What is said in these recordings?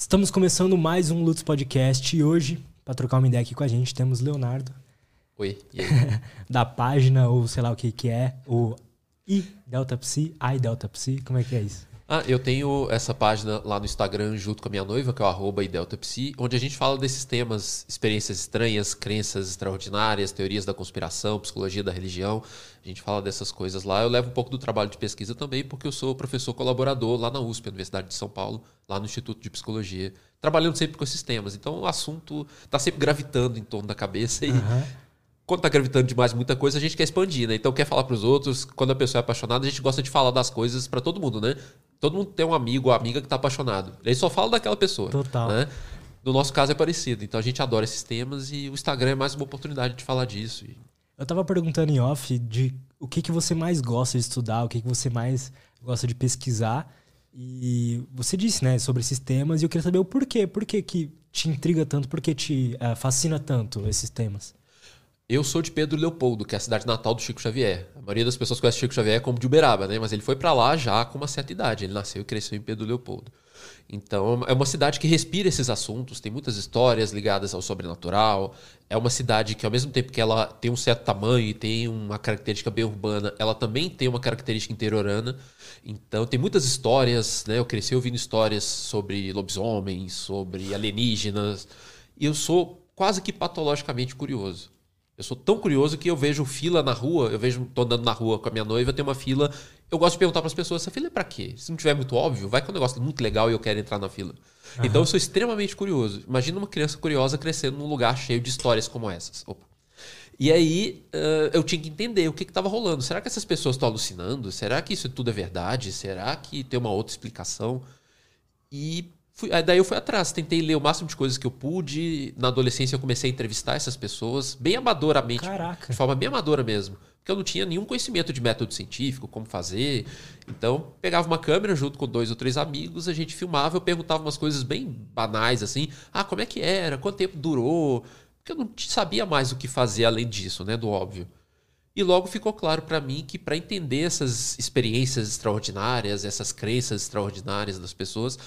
Estamos começando mais um Lutz Podcast e hoje, para trocar uma ideia aqui com a gente, temos Leonardo. Oi, da página, ou sei lá o que que é, o I Delta Psi, I Delta Psi, como é que é isso? Ah, eu tenho essa página lá no Instagram junto com a minha noiva, que é o arroba ideltapsi, onde a gente fala desses temas, experiências estranhas, crenças extraordinárias, teorias da conspiração, psicologia da religião. A gente fala dessas coisas lá. Eu levo um pouco do trabalho de pesquisa também, porque eu sou professor colaborador lá na USP, Universidade de São Paulo, lá no Instituto de Psicologia, trabalhando sempre com esses temas. Então o assunto está sempre gravitando em torno da cabeça e uhum quando tá gravitando demais muita coisa, a gente quer expandir, né? Então quer falar para os outros. Quando a pessoa é apaixonada, a gente gosta de falar das coisas para todo mundo, né? Todo mundo tem um amigo ou amiga que tá apaixonado. Ele só fala daquela pessoa. Total. Né? No nosso caso é parecido. Então a gente adora esses temas e o Instagram é mais uma oportunidade de falar disso. Eu tava perguntando em off de o que, que você mais gosta de estudar, o que, que você mais gosta de pesquisar. E você disse, né, sobre esses temas, e eu queria saber o porquê. Por que, que te intriga tanto, por que te uh, fascina tanto esses temas? Eu sou de Pedro Leopoldo, que é a cidade natal do Chico Xavier. A maioria das pessoas conhece Chico Xavier como de Uberaba, né? Mas ele foi para lá já com uma certa idade. Ele nasceu e cresceu em Pedro Leopoldo. Então, é uma cidade que respira esses assuntos, tem muitas histórias ligadas ao sobrenatural. É uma cidade que, ao mesmo tempo que ela tem um certo tamanho e tem uma característica bem urbana, ela também tem uma característica interiorana. Então, tem muitas histórias, né? Eu cresci ouvindo histórias sobre lobisomens, sobre alienígenas. E eu sou quase que patologicamente curioso. Eu sou tão curioso que eu vejo fila na rua, eu vejo, tô andando na rua com a minha noiva, tem uma fila. Eu gosto de perguntar para as pessoas: essa fila é para quê? Se não tiver muito óbvio, vai que é um negócio muito legal e eu quero entrar na fila. Uhum. Então eu sou extremamente curioso. Imagina uma criança curiosa crescendo num lugar cheio de histórias como essas. Opa. E aí uh, eu tinha que entender o que estava rolando. Será que essas pessoas estão alucinando? Será que isso tudo é verdade? Será que tem uma outra explicação? E Fui, daí eu fui atrás, tentei ler o máximo de coisas que eu pude. Na adolescência eu comecei a entrevistar essas pessoas, bem amadoramente. Caraca. De forma bem amadora mesmo. Porque eu não tinha nenhum conhecimento de método científico, como fazer. Então, pegava uma câmera junto com dois ou três amigos, a gente filmava, eu perguntava umas coisas bem banais, assim. Ah, como é que era? Quanto tempo durou? Porque eu não sabia mais o que fazer além disso, né? Do óbvio. E logo ficou claro para mim que para entender essas experiências extraordinárias, essas crenças extraordinárias das pessoas,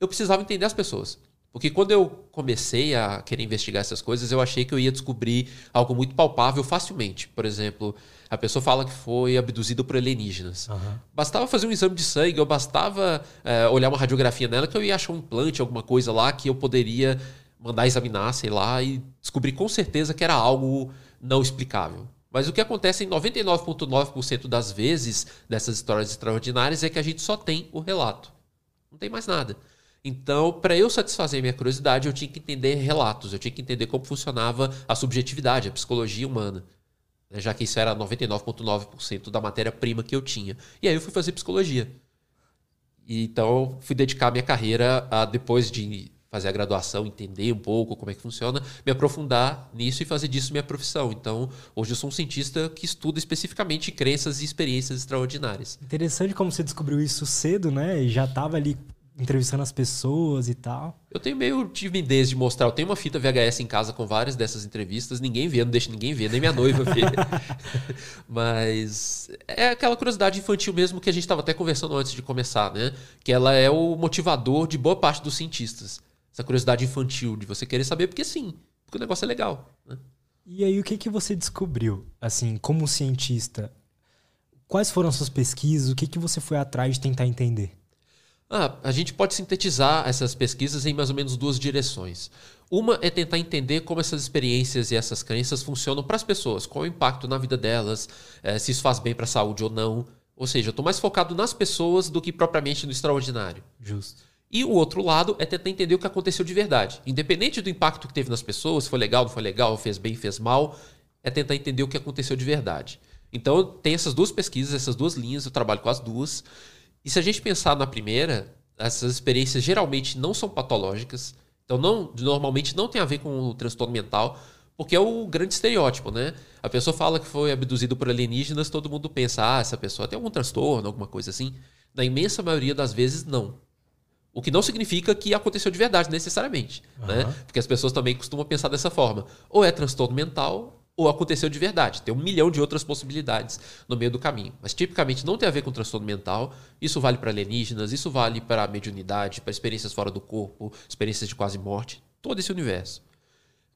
eu precisava entender as pessoas. Porque quando eu comecei a querer investigar essas coisas, eu achei que eu ia descobrir algo muito palpável facilmente. Por exemplo, a pessoa fala que foi abduzida por alienígenas. Uhum. Bastava fazer um exame de sangue, ou bastava é, olhar uma radiografia nela, que eu ia achar um implante, alguma coisa lá que eu poderia mandar examinar, sei lá, e descobrir com certeza que era algo não explicável. Mas o que acontece em 99,9% das vezes dessas histórias extraordinárias é que a gente só tem o relato. Não tem mais nada. Então, para eu satisfazer minha curiosidade, eu tinha que entender relatos, eu tinha que entender como funcionava a subjetividade, a psicologia humana. Né? Já que isso era 99,9% da matéria-prima que eu tinha. E aí eu fui fazer psicologia. E, então, fui dedicar minha carreira a, depois de fazer a graduação, entender um pouco como é que funciona, me aprofundar nisso e fazer disso minha profissão. Então, hoje eu sou um cientista que estuda especificamente crenças e experiências extraordinárias. Interessante como você descobriu isso cedo, né? E já estava ali entrevistando as pessoas e tal. Eu tenho meio timidez de mostrar. Eu tenho uma fita VHS em casa com várias dessas entrevistas. Ninguém vê, não deixa ninguém ver, nem minha noiva vê. Mas é aquela curiosidade infantil mesmo que a gente estava até conversando antes de começar, né? Que ela é o motivador de boa parte dos cientistas. Essa curiosidade infantil de você querer saber porque sim, porque o negócio é legal. Né? E aí, o que, que você descobriu, assim, como cientista? Quais foram as suas pesquisas? O que, que você foi atrás de tentar entender? Ah, a gente pode sintetizar essas pesquisas em mais ou menos duas direções. Uma é tentar entender como essas experiências e essas crenças funcionam para as pessoas, qual é o impacto na vida delas, é, se isso faz bem para a saúde ou não. Ou seja, eu estou mais focado nas pessoas do que propriamente no extraordinário. Justo. E o outro lado é tentar entender o que aconteceu de verdade. Independente do impacto que teve nas pessoas, se foi legal, não foi legal, fez bem, fez mal, é tentar entender o que aconteceu de verdade. Então, tem essas duas pesquisas, essas duas linhas, eu trabalho com as duas. E se a gente pensar na primeira, essas experiências geralmente não são patológicas, então não, normalmente não tem a ver com o transtorno mental, porque é o grande estereótipo, né? A pessoa fala que foi abduzido por alienígenas, todo mundo pensa, ah, essa pessoa tem algum transtorno, alguma coisa assim. Na imensa maioria das vezes, não. O que não significa que aconteceu de verdade, necessariamente. Uhum. Né? Porque as pessoas também costumam pensar dessa forma. Ou é transtorno mental, ou aconteceu de verdade. Tem um milhão de outras possibilidades no meio do caminho. Mas tipicamente não tem a ver com transtorno mental. Isso vale para alienígenas, isso vale para mediunidade, para experiências fora do corpo, experiências de quase morte, todo esse universo.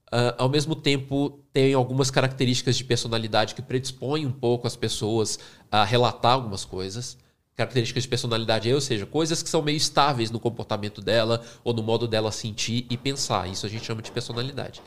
Uh, ao mesmo tempo, tem algumas características de personalidade que predispõem um pouco as pessoas a relatar algumas coisas. Características de personalidade, ou seja, coisas que são meio estáveis no comportamento dela ou no modo dela sentir e pensar. Isso a gente chama de personalidade.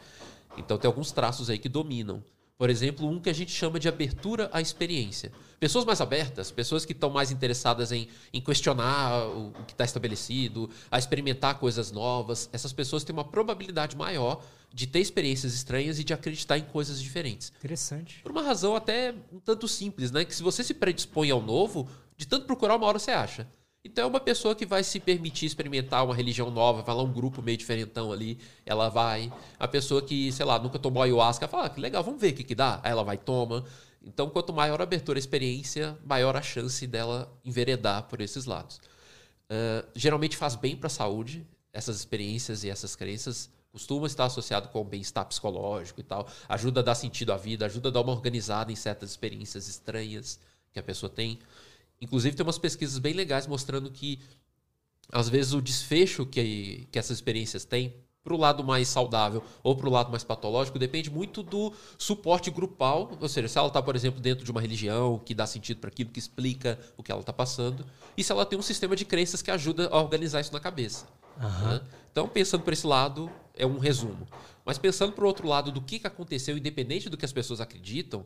Então tem alguns traços aí que dominam. Por exemplo, um que a gente chama de abertura à experiência. Pessoas mais abertas, pessoas que estão mais interessadas em, em questionar o, o que está estabelecido, a experimentar coisas novas, essas pessoas têm uma probabilidade maior de ter experiências estranhas e de acreditar em coisas diferentes. Interessante. Por uma razão até um tanto simples, né? Que se você se predispõe ao novo, de tanto procurar, uma hora você acha. Então é uma pessoa que vai se permitir experimentar uma religião nova, vai lá um grupo meio diferentão ali, ela vai. A pessoa que, sei lá, nunca tomou ayahuasca, fala, ah, que legal, vamos ver o que, que dá. Aí ela vai toma. Então, quanto maior a abertura à experiência, maior a chance dela enveredar por esses lados. Uh, geralmente faz bem para a saúde, essas experiências e essas crenças costuma estar associado com o bem-estar psicológico e tal. Ajuda a dar sentido à vida, ajuda a dar uma organizada em certas experiências estranhas que a pessoa tem. Inclusive, tem umas pesquisas bem legais mostrando que, às vezes, o desfecho que, que essas experiências têm para o lado mais saudável ou para o lado mais patológico depende muito do suporte grupal. Ou seja, se ela está, por exemplo, dentro de uma religião que dá sentido para aquilo, que explica o que ela está passando, e se ela tem um sistema de crenças que ajuda a organizar isso na cabeça. Uhum. Né? Então, pensando por esse lado, é um resumo. Mas pensando por outro lado do que aconteceu, independente do que as pessoas acreditam,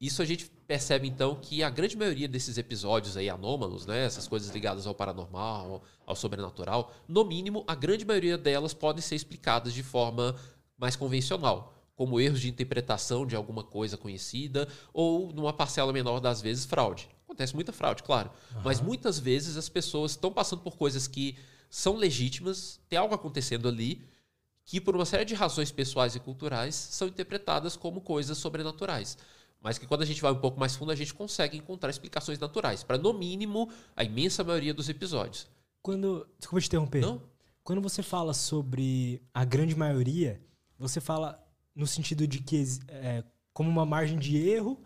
isso a gente percebe então que a grande maioria desses episódios aí anômalos, né, essas coisas ligadas ao paranormal, ao sobrenatural, no mínimo a grande maioria delas podem ser explicadas de forma mais convencional, como erros de interpretação de alguma coisa conhecida ou numa parcela menor das vezes fraude. Acontece muita fraude, claro, uhum. mas muitas vezes as pessoas estão passando por coisas que são legítimas, tem algo acontecendo ali que por uma série de razões pessoais e culturais são interpretadas como coisas sobrenaturais mas que quando a gente vai um pouco mais fundo, a gente consegue encontrar explicações naturais, para no mínimo a imensa maioria dos episódios. Quando. Desculpa te interromper. Não? Quando você fala sobre a grande maioria, você fala no sentido de que é como uma margem de erro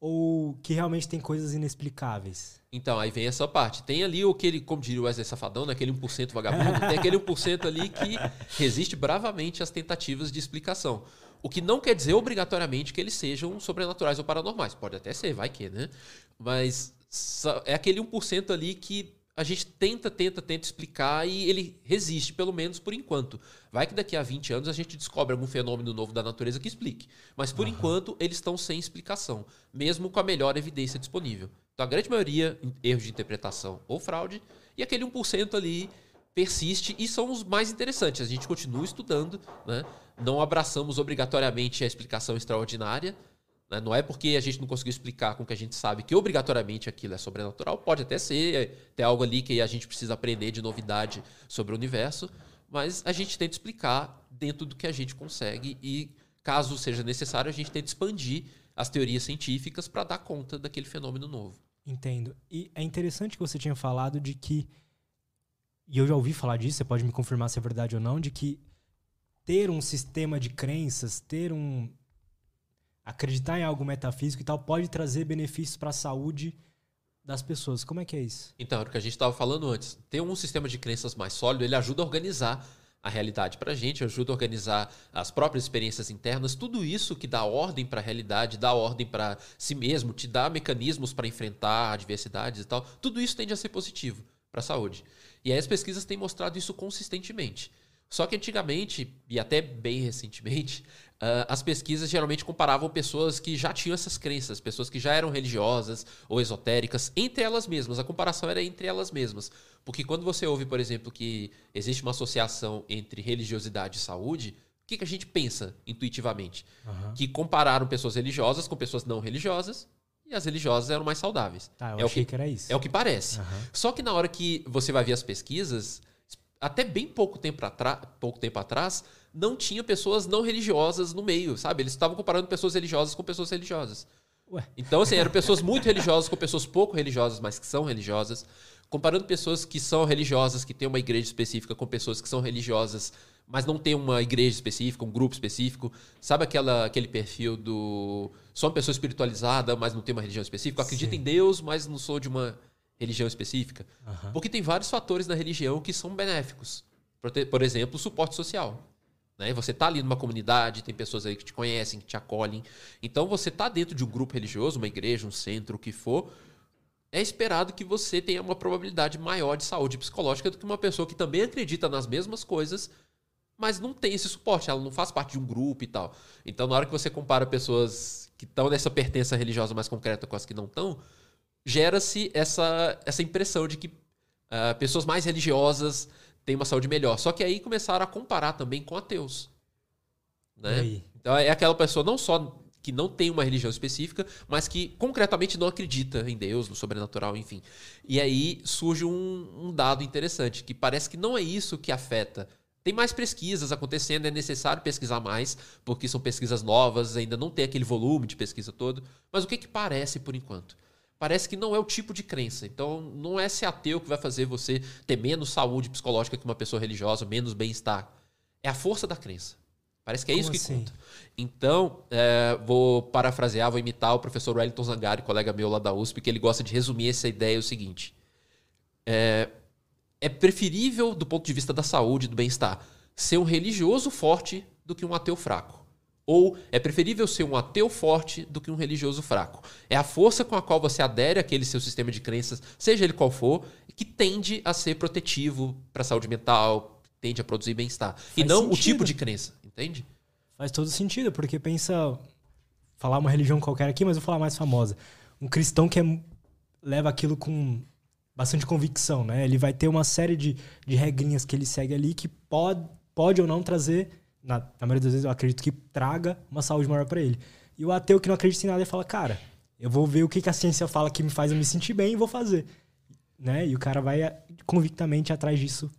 ou que realmente tem coisas inexplicáveis? Então, aí vem essa parte. Tem ali aquele, como diria o Wesley Safadão, né? aquele 1% vagabundo, tem aquele 1% ali que resiste bravamente às tentativas de explicação. O que não quer dizer obrigatoriamente que eles sejam sobrenaturais ou paranormais. Pode até ser, vai que, né? Mas é aquele 1% ali que a gente tenta, tenta, tenta explicar e ele resiste, pelo menos por enquanto. Vai que daqui a 20 anos a gente descobre algum fenômeno novo da natureza que explique. Mas por uhum. enquanto eles estão sem explicação, mesmo com a melhor evidência disponível. Então a grande maioria, erros de interpretação ou fraude, e aquele 1% ali persiste e são os mais interessantes. A gente continua estudando, né? Não abraçamos obrigatoriamente a explicação extraordinária. Né? Não é porque a gente não conseguiu explicar com que a gente sabe que obrigatoriamente aquilo é sobrenatural. Pode até ser, é, ter algo ali que a gente precisa aprender de novidade sobre o universo, mas a gente tenta explicar dentro do que a gente consegue e, caso seja necessário, a gente tenta expandir as teorias científicas para dar conta daquele fenômeno novo. Entendo. E é interessante que você tinha falado de que e eu já ouvi falar disso, você pode me confirmar se é verdade ou não, de que ter um sistema de crenças, ter um. acreditar em algo metafísico e tal, pode trazer benefícios para a saúde das pessoas. Como é que é isso? Então, era o que a gente estava falando antes. Ter um sistema de crenças mais sólido, ele ajuda a organizar a realidade para a gente, ajuda a organizar as próprias experiências internas, tudo isso que dá ordem para a realidade, dá ordem para si mesmo, te dá mecanismos para enfrentar adversidades e tal, tudo isso tende a ser positivo para a saúde. E aí as pesquisas têm mostrado isso consistentemente. Só que antigamente, e até bem recentemente, uh, as pesquisas geralmente comparavam pessoas que já tinham essas crenças, pessoas que já eram religiosas ou esotéricas, entre elas mesmas. A comparação era entre elas mesmas. Porque quando você ouve, por exemplo, que existe uma associação entre religiosidade e saúde, o que, que a gente pensa intuitivamente? Uhum. Que compararam pessoas religiosas com pessoas não religiosas e as religiosas eram mais saudáveis. Tá, eu é achei o que, que era isso. É o que parece. Uhum. Só que na hora que você vai ver as pesquisas, até bem pouco tempo, pouco tempo atrás, não tinha pessoas não religiosas no meio, sabe? Eles estavam comparando pessoas religiosas com pessoas religiosas. Ué. Então, assim, eram pessoas muito religiosas com pessoas pouco religiosas, mas que são religiosas. Comparando pessoas que são religiosas, que têm uma igreja específica, com pessoas que são religiosas, mas não tem uma igreja específica, um grupo específico. Sabe aquela, aquele perfil do. Sou uma pessoa espiritualizada, mas não tem uma religião específica? Acredito Sim. em Deus, mas não sou de uma religião específica. Aham. Porque tem vários fatores na religião que são benéficos. Por te- Por exemplo, o suporte social. Né? Você está ali numa comunidade, tem pessoas aí que te conhecem, que te acolhem. Então, você está dentro de um grupo religioso, uma igreja, um centro, o que for. É esperado que você tenha uma probabilidade maior de saúde psicológica do que uma pessoa que também acredita nas mesmas coisas, mas não tem esse suporte. Ela não faz parte de um grupo e tal. Então, na hora que você compara pessoas que estão nessa pertença religiosa mais concreta com as que não estão, gera-se essa, essa impressão de que ah, pessoas mais religiosas têm uma saúde melhor. Só que aí começaram a comparar também com ateus. Né? Então é aquela pessoa não só que não tem uma religião específica, mas que concretamente não acredita em Deus, no sobrenatural, enfim. E aí surge um, um dado interessante, que parece que não é isso que afeta. Tem mais pesquisas acontecendo, é necessário pesquisar mais, porque são pesquisas novas, ainda não tem aquele volume de pesquisa todo. Mas o que, que parece por enquanto? Parece que não é o tipo de crença. Então, não é ser ateu que vai fazer você ter menos saúde psicológica que uma pessoa religiosa, menos bem-estar. É a força da crença. Parece que é Como isso que assim? conta. Então, é, vou parafrasear, vou imitar o professor Wellington Zangari, colega meu lá da USP, que ele gosta de resumir essa ideia é o seguinte. É, é preferível, do ponto de vista da saúde do bem-estar, ser um religioso forte do que um ateu fraco. Ou é preferível ser um ateu forte do que um religioso fraco. É a força com a qual você adere àquele seu sistema de crenças, seja ele qual for, que tende a ser protetivo para a saúde mental, tende a produzir bem-estar. E não o sentido. tipo de crença, entende? Faz todo sentido, porque pensa. Falar uma religião qualquer aqui, mas vou falar mais famosa. Um cristão que é- leva aquilo com bastante convicção, né? Ele vai ter uma série de, de regrinhas que ele segue ali que pode, pode ou não trazer, na, na maioria das vezes eu acredito que traga uma saúde maior pra ele. E o ateu que não acredita em nada, ele fala, cara, eu vou ver o que, que a ciência fala que me faz eu me sentir bem e vou fazer. Né? E o cara vai eh, convictamente atrás disso.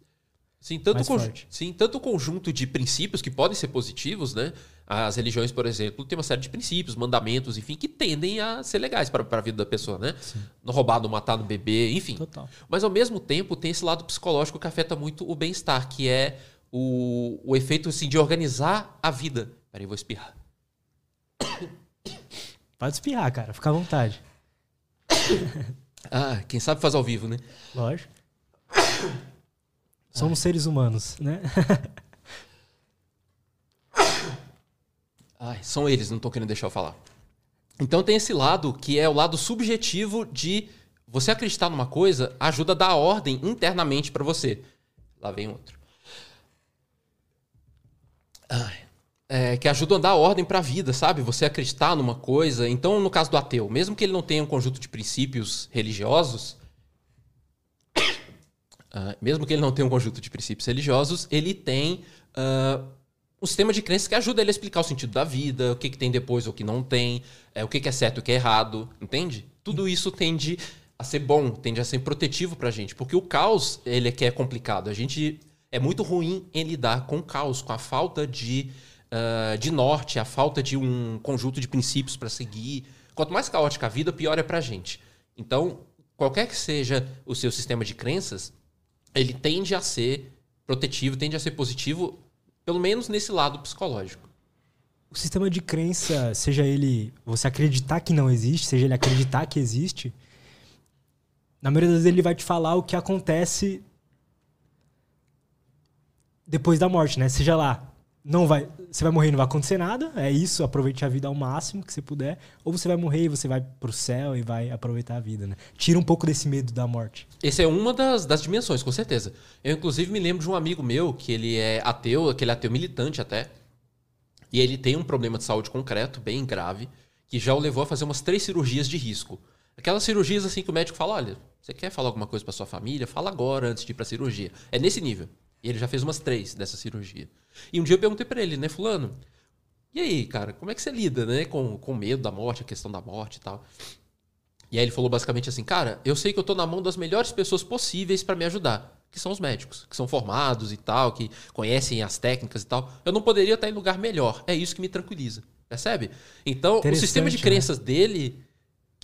Sim tanto, sim, tanto o conjunto de princípios que podem ser positivos, né? As religiões, por exemplo, têm uma série de princípios, mandamentos, enfim, que tendem a ser legais para para a vida da pessoa, né? Não roubar, não matar, não beber, enfim. Total. Mas ao mesmo tempo tem esse lado psicológico que afeta muito o bem-estar, que é o, o efeito assim, de organizar a vida. Peraí, vou espirrar. Pode espirrar, cara. Fica à vontade. Ah, quem sabe faz ao vivo, né? Lógico. Somos seres humanos, né? Ai, são eles, não tô querendo deixar eu falar. Então tem esse lado que é o lado subjetivo de você acreditar numa coisa ajuda a dar ordem internamente pra você. Lá vem outro. É, que ajuda a dar ordem pra vida, sabe? Você acreditar numa coisa. Então, no caso do ateu, mesmo que ele não tenha um conjunto de princípios religiosos, ah, mesmo que ele não tenha um conjunto de princípios religiosos, ele tem ah, um sistema de crenças que ajuda ele a explicar o sentido da vida, o que, que tem depois, o que não tem, é, o que, que é certo e o que é errado, entende? Tudo isso tende a ser bom, tende a ser protetivo pra gente, porque o caos, ele é que é complicado. A gente é muito ruim em lidar com o caos, com a falta de, ah, de norte, a falta de um conjunto de princípios para seguir. Quanto mais caótica a vida, pior é pra gente. Então, qualquer que seja o seu sistema de crenças, ele tende a ser protetivo, tende a ser positivo, pelo menos nesse lado psicológico. O sistema de crença, seja ele você acreditar que não existe, seja ele acreditar que existe, na maioria das vezes ele vai te falar o que acontece depois da morte, né? Seja lá, não vai, você vai morrer e não vai acontecer nada, é isso, aproveite a vida ao máximo que você puder, ou você vai morrer e você vai pro céu e vai aproveitar a vida, né? Tira um pouco desse medo da morte. Essa é uma das, das dimensões, com certeza. Eu, inclusive, me lembro de um amigo meu que ele é ateu, aquele ateu militante até, e ele tem um problema de saúde concreto, bem grave, que já o levou a fazer umas três cirurgias de risco. Aquelas cirurgias assim que o médico fala: olha, você quer falar alguma coisa pra sua família? Fala agora antes de ir pra cirurgia. É nesse nível. E ele já fez umas três dessa cirurgia. E um dia eu perguntei pra ele, né, Fulano? E aí, cara, como é que você lida, né, com, com medo da morte, a questão da morte e tal? E aí ele falou basicamente assim, cara, eu sei que eu tô na mão das melhores pessoas possíveis pra me ajudar, que são os médicos, que são formados e tal, que conhecem as técnicas e tal. Eu não poderia estar em lugar melhor. É isso que me tranquiliza. Percebe? Então, o sistema de né? crenças dele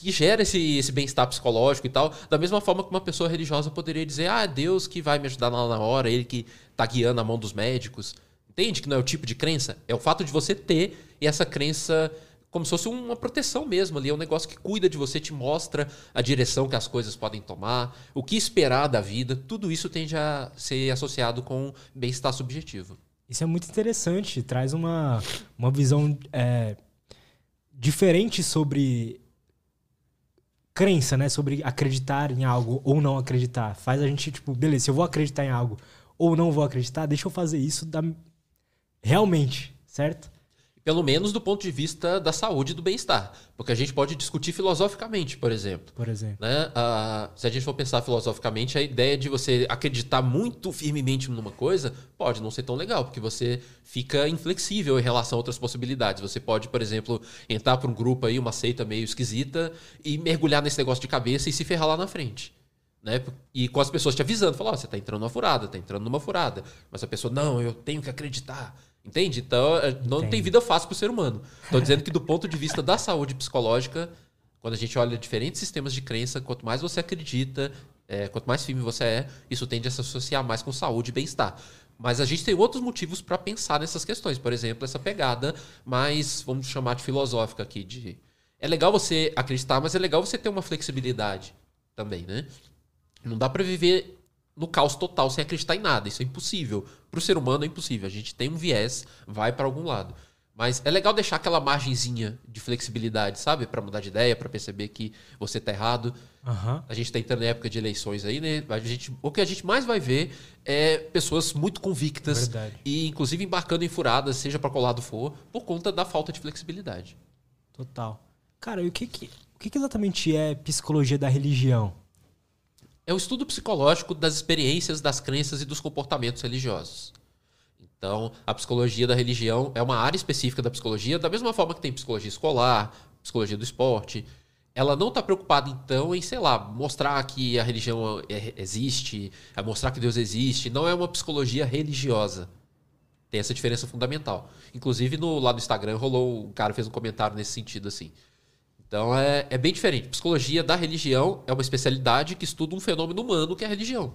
que gera esse, esse bem-estar psicológico e tal, da mesma forma que uma pessoa religiosa poderia dizer, ah, Deus que vai me ajudar lá na hora, ele que tá guiando a mão dos médicos. Entende que não é o tipo de crença? É o fato de você ter e essa crença como se fosse uma proteção mesmo ali. É um negócio que cuida de você, te mostra a direção que as coisas podem tomar, o que esperar da vida. Tudo isso tende a ser associado com bem-estar subjetivo. Isso é muito interessante, traz uma, uma visão é, diferente sobre crença, né? Sobre acreditar em algo ou não acreditar. Faz a gente, tipo, beleza, se eu vou acreditar em algo ou não vou acreditar, deixa eu fazer isso da... realmente, certo? Pelo menos do ponto de vista da saúde e do bem-estar. Porque a gente pode discutir filosoficamente, por exemplo. Por exemplo. Né? Ah, se a gente for pensar filosoficamente, a ideia de você acreditar muito firmemente numa coisa pode não ser tão legal, porque você fica inflexível em relação a outras possibilidades. Você pode, por exemplo, entrar para um grupo aí, uma seita meio esquisita, e mergulhar nesse negócio de cabeça e se ferrar lá na frente. Né? E com as pessoas te avisando, falar, oh, você está entrando numa furada, está entrando numa furada. Mas a pessoa, não, eu tenho que acreditar. Entende? Então, é, não Entendi. tem vida fácil para o ser humano. Estou dizendo que, do ponto de vista da saúde psicológica, quando a gente olha diferentes sistemas de crença, quanto mais você acredita, é, quanto mais firme você é, isso tende a se associar mais com saúde e bem-estar. Mas a gente tem outros motivos para pensar nessas questões. Por exemplo, essa pegada mais, vamos chamar de filosófica aqui. De... É legal você acreditar, mas é legal você ter uma flexibilidade também, né? Não dá para viver no caos total sem acreditar em nada. Isso é impossível. Para o ser humano é impossível. A gente tem um viés, vai para algum lado. Mas é legal deixar aquela margenzinha de flexibilidade, sabe? Para mudar de ideia, para perceber que você tá errado. Uhum. A gente tá entrando na época de eleições aí, né? A gente, o que a gente mais vai ver é pessoas muito convictas Verdade. e, inclusive, embarcando em furadas, seja para qual lado for, por conta da falta de flexibilidade. Total. Cara, e o que, que, o que, que exatamente é psicologia da religião? É o estudo psicológico das experiências, das crenças e dos comportamentos religiosos. Então, a psicologia da religião é uma área específica da psicologia, da mesma forma que tem psicologia escolar, psicologia do esporte. Ela não está preocupada, então, em, sei lá, mostrar que a religião é, existe, mostrar que Deus existe. Não é uma psicologia religiosa. Tem essa diferença fundamental. Inclusive, no, lá no Instagram rolou, um cara fez um comentário nesse sentido, assim. Então é, é bem diferente. Psicologia da religião é uma especialidade que estuda um fenômeno humano que é a religião.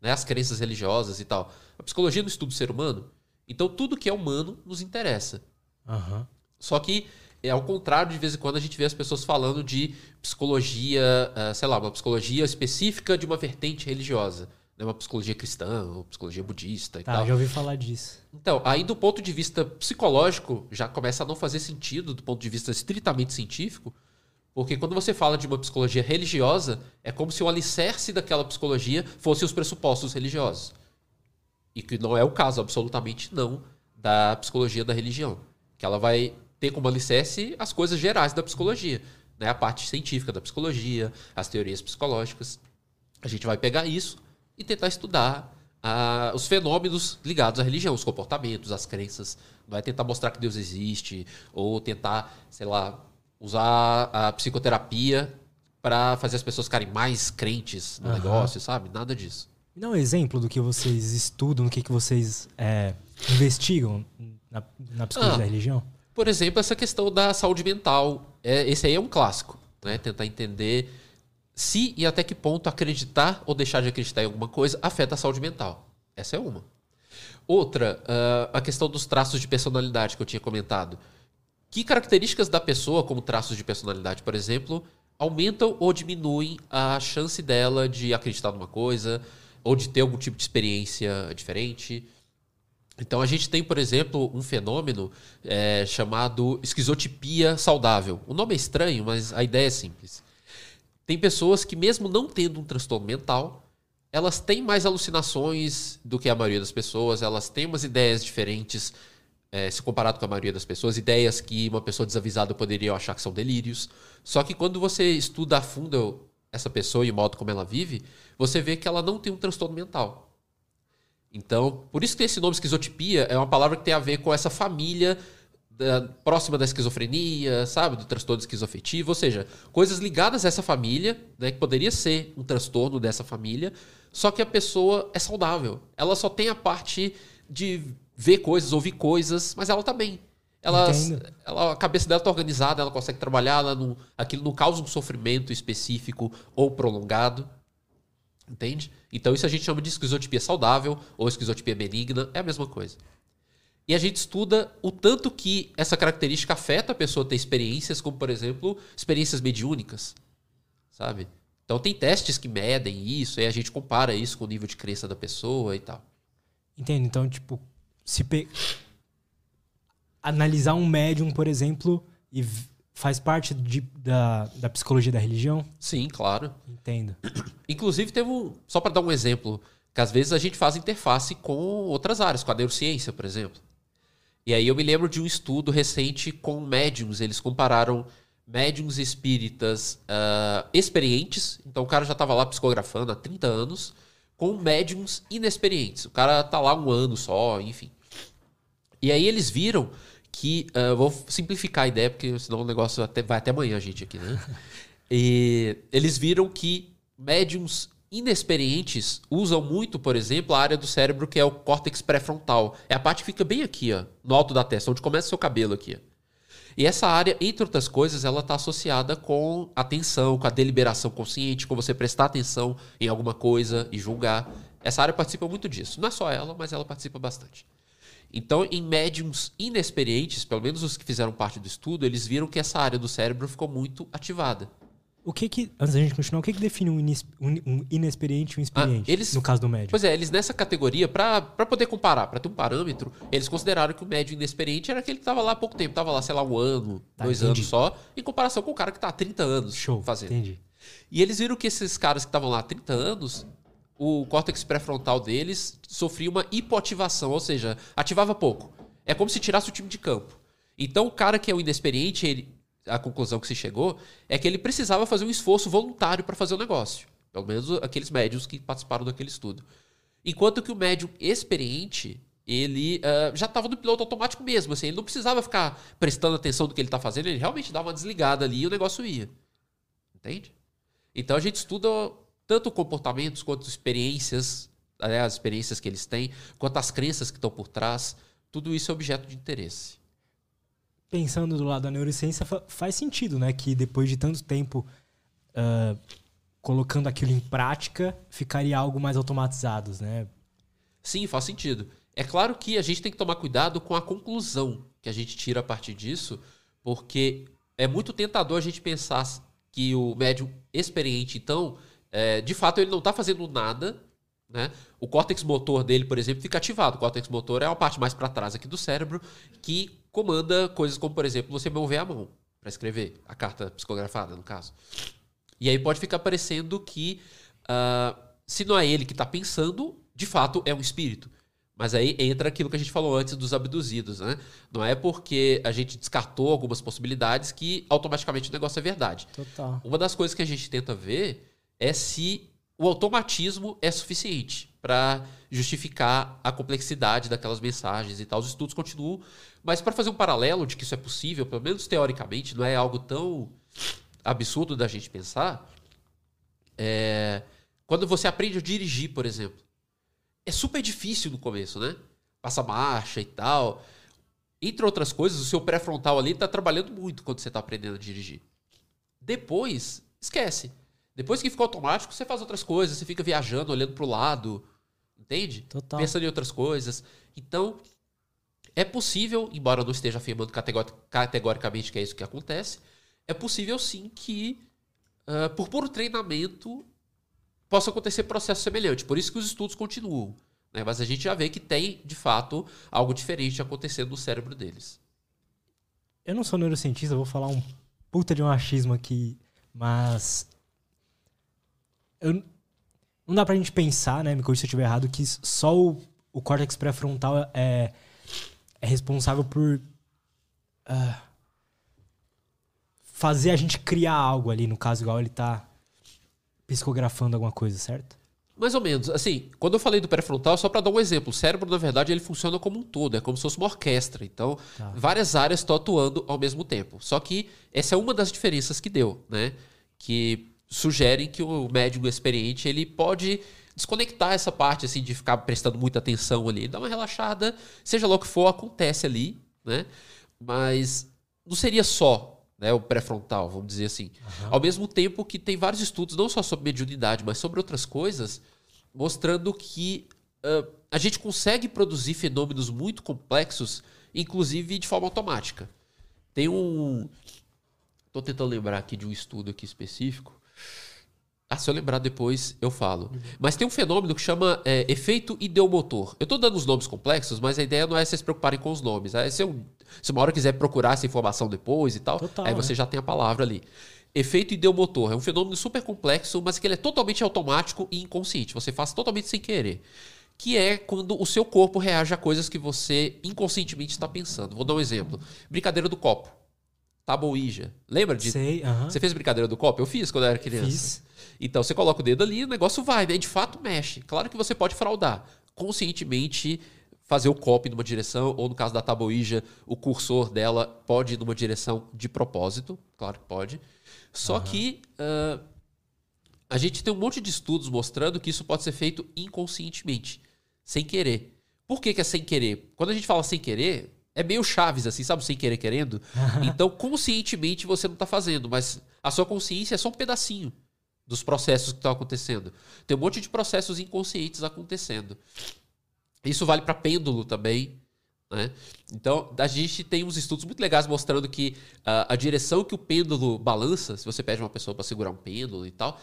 Né? As crenças religiosas e tal. A psicologia não estuda o ser humano. Então tudo que é humano nos interessa. Uhum. Só que é ao contrário, de vez em quando a gente vê as pessoas falando de psicologia, uh, sei lá, uma psicologia específica de uma vertente religiosa. Né? Uma psicologia cristã, ou psicologia budista e tá, tal. já ouvi falar disso. Então, aí do ponto de vista psicológico, já começa a não fazer sentido, do ponto de vista estritamente científico, porque quando você fala de uma psicologia religiosa, é como se o alicerce daquela psicologia fosse os pressupostos religiosos. E que não é o caso, absolutamente não, da psicologia da religião. Que ela vai ter como alicerce as coisas gerais da psicologia. Né? A parte científica da psicologia, as teorias psicológicas. A gente vai pegar isso e tentar estudar ah, os fenômenos ligados à religião, os comportamentos, as crenças. Vai tentar mostrar que Deus existe, ou tentar, sei lá, usar a psicoterapia para fazer as pessoas ficarem mais crentes no uhum. negócio, sabe? Nada disso. Me dá um exemplo do que vocês estudam, do que, que vocês é, investigam na, na psicologia ah, da religião? Por exemplo, essa questão da saúde mental. É, esse aí é um clássico, né? Tentar entender se e até que ponto acreditar ou deixar de acreditar em alguma coisa afeta a saúde mental. Essa é uma. Outra, uh, a questão dos traços de personalidade que eu tinha comentado. Que características da pessoa, como traços de personalidade, por exemplo, aumentam ou diminuem a chance dela de acreditar numa coisa ou de ter algum tipo de experiência diferente? Então a gente tem, por exemplo, um fenômeno é, chamado esquizotipia saudável. O nome é estranho, mas a ideia é simples. Tem pessoas que, mesmo não tendo um transtorno mental, elas têm mais alucinações do que a maioria das pessoas, elas têm umas ideias diferentes é, se comparado com a maioria das pessoas, ideias que uma pessoa desavisada poderia achar que são delírios. Só que quando você estuda a fundo essa pessoa e o modo como ela vive, você vê que ela não tem um transtorno mental. Então, por isso que esse nome esquizotipia é uma palavra que tem a ver com essa família da, próxima da esquizofrenia, sabe? Do transtorno esquizoafetivo, ou seja, coisas ligadas a essa família, né? Que poderia ser um transtorno dessa família, só que a pessoa é saudável. Ela só tem a parte de ver coisas, ouvir coisas, mas ela tá bem. Ela, ela, a cabeça dela tá organizada, ela consegue trabalhar, ela não, aquilo não causa um sofrimento específico ou prolongado. Entende? Então isso a gente chama de esquizotipia saudável ou esquizotipia benigna, é a mesma coisa. E a gente estuda o tanto que essa característica afeta a pessoa ter experiências, como, por exemplo, experiências mediúnicas. Sabe? Então tem testes que medem isso, e a gente compara isso com o nível de crença da pessoa e tal. Entendo. Então, tipo, se pe... analisar um médium, por exemplo, e faz parte de, da, da psicologia da religião? Sim, claro. Entendo. Inclusive, teve um. Só para dar um exemplo, que às vezes a gente faz interface com outras áreas, com a neurociência, por exemplo. E aí eu me lembro de um estudo recente com médiums. Eles compararam médiums espíritas uh, experientes, então o cara já estava lá psicografando há 30 anos, com médiums inexperientes. O cara tá lá um ano só, enfim. E aí eles viram que. Uh, vou simplificar a ideia, porque senão o negócio até, vai até amanhã, gente, aqui, né? e eles viram que médiums inexperientes usam muito, por exemplo, a área do cérebro que é o córtex pré-frontal. É a parte que fica bem aqui, ó, no alto da testa, onde começa o seu cabelo aqui. Ó. E essa área, entre outras coisas, ela está associada com atenção, com a deliberação consciente, com você prestar atenção em alguma coisa e julgar. Essa área participa muito disso. Não é só ela, mas ela participa bastante. Então, em médiums inexperientes, pelo menos os que fizeram parte do estudo, eles viram que essa área do cérebro ficou muito ativada. O que que, antes da gente continuar, o que que define um, inis, um inexperiente e um experiente, ah, eles, no caso do médium? Pois é, eles nessa categoria, para poder comparar, para ter um parâmetro, eles consideraram que o médium inexperiente era aquele que estava lá há pouco tempo, estava lá, sei lá, um ano, tá, dois entendi. anos só, em comparação com o cara que está há 30 anos Show, fazendo. Entendi. E eles viram que esses caras que estavam lá há 30 anos, o córtex pré-frontal deles sofria uma hipoativação, ou seja, ativava pouco. É como se tirasse o time de campo. Então o cara que é o inexperiente, ele, a conclusão que se chegou é que ele precisava fazer um esforço voluntário para fazer o negócio. Pelo menos aqueles médios que participaram daquele estudo. Enquanto que o médium experiente, ele uh, já estava no piloto automático mesmo. Assim, ele não precisava ficar prestando atenção no que ele está fazendo, ele realmente dava uma desligada ali e o negócio ia. Entende? Então a gente estuda tanto comportamentos quanto experiências, né, as experiências que eles têm, quanto as crenças que estão por trás. Tudo isso é objeto de interesse pensando do lado da neurociência, faz sentido, né? Que depois de tanto tempo uh, colocando aquilo em prática, ficaria algo mais automatizado, né? Sim, faz sentido. É claro que a gente tem que tomar cuidado com a conclusão que a gente tira a partir disso, porque é muito tentador a gente pensar que o médium experiente, então, é, de fato, ele não está fazendo nada, né? O córtex motor dele, por exemplo, fica ativado. O córtex motor é a parte mais para trás aqui do cérebro que comanda coisas como, por exemplo, você mover a mão para escrever a carta psicografada, no caso. E aí pode ficar parecendo que uh, se não é ele que está pensando, de fato é um espírito. Mas aí entra aquilo que a gente falou antes dos abduzidos, né? Não é porque a gente descartou algumas possibilidades que automaticamente o negócio é verdade. Total. Uma das coisas que a gente tenta ver é se o automatismo é suficiente para justificar a complexidade daquelas mensagens e tal. Os estudos continuam mas para fazer um paralelo de que isso é possível, pelo menos teoricamente, não é algo tão absurdo da gente pensar. É, quando você aprende a dirigir, por exemplo, é super difícil no começo, né? Passa marcha e tal. Entre outras coisas, o seu pré-frontal ali está trabalhando muito quando você está aprendendo a dirigir. Depois, esquece. Depois que ficou automático, você faz outras coisas, você fica viajando, olhando para o lado, entende? Total. Pensando em outras coisas. Então, é possível, embora eu não esteja afirmando categoricamente que é isso que acontece, é possível sim que, uh, por puro treinamento, possa acontecer processo semelhante. Por isso que os estudos continuam. Né? Mas a gente já vê que tem, de fato, algo diferente acontecendo no cérebro deles. Eu não sou neurocientista, vou falar um puta de um achismo aqui, mas. Eu, não dá pra gente pensar, né? Me corrija se eu estiver errado, que só o, o córtex pré-frontal é é responsável por uh, fazer a gente criar algo ali, no caso, igual ele tá psicografando alguma coisa, certo? Mais ou menos. Assim, quando eu falei do pré-frontal, só para dar um exemplo, o cérebro, na verdade, ele funciona como um todo, é como se fosse uma orquestra. Então, tá. várias áreas estão atuando ao mesmo tempo. Só que essa é uma das diferenças que deu, né? Que sugerem que o médium experiente ele pode desconectar essa parte assim de ficar prestando muita atenção ali, dar uma relaxada, seja lá o que for, acontece ali, né? Mas não seria só né, o pré-frontal, vamos dizer assim. Uhum. Ao mesmo tempo que tem vários estudos, não só sobre mediunidade, mas sobre outras coisas, mostrando que uh, a gente consegue produzir fenômenos muito complexos, inclusive de forma automática. Tem um. Estou tentando lembrar aqui de um estudo aqui específico. Ah, se eu lembrar depois, eu falo. Mas tem um fenômeno que chama é, efeito ideomotor. Eu estou dando os nomes complexos, mas a ideia não é vocês se preocuparem com os nomes. É, se, eu, se uma hora quiser procurar essa informação depois e tal, Total, aí você né? já tem a palavra ali. Efeito ideomotor é um fenômeno super complexo, mas que ele é totalmente automático e inconsciente. Você faz totalmente sem querer. Que é quando o seu corpo reage a coisas que você inconscientemente está pensando. Vou dar um exemplo. Brincadeira do copo. Taboija. Lembra disso? Sei, uh -huh. Você fez brincadeira do copo? Eu fiz quando eu era criança. Fiz. Então você coloca o dedo ali, o negócio vai, né? De fato mexe. Claro que você pode fraudar. Conscientemente fazer o copy numa direção, ou no caso da taboija, o cursor dela pode ir numa direção de propósito. Claro que pode. Só uhum. que uh, a gente tem um monte de estudos mostrando que isso pode ser feito inconscientemente, sem querer. Por que, que é sem querer? Quando a gente fala sem querer, é meio chaves, assim, sabe? Sem querer querendo. Então, conscientemente você não está fazendo, mas a sua consciência é só um pedacinho dos processos que estão acontecendo. Tem um monte de processos inconscientes acontecendo. Isso vale para pêndulo também. Né? Então, a gente tem uns estudos muito legais mostrando que uh, a direção que o pêndulo balança, se você pede uma pessoa para segurar um pêndulo e tal,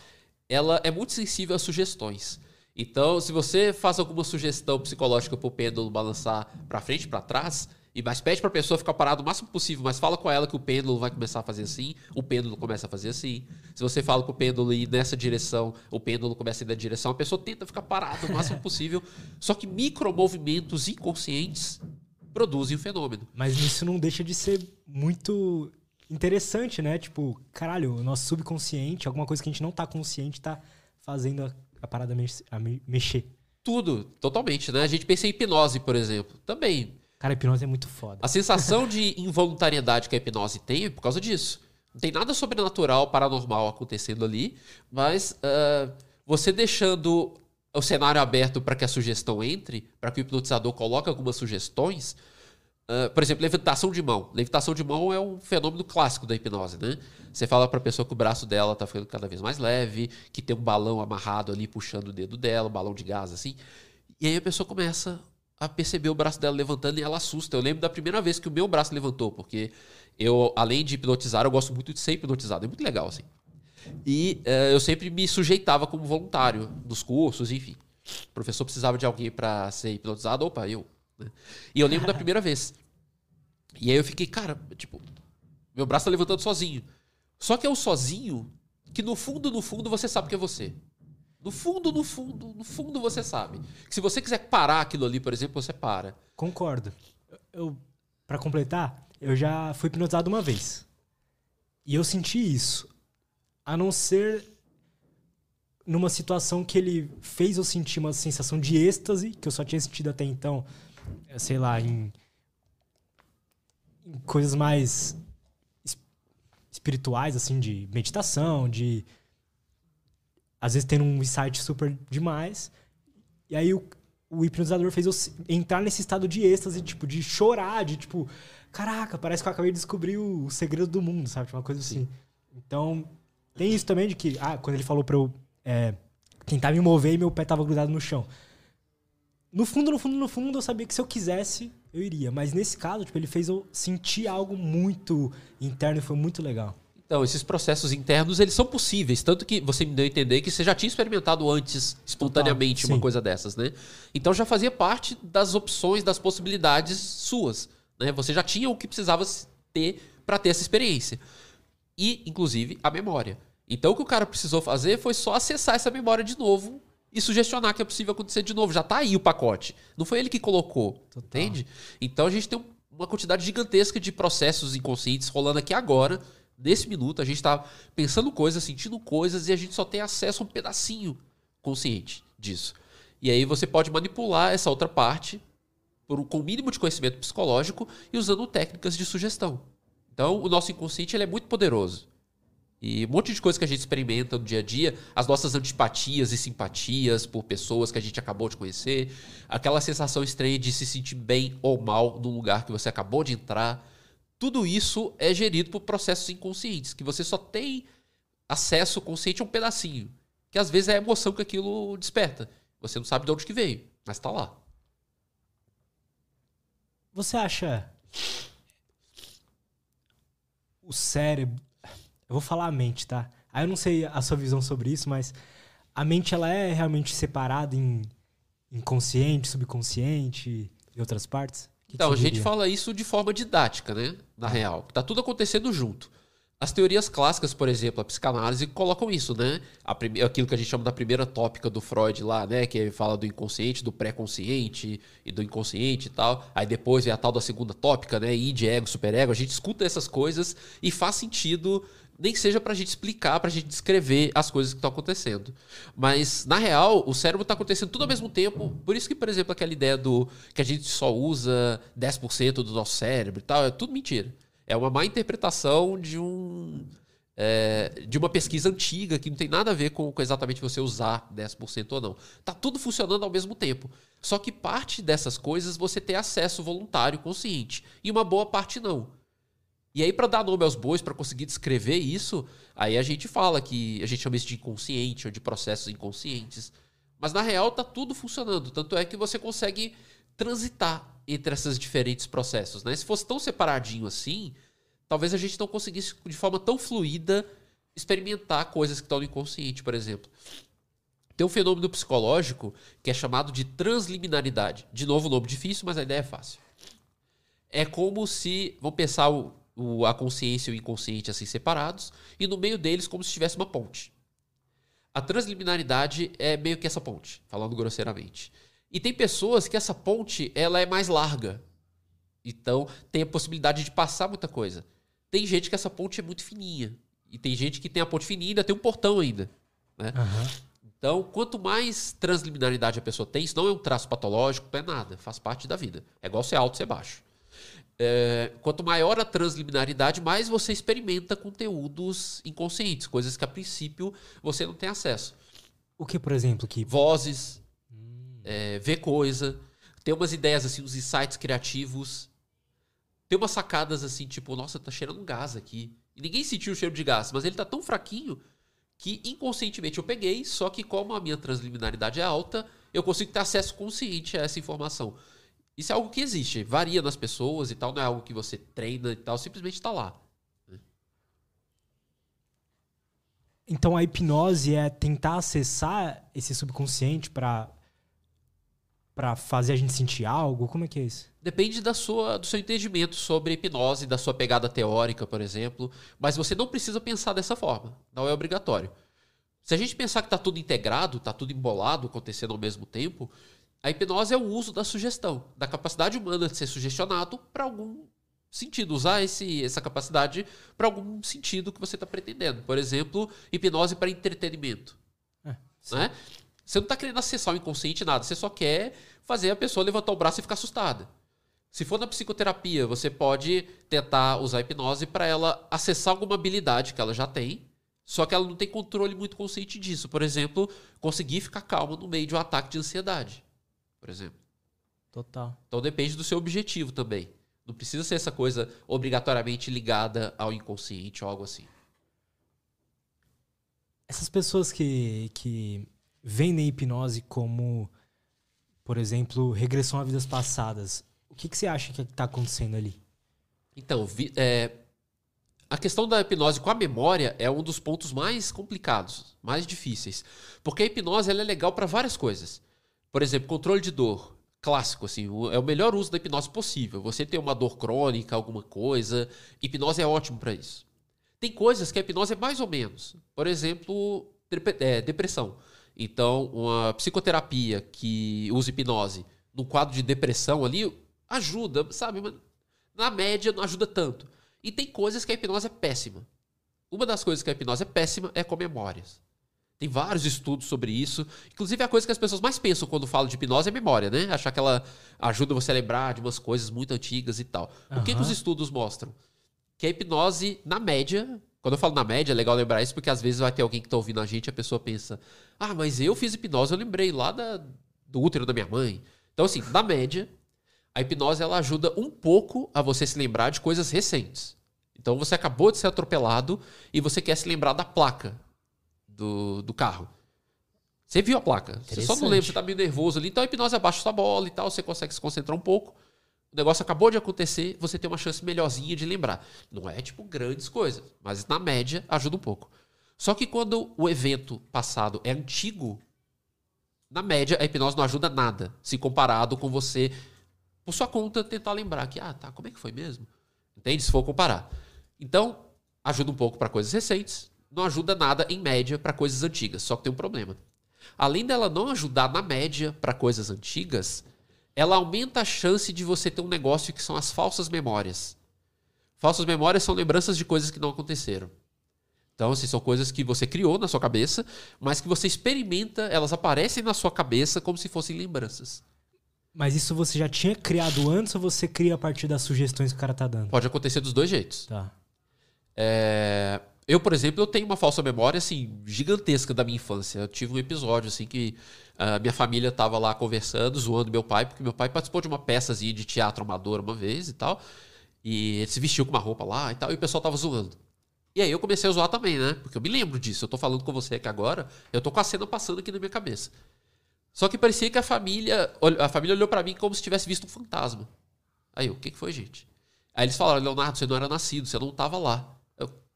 ela é muito sensível a sugestões. Então, se você faz alguma sugestão psicológica para o pêndulo balançar para frente e para trás, e mas pede para a pessoa ficar parada o máximo possível, mas fala com ela que o pêndulo vai começar a fazer assim, o pêndulo começa a fazer assim. Se você fala com o pêndulo ir nessa direção, o pêndulo começa a ir na direção, a pessoa tenta ficar parada o máximo possível. Só que micromovimentos inconscientes produzem o fenômeno. Mas isso não deixa de ser muito interessante, né? Tipo, caralho, o nosso subconsciente, alguma coisa que a gente não tá consciente, tá fazendo a, a parada a mexer. Tudo, totalmente, né? A gente pensa em hipnose, por exemplo. Também Cara, a hipnose é muito foda. A sensação de involuntariedade que a hipnose tem é por causa disso. Não tem nada sobrenatural, paranormal acontecendo ali, mas uh, você deixando o cenário aberto para que a sugestão entre, para que o hipnotizador coloque algumas sugestões. Uh, por exemplo, levitação de mão. Levitação de mão é um fenômeno clássico da hipnose, né? Você fala para a pessoa que o braço dela está ficando cada vez mais leve, que tem um balão amarrado ali puxando o dedo dela, um balão de gás assim. E aí a pessoa começa a perceber o braço dela levantando e ela assusta. Eu lembro da primeira vez que o meu braço levantou, porque eu, além de hipnotizar, eu gosto muito de ser hipnotizado. É muito legal, assim. E uh, eu sempre me sujeitava como voluntário nos cursos, enfim. O professor precisava de alguém para ser hipnotizado, opa, eu. Né? E eu lembro da primeira vez. E aí eu fiquei, cara, tipo, meu braço tá levantando sozinho. Só que é o sozinho que no fundo, no fundo, você sabe que é você. No fundo, no fundo, no fundo você sabe. Que se você quiser parar aquilo ali, por exemplo, você para. Concordo. Eu, para completar, eu já fui hipnotizado uma vez. E eu senti isso. A não ser numa situação que ele fez eu sentir uma sensação de êxtase, que eu só tinha sentido até então, eh, sei lá, em, em coisas mais espirituais, assim, de meditação, de às vezes tendo um insight super demais. E aí o, o hipnotizador fez eu entrar nesse estado de êxtase, tipo, de chorar, de tipo, caraca, parece que eu acabei de descobrir o, o segredo do mundo, sabe? Tipo, uma coisa Sim. assim. Então, tem isso também de que, ah, quando ele falou pra eu é, tentar me mover e meu pé tava grudado no chão. No fundo, no fundo, no fundo, eu sabia que se eu quisesse, eu iria. Mas nesse caso, tipo, ele fez eu sentir algo muito interno e foi muito legal. Então, esses processos internos, eles são possíveis. Tanto que você me deu a entender que você já tinha experimentado antes, espontaneamente, Total, uma coisa dessas, né? Então, já fazia parte das opções, das possibilidades suas. Né? Você já tinha o que precisava ter para ter essa experiência. E, inclusive, a memória. Então, o que o cara precisou fazer foi só acessar essa memória de novo e sugestionar que é possível acontecer de novo. Já está aí o pacote. Não foi ele que colocou. Total. Entende? Então, a gente tem uma quantidade gigantesca de processos inconscientes rolando aqui agora nesse minuto, a gente está pensando coisas, sentindo coisas e a gente só tem acesso a um pedacinho consciente disso. E aí você pode manipular essa outra parte por, com o mínimo de conhecimento psicológico e usando técnicas de sugestão. Então, o nosso inconsciente ele é muito poderoso. E um monte de coisa que a gente experimenta no dia a dia, as nossas antipatias e simpatias por pessoas que a gente acabou de conhecer, aquela sensação estranha de se sentir bem ou mal num lugar que você acabou de entrar, tudo isso é gerido por processos inconscientes, que você só tem acesso consciente a um pedacinho. Que às vezes é a emoção que aquilo desperta. Você não sabe de onde que veio. Mas tá lá. Você acha o cérebro. Eu vou falar a mente, tá? Aí eu não sei a sua visão sobre isso, mas a mente ela é realmente separada em inconsciente, subconsciente e outras partes? Então, a gente fala isso de forma didática, né? Na real. Tá tudo acontecendo junto. As teorias clássicas, por exemplo, a psicanálise, colocam isso, né? Prime... Aquilo que a gente chama da primeira tópica do Freud lá, né? Que fala do inconsciente, do pré-consciente e do inconsciente e tal. Aí depois vem a tal da segunda tópica, né? Id, ego, superego. A gente escuta essas coisas e faz sentido, nem que seja pra gente explicar, pra gente descrever as coisas que estão acontecendo. Mas, na real, o cérebro tá acontecendo tudo ao mesmo tempo. Por isso que, por exemplo, aquela ideia do que a gente só usa 10% do nosso cérebro e tal, é tudo mentira. É uma má interpretação de um. É, de uma pesquisa antiga que não tem nada a ver com, com exatamente você usar 10% ou não. Tá tudo funcionando ao mesmo tempo. Só que parte dessas coisas você tem acesso voluntário, consciente. E uma boa parte não. E aí, para dar nome aos bois, para conseguir descrever isso, aí a gente fala que a gente chama isso de inconsciente ou de processos inconscientes. Mas na real tá tudo funcionando. Tanto é que você consegue transitar entre esses diferentes processos. Né? Se fosse tão separadinho assim, talvez a gente não conseguisse de forma tão fluida experimentar coisas que estão no inconsciente, por exemplo. Tem um fenômeno psicológico que é chamado de transliminaridade. De novo, nome difícil, mas a ideia é fácil. É como se, vamos pensar o, o, a consciência e o inconsciente assim separados, e no meio deles como se tivesse uma ponte. A transliminaridade é meio que essa ponte, falando grosseiramente. E tem pessoas que essa ponte ela é mais larga. Então tem a possibilidade de passar muita coisa. Tem gente que essa ponte é muito fininha. E tem gente que tem a ponte fininha e ainda tem um portão ainda. Né? Uhum. Então, quanto mais transliminaridade a pessoa tem, isso não é um traço patológico, não é nada. Faz parte da vida. É igual ser alto, ser baixo. É, quanto maior a transliminaridade, mais você experimenta conteúdos inconscientes, coisas que a princípio você não tem acesso. O que, por exemplo, que vozes, é, ver coisa, ter umas ideias assim, uns insights criativos, ter umas sacadas assim, tipo, nossa, tá cheirando gás aqui. E ninguém sentiu o cheiro de gás, mas ele tá tão fraquinho que inconscientemente eu peguei, só que como a minha transliminaridade é alta, eu consigo ter acesso consciente a essa informação. Isso é algo que existe, varia nas pessoas e tal, não é algo que você treina e tal, simplesmente está lá. Né? Então a hipnose é tentar acessar esse subconsciente para para fazer a gente sentir algo? Como é que é isso? Depende da sua, do seu entendimento sobre hipnose, da sua pegada teórica, por exemplo. Mas você não precisa pensar dessa forma. Não é obrigatório. Se a gente pensar que está tudo integrado, está tudo embolado, acontecendo ao mesmo tempo, a hipnose é o uso da sugestão, da capacidade humana de ser sugestionado para algum sentido, usar esse, essa capacidade para algum sentido que você está pretendendo. Por exemplo, hipnose para entretenimento. É, né? Você não está querendo acessar o inconsciente nada, você só quer fazer a pessoa levantar o braço e ficar assustada. Se for na psicoterapia, você pode tentar usar a hipnose para ela acessar alguma habilidade que ela já tem, só que ela não tem controle muito consciente disso. Por exemplo, conseguir ficar calma no meio de um ataque de ansiedade, por exemplo. Total. Então depende do seu objetivo também. Não precisa ser essa coisa obrigatoriamente ligada ao inconsciente ou algo assim. Essas pessoas que, que na hipnose como, por exemplo, regressão a vidas passadas. O que, que você acha que está acontecendo ali? Então, vi, é, a questão da hipnose com a memória é um dos pontos mais complicados, mais difíceis. Porque a hipnose ela é legal para várias coisas. Por exemplo, controle de dor. Clássico, assim, é o melhor uso da hipnose possível. Você tem uma dor crônica, alguma coisa, hipnose é ótimo para isso. Tem coisas que a hipnose é mais ou menos. Por exemplo, é, depressão. Então, uma psicoterapia que usa hipnose no quadro de depressão ali ajuda, sabe? Na média não ajuda tanto. E tem coisas que a hipnose é péssima. Uma das coisas que a hipnose é péssima é com memórias. Tem vários estudos sobre isso. Inclusive, a coisa que as pessoas mais pensam quando falam de hipnose é memória, né? Achar que ela ajuda você a lembrar de umas coisas muito antigas e tal. Uhum. O que, que os estudos mostram? Que a hipnose, na média, quando eu falo na média, é legal lembrar isso, porque às vezes vai ter alguém que está ouvindo a gente e a pessoa pensa: ah, mas eu fiz hipnose, eu lembrei lá da, do útero da minha mãe. Então, assim, na média, a hipnose ela ajuda um pouco a você se lembrar de coisas recentes. Então, você acabou de ser atropelado e você quer se lembrar da placa do, do carro. Você viu a placa. Você só não lembra, você tá meio nervoso ali. Então a hipnose abaixa sua bola e tal, você consegue se concentrar um pouco. O negócio acabou de acontecer, você tem uma chance melhorzinha de lembrar. Não é tipo grandes coisas, mas na média ajuda um pouco. Só que quando o evento passado é antigo, na média a hipnose não ajuda nada, se comparado com você, por sua conta, tentar lembrar que, ah, tá, como é que foi mesmo? Entende? Se for comparar. Então, ajuda um pouco para coisas recentes, não ajuda nada em média para coisas antigas. Só que tem um problema. Além dela não ajudar na média para coisas antigas, ela aumenta a chance de você ter um negócio que são as falsas memórias. Falsas memórias são lembranças de coisas que não aconteceram. Então, assim, são coisas que você criou na sua cabeça, mas que você experimenta, elas aparecem na sua cabeça como se fossem lembranças. Mas isso você já tinha criado antes ou você cria a partir das sugestões que o cara tá dando? Pode acontecer dos dois jeitos. Tá. É... Eu, por exemplo, eu tenho uma falsa memória, assim, gigantesca da minha infância. Eu tive um episódio, assim, que a uh, minha família tava lá conversando, zoando meu pai, porque meu pai participou de uma peçazinha de teatro amador uma vez e tal. E ele se vestiu com uma roupa lá e tal, e o pessoal tava zoando. E aí eu comecei a zoar também, né? Porque eu me lembro disso. Eu tô falando com você aqui agora, eu tô com a cena passando aqui na minha cabeça. Só que parecia que a família, a família olhou para mim como se tivesse visto um fantasma. Aí eu, o que, que foi, gente? Aí eles falaram, Leonardo, você não era nascido, você não tava lá.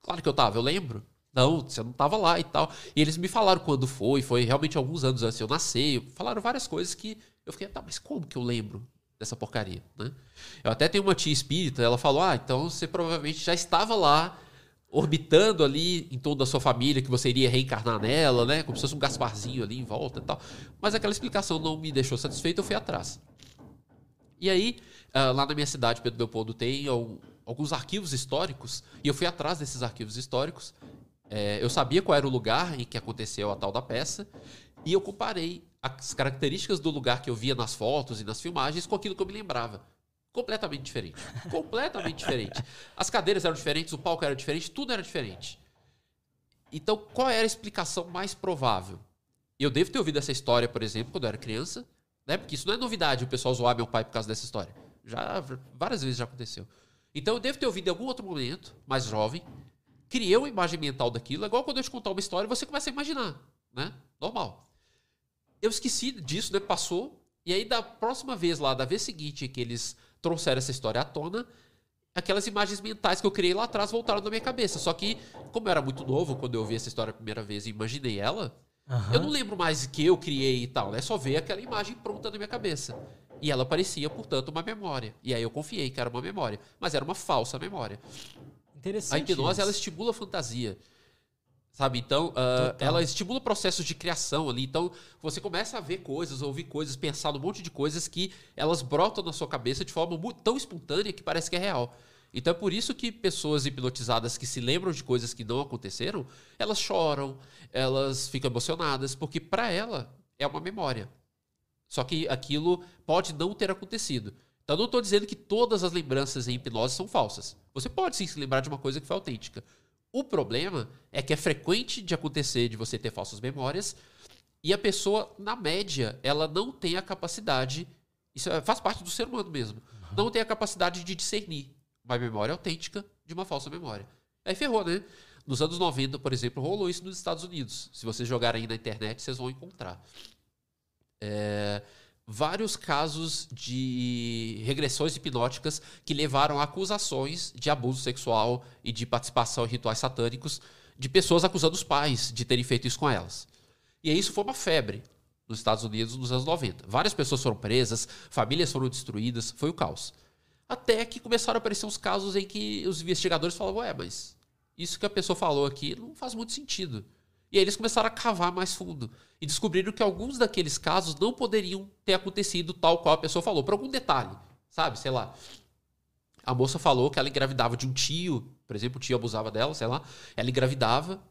Claro que eu tava, eu lembro. Não, você não tava lá e tal. E eles me falaram quando foi, foi realmente alguns anos antes eu nascer. Falaram várias coisas que eu fiquei, tá, mas como que eu lembro dessa porcaria, né? Eu até tenho uma tia espírita, ela falou: "Ah, então você provavelmente já estava lá orbitando ali em torno da sua família, que você iria reencarnar nela, né? Como se fosse um Gasparzinho ali em volta e tal. Mas aquela explicação não me deixou satisfeito, eu fui atrás. E aí, ah, lá na minha cidade, Pedro Leopoldo, tem alguns arquivos históricos, e eu fui atrás desses arquivos históricos. É, eu sabia qual era o lugar em que aconteceu a tal da peça, e eu comparei as características do lugar que eu via nas fotos e nas filmagens com aquilo que eu me lembrava. Completamente diferente. Completamente diferente. As cadeiras eram diferentes, o palco era diferente, tudo era diferente. Então, qual era a explicação mais provável? Eu devo ter ouvido essa história, por exemplo, quando eu era criança, né? Porque isso não é novidade o pessoal zoar meu pai por causa dessa história. Já várias vezes já aconteceu. Então eu devo ter ouvido em algum outro momento, mais jovem, criei uma imagem mental daquilo, é igual quando eu te contar uma história, você começa a imaginar, né? Normal. Eu esqueci disso, né? Passou. E aí, da próxima vez lá, da vez seguinte que eles trouxeram essa história à tona, aquelas imagens mentais que eu criei lá atrás voltaram na minha cabeça. Só que, como eu era muito novo quando eu vi essa história a primeira vez e imaginei ela, uhum. eu não lembro mais que eu criei e tal, né? Só ver aquela imagem pronta na minha cabeça. E ela parecia, portanto, uma memória. E aí eu confiei que era uma memória. Mas era uma falsa memória. Interessante. A hipnose, isso. ela estimula a fantasia. Sabe? Então, uh, ela estimula processos de criação ali. Então, você começa a ver coisas, ouvir coisas, pensar num monte de coisas que elas brotam na sua cabeça de forma tão espontânea que parece que é real. Então é por isso que pessoas hipnotizadas que se lembram de coisas que não aconteceram, elas choram, elas ficam emocionadas, porque para ela é uma memória. Só que aquilo pode não ter acontecido. Então, não estou dizendo que todas as lembranças em hipnose são falsas. Você pode sim se lembrar de uma coisa que foi autêntica. O problema é que é frequente de acontecer de você ter falsas memórias e a pessoa, na média, ela não tem a capacidade. Isso é, faz parte do ser humano mesmo. Não tem a capacidade de discernir uma memória autêntica de uma falsa memória. Aí ferrou, né? Nos anos 90, por exemplo, rolou isso nos Estados Unidos. Se vocês jogarem aí na internet, vocês vão encontrar é, vários casos de regressões hipnóticas que levaram a acusações de abuso sexual e de participação em rituais satânicos de pessoas acusando os pais de terem feito isso com elas. E isso foi uma febre nos Estados Unidos nos anos 90. Várias pessoas foram presas, famílias foram destruídas, foi o caos. Até que começaram a aparecer uns casos em que os investigadores falavam: Ué, mas isso que a pessoa falou aqui não faz muito sentido. E aí eles começaram a cavar mais fundo e descobriram que alguns daqueles casos não poderiam ter acontecido tal qual a pessoa falou, por algum detalhe, sabe? Sei lá. A moça falou que ela engravidava de um tio, por exemplo, o tio abusava dela, sei lá. Ela engravidava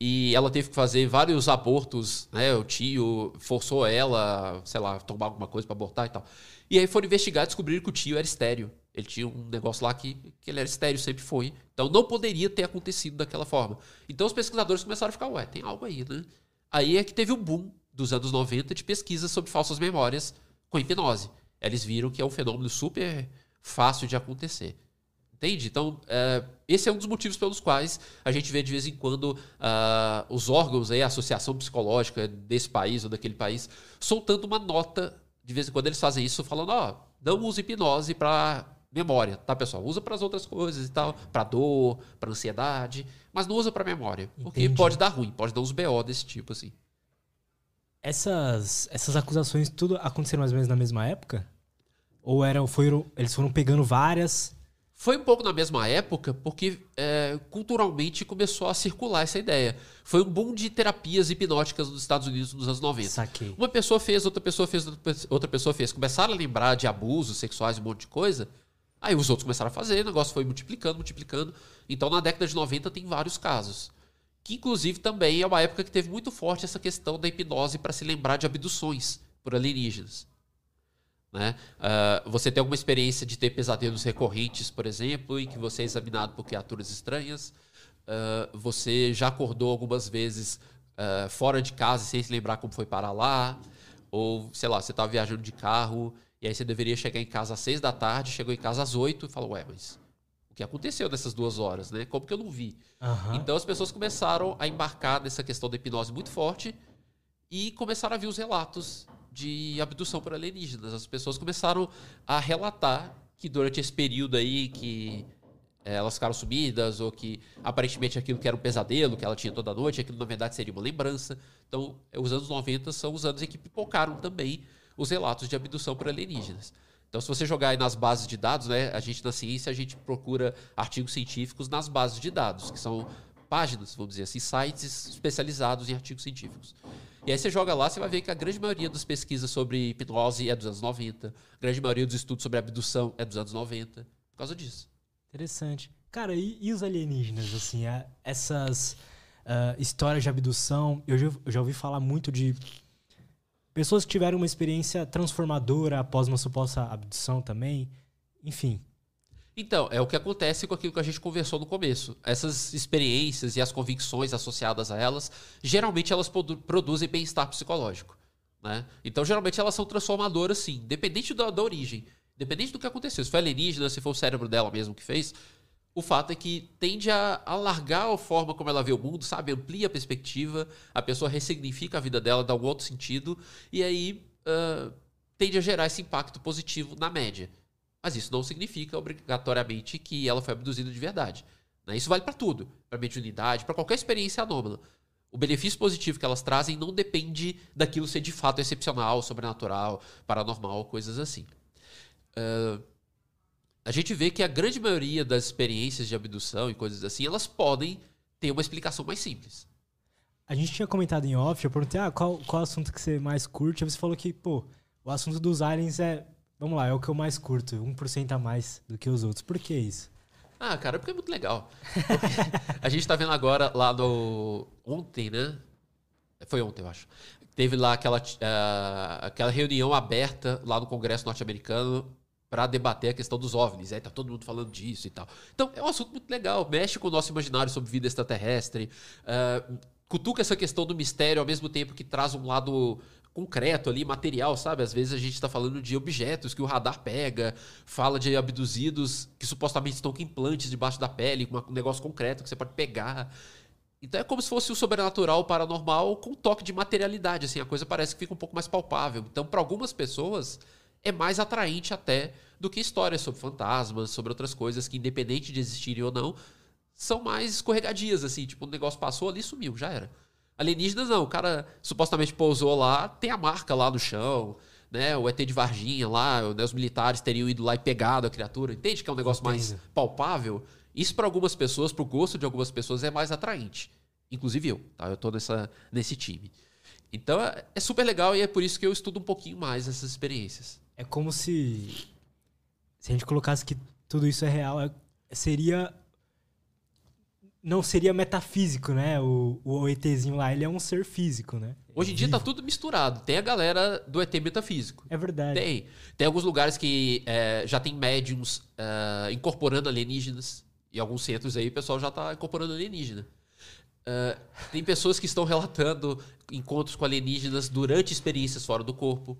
e ela teve que fazer vários abortos, né? O tio forçou ela, sei lá, tomar alguma coisa para abortar e tal. E aí foram investigar e descobriram que o tio era estéreo. Ele tinha um negócio lá que, que ele era estéreo, sempre foi. Então não poderia ter acontecido daquela forma. Então os pesquisadores começaram a ficar, ué, tem algo aí, né? Aí é que teve um boom dos anos 90 de pesquisas sobre falsas memórias com hipnose. Eles viram que é um fenômeno super fácil de acontecer. Entende? Então, é, esse é um dos motivos pelos quais a gente vê de vez em quando uh, os órgãos, aí, a associação psicológica desse país ou daquele país, soltando uma nota, de vez em quando eles fazem isso, falando: ó, oh, não use hipnose para memória, tá, pessoal? Usa para as outras coisas e tal, para dor, para ansiedade, mas não usa para memória, porque Entendi. pode dar ruim, pode dar uns BO desse tipo, assim. Essas, essas acusações tudo aconteceram mais ou menos na mesma época? Ou eram, foram, eles foram pegando várias foi um pouco na mesma época, porque é, culturalmente começou a circular essa ideia. Foi um boom de terapias hipnóticas nos Estados Unidos nos anos 90. Saquei. Uma pessoa fez, outra pessoa fez, outra pessoa fez. Começaram a lembrar de abusos sexuais, um monte de coisa. Aí os outros começaram a fazer, o negócio foi multiplicando, multiplicando. Então na década de 90 tem vários casos. Que inclusive também é uma época que teve muito forte essa questão da hipnose para se lembrar de abduções por alienígenas. Né? Uh, você tem alguma experiência de ter pesadelos recorrentes, por exemplo, em que você é examinado por criaturas estranhas? Uh, você já acordou algumas vezes uh, fora de casa sem se lembrar como foi parar lá? Ou, sei lá, você estava viajando de carro e aí você deveria chegar em casa às seis da tarde, chegou em casa às oito e falou, ué, mas o que aconteceu nessas duas horas, né? Como que eu não vi? Uhum. Então as pessoas começaram a embarcar nessa questão da hipnose muito forte e começaram a ver os relatos de abdução por alienígenas. As pessoas começaram a relatar que durante esse período aí que é, elas ficaram sumidas ou que aparentemente aquilo que era um pesadelo que ela tinha toda noite, aquilo na verdade seria uma lembrança. Então, os anos 90 são os anos em que pipocaram também os relatos de abdução por alienígenas. Então, se você jogar aí nas bases de dados, né, a gente na ciência a gente procura artigos científicos nas bases de dados, que são páginas, vamos dizer assim, sites especializados em artigos científicos. E aí você joga lá, você vai ver que a grande maioria das pesquisas sobre hipnose é dos anos 90. A grande maioria dos estudos sobre abdução é dos anos 90. Por causa disso. Interessante. Cara, e, e os alienígenas, assim, essas uh, histórias de abdução, eu já, eu já ouvi falar muito de pessoas que tiveram uma experiência transformadora após uma suposta abdução também. Enfim, então, é o que acontece com aquilo que a gente conversou no começo. Essas experiências e as convicções associadas a elas, geralmente elas produ produzem bem-estar psicológico. Né? Então, geralmente elas são transformadoras, sim, independente da, da origem. Independente do que aconteceu. Se foi alienígena, se foi o cérebro dela mesmo que fez, o fato é que tende a alargar a forma como ela vê o mundo, sabe? Amplia a perspectiva, a pessoa ressignifica a vida dela, dá um outro sentido, e aí uh, tende a gerar esse impacto positivo na média. Mas isso não significa obrigatoriamente que ela foi abduzida de verdade. Né? Isso vale para tudo, para mediunidade, para qualquer experiência anômala. O benefício positivo que elas trazem não depende daquilo ser de fato excepcional, sobrenatural, paranormal, coisas assim. Uh, a gente vê que a grande maioria das experiências de abdução e coisas assim, elas podem ter uma explicação mais simples. A gente tinha comentado em off, eu perguntei, ah, qual, qual assunto que você mais curte? Aí você falou que, pô, o assunto dos aliens é Vamos lá, é o que eu mais curto, 1% a mais do que os outros. Por que isso? Ah, cara, porque é muito legal. a gente tá vendo agora lá no. Ontem, né? Foi ontem, eu acho. Teve lá aquela, uh, aquela reunião aberta lá no Congresso norte-americano para debater a questão dos OVNIs. Aí tá todo mundo falando disso e tal. Então, é um assunto muito legal. Mexe com o nosso imaginário sobre vida extraterrestre. Uh, cutuca essa questão do mistério ao mesmo tempo que traz um lado concreto ali, material, sabe? Às vezes a gente está falando de objetos que o radar pega, fala de abduzidos que supostamente estão com implantes debaixo da pele, um negócio concreto que você pode pegar. Então é como se fosse o sobrenatural, o paranormal, com um toque de materialidade, assim, a coisa parece que fica um pouco mais palpável. Então, para algumas pessoas, é mais atraente até do que histórias sobre fantasmas, sobre outras coisas que, independente de existirem ou não, são mais escorregadias, assim, tipo, o negócio passou ali e sumiu, já era. Alienígenas não, o cara supostamente pousou lá, tem a marca lá no chão, né? O ET de Varginha lá, né? os militares teriam ido lá e pegado a criatura. Entende que é um negócio mais palpável? Isso para algumas pessoas, para o gosto de algumas pessoas, é mais atraente. Inclusive eu, tá? Eu tô nessa, nesse time. Então é, é super legal e é por isso que eu estudo um pouquinho mais essas experiências. É como se. Se a gente colocasse que tudo isso é real, é, seria não seria metafísico, né? O, o ETzinho lá, ele é um ser físico, né? Hoje em dia tá tudo misturado. Tem a galera do ET metafísico. É verdade. Tem. Tem alguns lugares que é, já tem médiums é, incorporando alienígenas. E alguns centros aí o pessoal já tá incorporando alienígena. É, tem pessoas que estão relatando encontros com alienígenas durante experiências fora do corpo.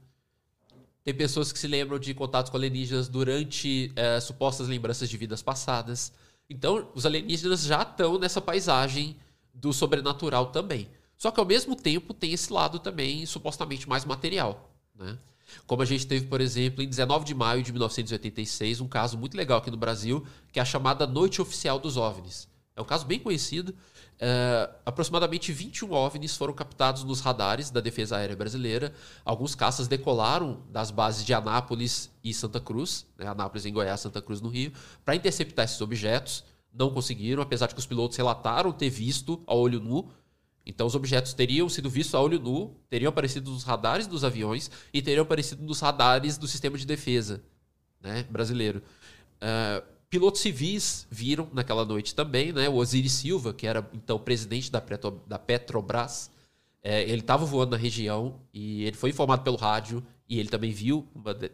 Tem pessoas que se lembram de contatos com alienígenas durante é, supostas lembranças de vidas passadas. Então, os alienígenas já estão nessa paisagem do sobrenatural também. Só que ao mesmo tempo tem esse lado também supostamente mais material, né? Como a gente teve, por exemplo, em 19 de maio de 1986, um caso muito legal aqui no Brasil, que é a chamada Noite Oficial dos OVNIs. É um caso bem conhecido. É, aproximadamente 21 OVNIs foram captados nos radares da Defesa Aérea Brasileira. Alguns caças decolaram das bases de Anápolis e Santa Cruz, né, Anápolis em Goiás, Santa Cruz no Rio, para interceptar esses objetos. Não conseguiram, apesar de que os pilotos relataram ter visto a olho nu. Então, os objetos teriam sido vistos a olho nu, teriam aparecido nos radares dos aviões e teriam aparecido nos radares do sistema de defesa né, brasileiro. Uh, pilotos civis viram naquela noite também, né? O Osiris Silva, que era então presidente da, Petro, da Petrobras, é, ele estava voando na região e ele foi informado pelo rádio e ele também viu,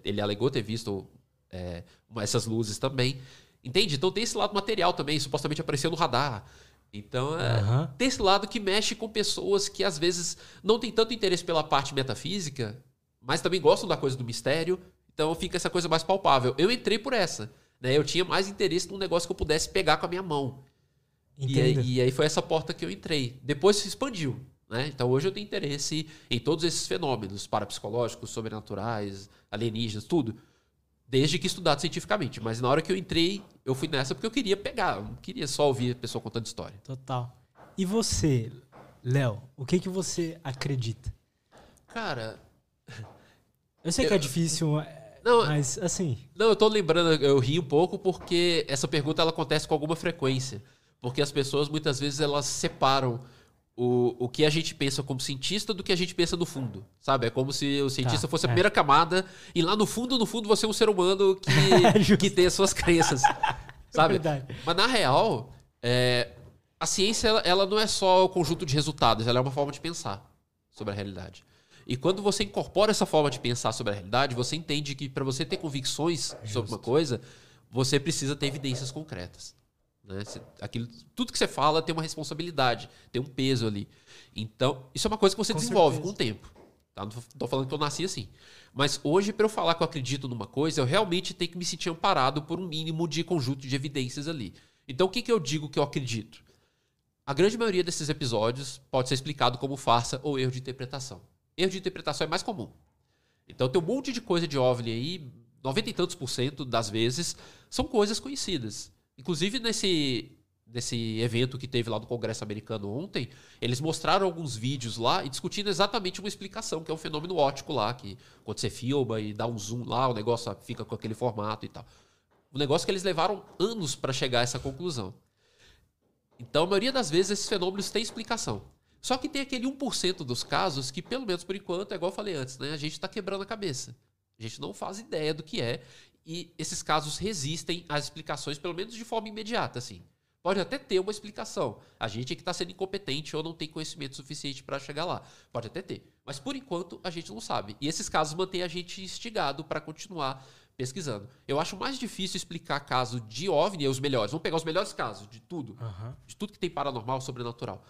ele alegou ter visto é, essas luzes também. Entende? Então tem esse lado material também, supostamente apareceu no radar. Então, é, uhum. tem esse lado que mexe com pessoas que às vezes não têm tanto interesse pela parte metafísica, mas também gostam da coisa do mistério. Então fica essa coisa mais palpável. Eu entrei por essa. Né? Eu tinha mais interesse num negócio que eu pudesse pegar com a minha mão. E aí, e aí, foi essa porta que eu entrei. Depois se expandiu. Né? Então hoje eu tenho interesse em todos esses fenômenos parapsicológicos, sobrenaturais, alienígenas, tudo desde que estudado cientificamente. Mas na hora que eu entrei, eu fui nessa porque eu queria pegar, eu não queria só ouvir a pessoa contando história. Total. E você, Léo, o que que você acredita? Cara. Eu sei eu, que é difícil, não, mas assim. Não, eu tô lembrando, eu ri um pouco porque essa pergunta ela acontece com alguma frequência. Porque as pessoas muitas vezes elas separam o, o que a gente pensa como cientista do que a gente pensa no fundo, sabe? É como se o cientista tá, fosse a é. primeira camada e lá no fundo, no fundo, você é um ser humano que, que tem as suas crenças, sabe? É Mas na real, é, a ciência ela, ela não é só o conjunto de resultados, ela é uma forma de pensar sobre a realidade. E quando você incorpora essa forma de pensar sobre a realidade, você entende que para você ter convicções Justo. sobre uma coisa, você precisa ter evidências concretas. Né? Aquilo, tudo que você fala tem uma responsabilidade, tem um peso ali. Então, isso é uma coisa que você com desenvolve certeza. com o tempo. Tá? Não estou falando que eu nasci assim. Mas hoje, para eu falar que eu acredito numa coisa, eu realmente tenho que me sentir amparado por um mínimo de conjunto de evidências ali. Então, o que, que eu digo que eu acredito? A grande maioria desses episódios pode ser explicado como farsa ou erro de interpretação. Erro de interpretação é mais comum. Então, tem um monte de coisa de OVNI aí, 90 e tantos por cento das vezes, são coisas conhecidas. Inclusive, nesse, nesse evento que teve lá no Congresso americano ontem, eles mostraram alguns vídeos lá e discutindo exatamente uma explicação, que é um fenômeno óptico lá, que quando você filma e dá um zoom lá, o negócio fica com aquele formato e tal. Um negócio que eles levaram anos para chegar a essa conclusão. Então, a maioria das vezes, esses fenômenos têm explicação. Só que tem aquele 1% dos casos que, pelo menos por enquanto, é igual eu falei antes, né? A gente está quebrando a cabeça. A gente não faz ideia do que é e esses casos resistem às explicações, pelo menos de forma imediata, assim. Pode até ter uma explicação. A gente é que está sendo incompetente ou não tem conhecimento suficiente para chegar lá. Pode até ter. Mas por enquanto a gente não sabe. E esses casos mantêm a gente instigado para continuar pesquisando. Eu acho mais difícil explicar caso de OVNI, os melhores. Vamos pegar os melhores casos de tudo. Uhum. De tudo que tem paranormal, sobrenatural.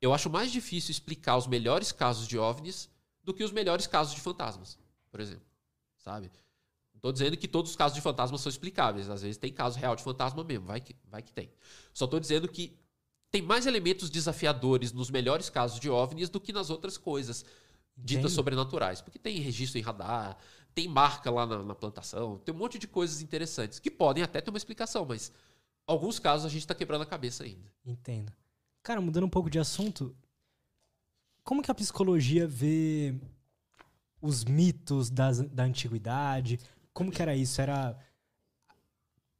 Eu acho mais difícil explicar os melhores casos de OVNIs do que os melhores casos de fantasmas, por exemplo. Sabe? Não tô dizendo que todos os casos de fantasma são explicáveis. Às vezes tem caso real de fantasma mesmo, vai que, vai que tem. Só tô dizendo que tem mais elementos desafiadores nos melhores casos de OVNIs do que nas outras coisas ditas sobrenaturais. Porque tem registro em radar, tem marca lá na, na, plantação, tem um monte de coisas interessantes que podem até ter uma explicação, mas alguns casos a gente está quebrando a cabeça ainda. Entendo. Cara, mudando um pouco de assunto, como que a psicologia vê os mitos das, da antiguidade, como que era isso? Era.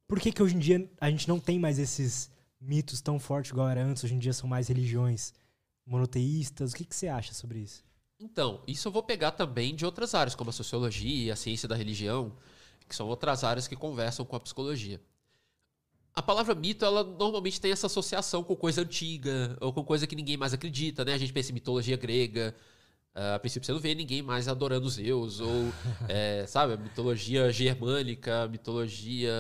Por que, que hoje em dia a gente não tem mais esses mitos tão fortes igual era antes? Hoje em dia são mais religiões monoteístas. O que, que você acha sobre isso? Então, isso eu vou pegar também de outras áreas, como a sociologia, a ciência da religião, que são outras áreas que conversam com a psicologia. A palavra mito, ela normalmente tem essa associação com coisa antiga, ou com coisa que ninguém mais acredita, né? A gente pensa em mitologia grega, Uh, a princípio você não vê ninguém mais adorando Zeus, ou, é, sabe, mitologia germânica, mitologia,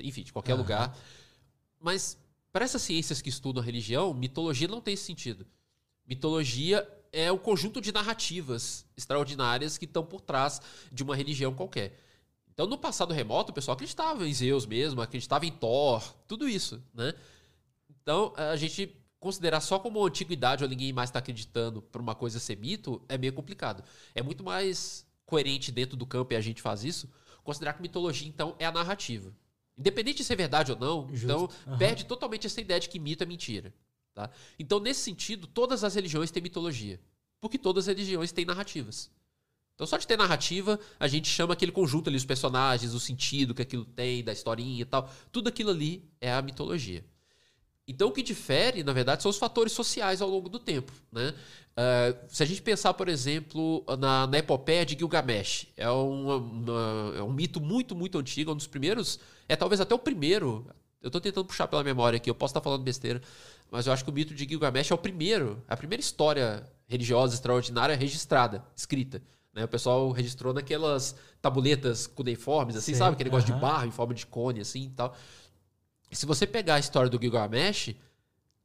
enfim, de qualquer uhum. lugar. Mas para essas ciências que estudam a religião, mitologia não tem esse sentido. Mitologia é o conjunto de narrativas extraordinárias que estão por trás de uma religião qualquer. Então, no passado remoto, o pessoal acreditava em Zeus mesmo, acreditava em Thor, tudo isso, né? Então, a gente considerar só como antiguidade ou ninguém mais está acreditando por uma coisa ser mito é meio complicado. É muito mais coerente dentro do campo e a gente faz isso, considerar que mitologia, então, é a narrativa. Independente de ser verdade ou não, Justo. então uhum. perde totalmente essa ideia de que mito é mentira. Tá? Então, nesse sentido, todas as religiões têm mitologia. Porque todas as religiões têm narrativas. Então, só de ter narrativa, a gente chama aquele conjunto ali, os personagens, o sentido que aquilo tem, da historinha e tal. Tudo aquilo ali é a mitologia. Então, o que difere, na verdade, são os fatores sociais ao longo do tempo. Né? Uh, se a gente pensar, por exemplo, na, na epopeia de Gilgamesh, é, uma, uma, é um mito muito, muito antigo, um dos primeiros, é talvez até o primeiro. Eu estou tentando puxar pela memória aqui, eu posso estar falando besteira, mas eu acho que o mito de Gilgamesh é o primeiro, a primeira história religiosa extraordinária registrada, escrita. Né? O pessoal registrou naquelas tabuletas cuneiformes, assim, Sim, sabe? Aquele negócio uh -huh. de barro em forma de cone, assim e tal. Se você pegar a história do Gilgamesh,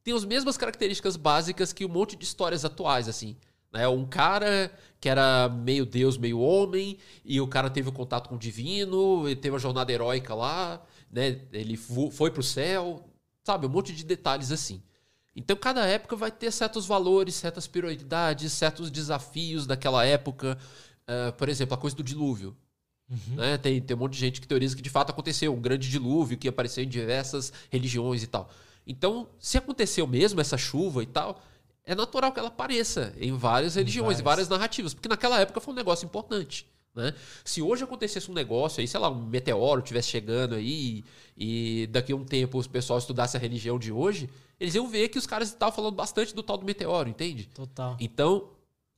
tem as mesmas características básicas que um monte de histórias atuais, assim. Né? Um cara que era meio deus, meio homem, e o cara teve o um contato com o divino, ele teve uma jornada heróica lá, né? ele foi pro céu, sabe? Um monte de detalhes assim. Então, cada época vai ter certos valores, certas prioridades, certos desafios daquela época. Uh, por exemplo, a coisa do dilúvio. Uhum. Né? Tem, tem um monte de gente que teoriza que de fato aconteceu um grande dilúvio que apareceu em diversas religiões e tal. Então, se aconteceu mesmo essa chuva e tal, é natural que ela apareça em várias religiões, em várias narrativas, porque naquela época foi um negócio importante. Né? Se hoje acontecesse um negócio aí, sei lá, um meteoro estivesse chegando aí e daqui a um tempo os pessoal estudasse a religião de hoje, eles iam ver que os caras estavam falando bastante do tal do meteoro, entende? Total. Então,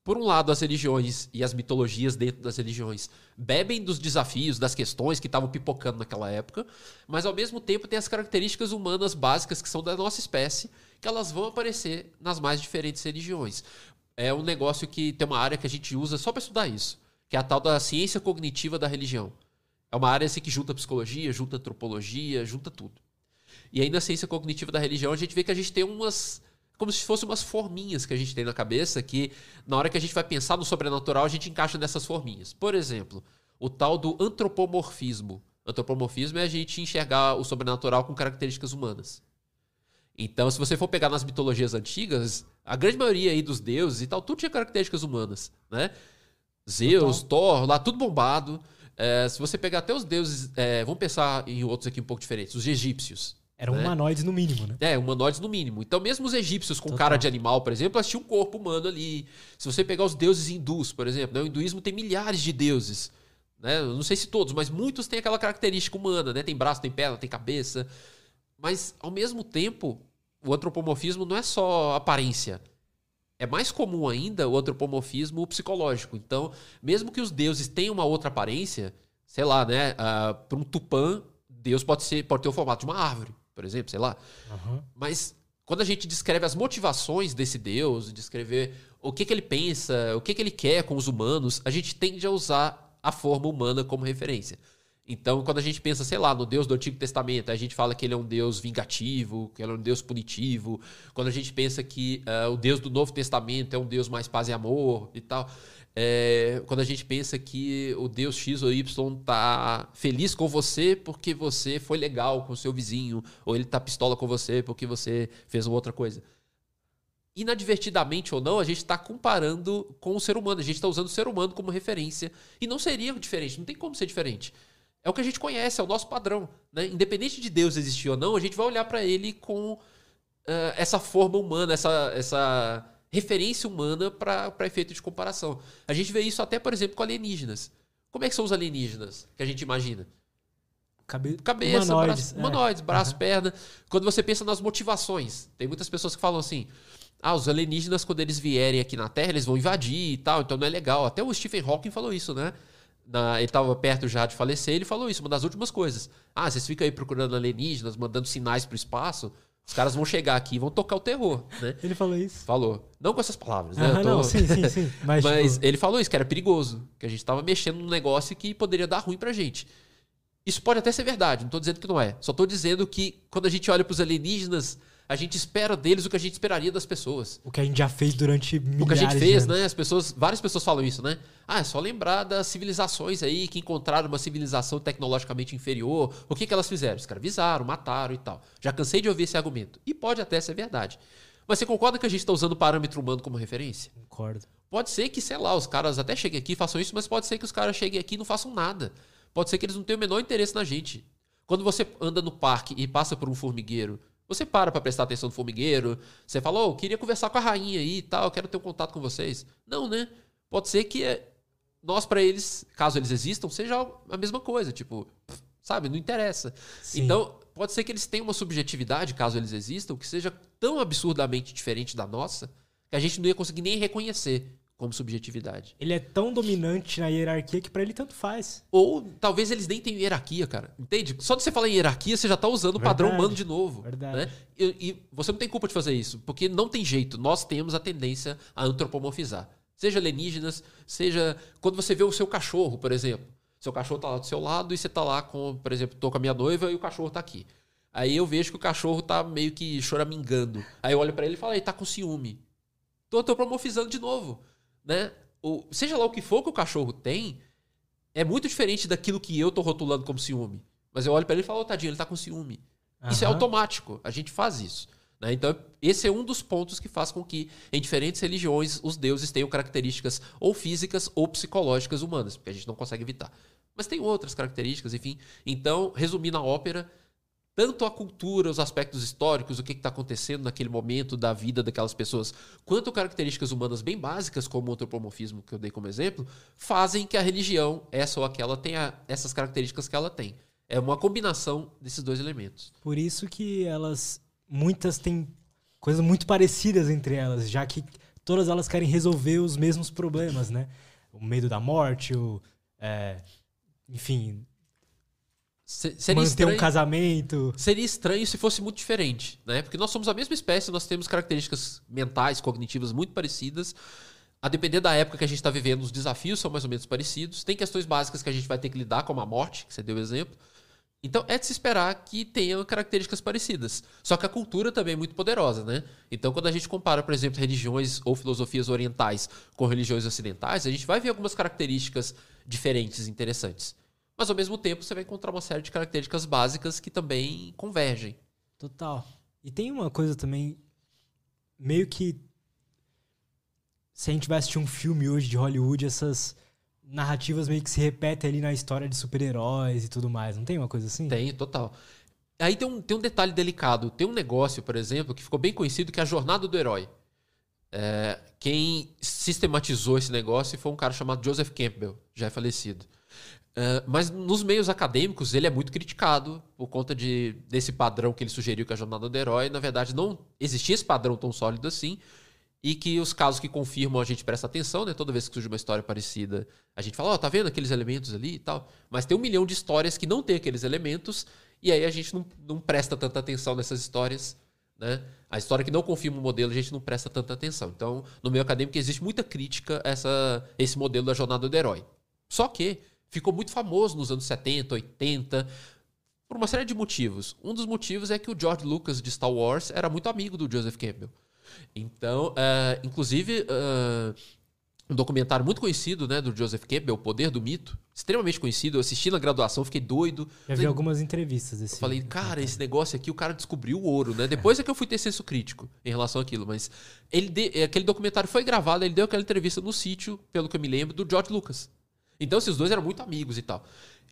por um lado, as religiões e as mitologias dentro das religiões bebem dos desafios, das questões que estavam pipocando naquela época, mas ao mesmo tempo tem as características humanas básicas que são da nossa espécie, que elas vão aparecer nas mais diferentes religiões. É um negócio que tem uma área que a gente usa só para estudar isso, que é a tal da ciência cognitiva da religião. É uma área assim, que junta psicologia, junta antropologia, junta tudo. E aí na ciência cognitiva da religião a gente vê que a gente tem umas como se fossem umas forminhas que a gente tem na cabeça que, na hora que a gente vai pensar no sobrenatural, a gente encaixa nessas forminhas. Por exemplo, o tal do antropomorfismo. Antropomorfismo é a gente enxergar o sobrenatural com características humanas. Então, se você for pegar nas mitologias antigas, a grande maioria aí dos deuses e tal, tudo tinha características humanas, né? Zeus, Total. Thor, lá tudo bombado. É, se você pegar até os deuses, é, vamos pensar em outros aqui um pouco diferentes, os egípcios. Eram né? humanoides no mínimo, né? É, humanoides no mínimo. Então, mesmo os egípcios com Total. cara de animal, por exemplo, elas tinham um corpo humano ali. Se você pegar os deuses hindus, por exemplo, né? o hinduísmo tem milhares de deuses. Né? Não sei se todos, mas muitos têm aquela característica humana, né? Tem braço, tem perna, tem cabeça. Mas, ao mesmo tempo, o antropomorfismo não é só aparência. É mais comum ainda o antropomorfismo psicológico. Então, mesmo que os deuses tenham uma outra aparência, sei lá, né? Uh, ah, Para um tupã, Deus pode, ser, pode ter o formato de uma árvore por exemplo, sei lá. Uhum. Mas quando a gente descreve as motivações desse Deus, descrever o que, que ele pensa, o que, que ele quer com os humanos, a gente tende a usar a forma humana como referência. Então, quando a gente pensa, sei lá, no Deus do Antigo Testamento, a gente fala que ele é um Deus vingativo, que ele é um Deus punitivo. Quando a gente pensa que uh, o Deus do Novo Testamento é um Deus mais paz e amor e tal. É, quando a gente pensa que o Deus X ou Y tá feliz com você porque você foi legal com o seu vizinho, ou ele tá pistola com você porque você fez uma outra coisa. Inadvertidamente ou não, a gente está comparando com o ser humano, a gente está usando o ser humano como referência. E não seria diferente, não tem como ser diferente. É o que a gente conhece, é o nosso padrão. Né? Independente de Deus existir ou não, a gente vai olhar para ele com uh, essa forma humana, essa, essa referência humana para efeito de comparação. A gente vê isso até, por exemplo, com alienígenas. Como é que são os alienígenas que a gente imagina? Cabe... Cabeça, humanoides, braço, é. humanoides, braço, uhum. perna. Quando você pensa nas motivações, tem muitas pessoas que falam assim: ah, os alienígenas, quando eles vierem aqui na Terra, eles vão invadir e tal, então não é legal. Até o Stephen Hawking falou isso, né? Na, ele estava perto já de falecer, ele falou isso, uma das últimas coisas. Ah, vocês ficam aí procurando alienígenas, mandando sinais para o espaço. Os caras vão chegar aqui e vão tocar o terror, né? Ele falou isso? Falou. Não com essas palavras, né? Ah, tô... Não, sim, sim, sim. Mas, Mas tipo... ele falou isso, que era perigoso. Que a gente estava mexendo num negócio que poderia dar ruim pra gente. Isso pode até ser verdade, não estou dizendo que não é. Só estou dizendo que quando a gente olha para os alienígenas, a gente espera deles o que a gente esperaria das pessoas. O que a gente já fez durante milhares O que a gente fez, né? As pessoas, várias pessoas falam isso, né? Ah, é só lembrar das civilizações aí que encontraram uma civilização tecnologicamente inferior. O que, que elas fizeram? Escravizaram, mataram e tal. Já cansei de ouvir esse argumento. E pode até ser verdade. Mas você concorda que a gente está usando o parâmetro humano como referência? Concordo. Pode ser que, sei lá, os caras até cheguem aqui e façam isso, mas pode ser que os caras cheguem aqui e não façam nada. Pode ser que eles não tenham o menor interesse na gente. Quando você anda no parque e passa por um formigueiro, você para pra prestar atenção no formigueiro, você fala, ô, queria conversar com a rainha aí e tal, quero ter um contato com vocês. Não, né? Pode ser que é, nós, para eles, caso eles existam, seja a mesma coisa. Tipo, sabe, não interessa. Sim. Então, pode ser que eles tenham uma subjetividade, caso eles existam, que seja tão absurdamente diferente da nossa, que a gente não ia conseguir nem reconhecer como subjetividade. Ele é tão dominante na hierarquia que pra ele tanto faz. Ou talvez eles nem tenham hierarquia, cara. Entende? Só de você falar em hierarquia, você já tá usando o padrão humano de novo. Verdade. Né? E, e você não tem culpa de fazer isso, porque não tem jeito. Nós temos a tendência a antropomorfizar. Seja alienígenas, seja. Quando você vê o seu cachorro, por exemplo. Seu cachorro tá lá do seu lado e você tá lá com, por exemplo, tô com a minha noiva e o cachorro tá aqui. Aí eu vejo que o cachorro tá meio que choramingando. Aí eu olho pra ele e falo, ele tá com ciúme. Tô antropomorfizando de novo. Né? O, seja lá o que for que o cachorro tem, é muito diferente daquilo que eu tô rotulando como ciúme. Mas eu olho pra ele e falo, oh, tadinho, ele tá com ciúme. Isso é automático. A gente faz isso. né? Então, esse é um dos pontos que faz com que, em diferentes religiões, os deuses tenham características ou físicas ou psicológicas humanas, porque a gente não consegue evitar. Mas tem outras características, enfim. Então, resumindo a ópera, tanto a cultura, os aspectos históricos, o que está acontecendo naquele momento da vida daquelas pessoas, quanto características humanas bem básicas, como o antropomorfismo que eu dei como exemplo, fazem que a religião, essa ou aquela, tenha essas características que ela tem. É uma combinação desses dois elementos. Por isso que elas. Muitas têm coisas muito parecidas entre elas, já que todas elas querem resolver os mesmos problemas, né? O medo da morte, o. é, enfim, Seria manter um estranho, casamento. seria estranho se fosse muito diferente, né? Porque nós somos a mesma espécie, nós temos características mentais, cognitivas muito parecidas. A depender da época que a gente está vivendo, os desafios são mais ou menos parecidos. Tem questões básicas que a gente vai ter que lidar, como a morte, que você deu o exemplo. Então é de se esperar que tenham características parecidas. Só que a cultura também é muito poderosa, né? Então quando a gente compara, por exemplo, religiões ou filosofias orientais com religiões ocidentais, a gente vai ver algumas características diferentes, interessantes. Mas ao mesmo tempo você vai encontrar uma série de características básicas que também convergem. Total. E tem uma coisa também, meio que. Se a gente vai assistir um filme hoje de Hollywood, essas narrativas meio que se repetem ali na história de super-heróis e tudo mais. Não tem uma coisa assim? Tem, total. Aí tem um, tem um detalhe delicado. Tem um negócio, por exemplo, que ficou bem conhecido, que é a jornada do herói. É, quem sistematizou esse negócio foi um cara chamado Joseph Campbell, já é falecido. É, mas nos meios acadêmicos ele é muito criticado por conta de, desse padrão que ele sugeriu que é a jornada do herói. Na verdade, não existia esse padrão tão sólido assim. E que os casos que confirmam a gente presta atenção, né? Toda vez que surge uma história parecida, a gente fala, ó, tá vendo aqueles elementos ali e tal. Mas tem um milhão de histórias que não tem aqueles elementos, e aí a gente não, não presta tanta atenção nessas histórias, né? A história que não confirma o modelo, a gente não presta tanta atenção. Então, no meio acadêmico existe muita crítica a essa, esse modelo da jornada do herói. Só que ficou muito famoso nos anos 70, 80, por uma série de motivos. Um dos motivos é que o George Lucas de Star Wars era muito amigo do Joseph Campbell. Então, é, inclusive, é, um documentário muito conhecido né, do Joseph Campbell, O Poder do Mito, extremamente conhecido. Eu assisti na graduação, fiquei doido. Já vi algumas entrevistas desse Eu falei, cara, esse negócio aqui, o cara descobriu o ouro, né? Depois é que eu fui ter senso crítico em relação àquilo, mas ele de- aquele documentário foi gravado, ele deu aquela entrevista no sítio, pelo que eu me lembro, do George Lucas. Então, esses dois eram muito amigos e tal.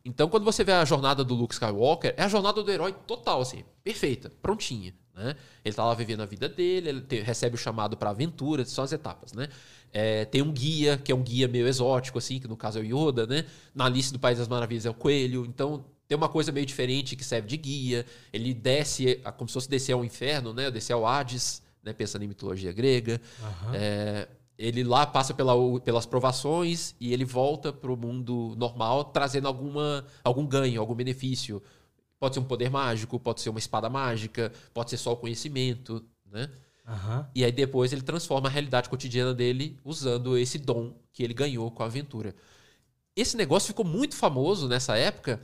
Então, quando você vê a jornada do Luke Skywalker, é a jornada do herói total, assim, perfeita, prontinha, né? Ele tá lá vivendo a vida dele, ele te- recebe o chamado pra aventura, são as etapas, né? É, tem um guia, que é um guia meio exótico, assim, que no caso é o Yoda, né? Na Alice do País das Maravilhas é o coelho, então tem uma coisa meio diferente que serve de guia. Ele desce, é como se fosse descer ao inferno, né? Descer ao Hades, né? Pensando em mitologia grega. Aham. É, ele lá passa pela, pelas provações e ele volta para o mundo normal trazendo alguma, algum ganho, algum benefício. Pode ser um poder mágico, pode ser uma espada mágica, pode ser só o conhecimento, né? Aham. E aí depois ele transforma a realidade cotidiana dele usando esse dom que ele ganhou com a aventura. Esse negócio ficou muito famoso nessa época.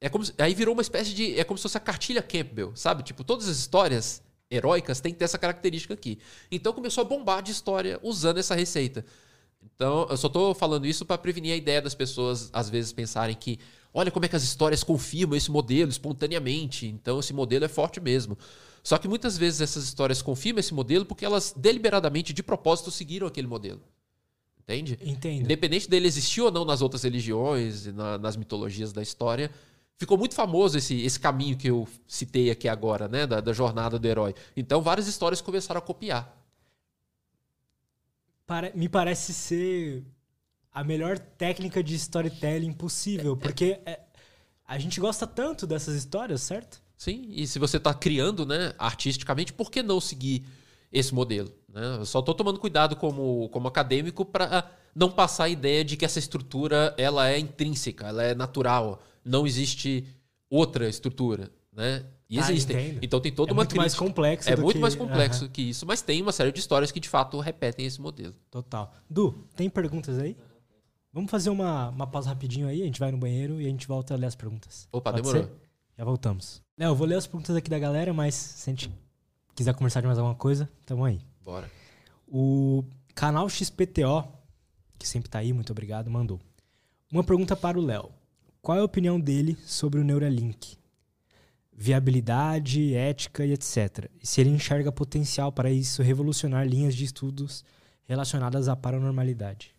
É como se- aí virou uma espécie de. É como se fosse a cartilha Campbell, sabe? Tipo, todas as histórias heróicas têm que ter essa característica aqui. Então começou a bombar de história usando essa receita. Então, eu só estou falando isso para prevenir a ideia das pessoas, às vezes, pensarem que, olha como é que as histórias confirmam esse modelo espontaneamente, então esse modelo é forte mesmo. Só que muitas vezes essas histórias confirmam esse modelo porque elas deliberadamente, de propósito, seguiram aquele modelo. Entende? Entendo. Independente dele existir ou não nas outras religiões, na, nas mitologias da história, ficou muito famoso esse, esse caminho que eu citei aqui agora, né? Da, da jornada do herói. Então, várias histórias começaram a copiar. Para, me parece ser a melhor técnica de storytelling possível, porque é, a gente gosta tanto dessas histórias, certo? Sim, e se você está criando né, artisticamente, por que não seguir esse modelo? Né? Eu só estou tomando cuidado como, como acadêmico para não passar a ideia de que essa estrutura ela é intrínseca, ela é natural, não existe outra estrutura. Né? E Ah, existem. entendo. então tem toda É uma muito mais crítica. complexo É muito que- mais complexo Aham. que isso, mas tem uma série de histórias que de fato repetem esse modelo. Total. Du, tem perguntas aí? Vamos fazer uma, uma pausa rapidinho aí, a gente vai no banheiro e a gente volta a ler as perguntas. Opa, Pode demorou. ser? Já voltamos. Léo, eu vou ler as perguntas aqui da galera, mas se a gente quiser conversar de mais alguma coisa, tamo aí. Bora. O canal XPTO, que sempre tá aí, muito obrigado, mandou. Uma pergunta para o Léo. Qual é a opinião dele sobre o Neuralink? Viabilidade, ética e etc. E se ele enxerga potencial para isso revolucionar linhas de estudos relacionadas à paranormalidade.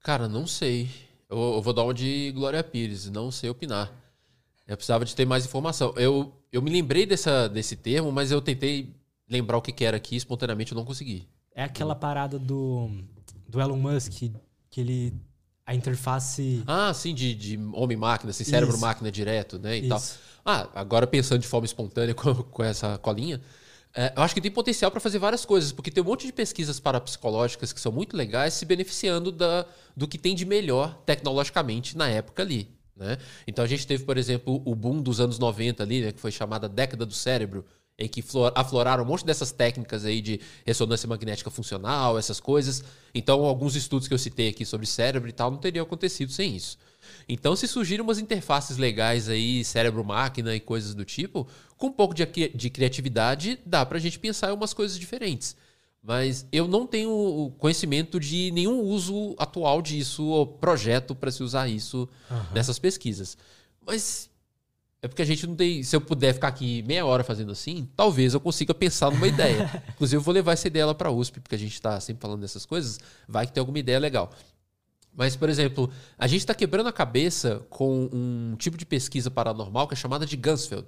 Cara, não sei. Eu, eu vou dar uma de Glória Pires, não sei opinar. Eu precisava de ter mais informação. Eu, eu me lembrei dessa, desse termo, mas eu tentei lembrar o que, que era aqui, espontaneamente eu não consegui. É aquela parada do, do Elon Musk, que ele. A interface. Ah, sim, de, de homem-máquina, assim, cérebro-máquina direto, né? E tal. Isso. Ah, agora pensando de forma espontânea com, com essa colinha, é, eu acho que tem potencial para fazer várias coisas, porque tem um monte de pesquisas parapsicológicas que são muito legais se beneficiando da, do que tem de melhor tecnologicamente na época ali. Né? Então a gente teve, por exemplo, o boom dos anos 90 ali, né, que foi chamada década do cérebro, em que flor- afloraram um monte dessas técnicas aí de ressonância magnética funcional, essas coisas. Então, alguns estudos que eu citei aqui sobre cérebro e tal não teriam acontecido sem isso. Então, se surgirem umas interfaces legais aí, cérebro-máquina e coisas do tipo, com um pouco de, de criatividade, dá pra gente pensar em umas coisas diferentes. Mas eu não tenho conhecimento de nenhum uso atual disso, ou projeto para se usar isso nessas pesquisas. Mas é porque a gente não tem. Se eu puder ficar aqui meia hora fazendo assim, talvez eu consiga pensar numa ideia. Inclusive, eu vou levar essa ideia lá para a USP, porque a gente está sempre falando dessas coisas. Vai que tem alguma ideia legal. Mas, por exemplo, a gente está quebrando a cabeça com um tipo de pesquisa paranormal que é chamada de Gansfeld.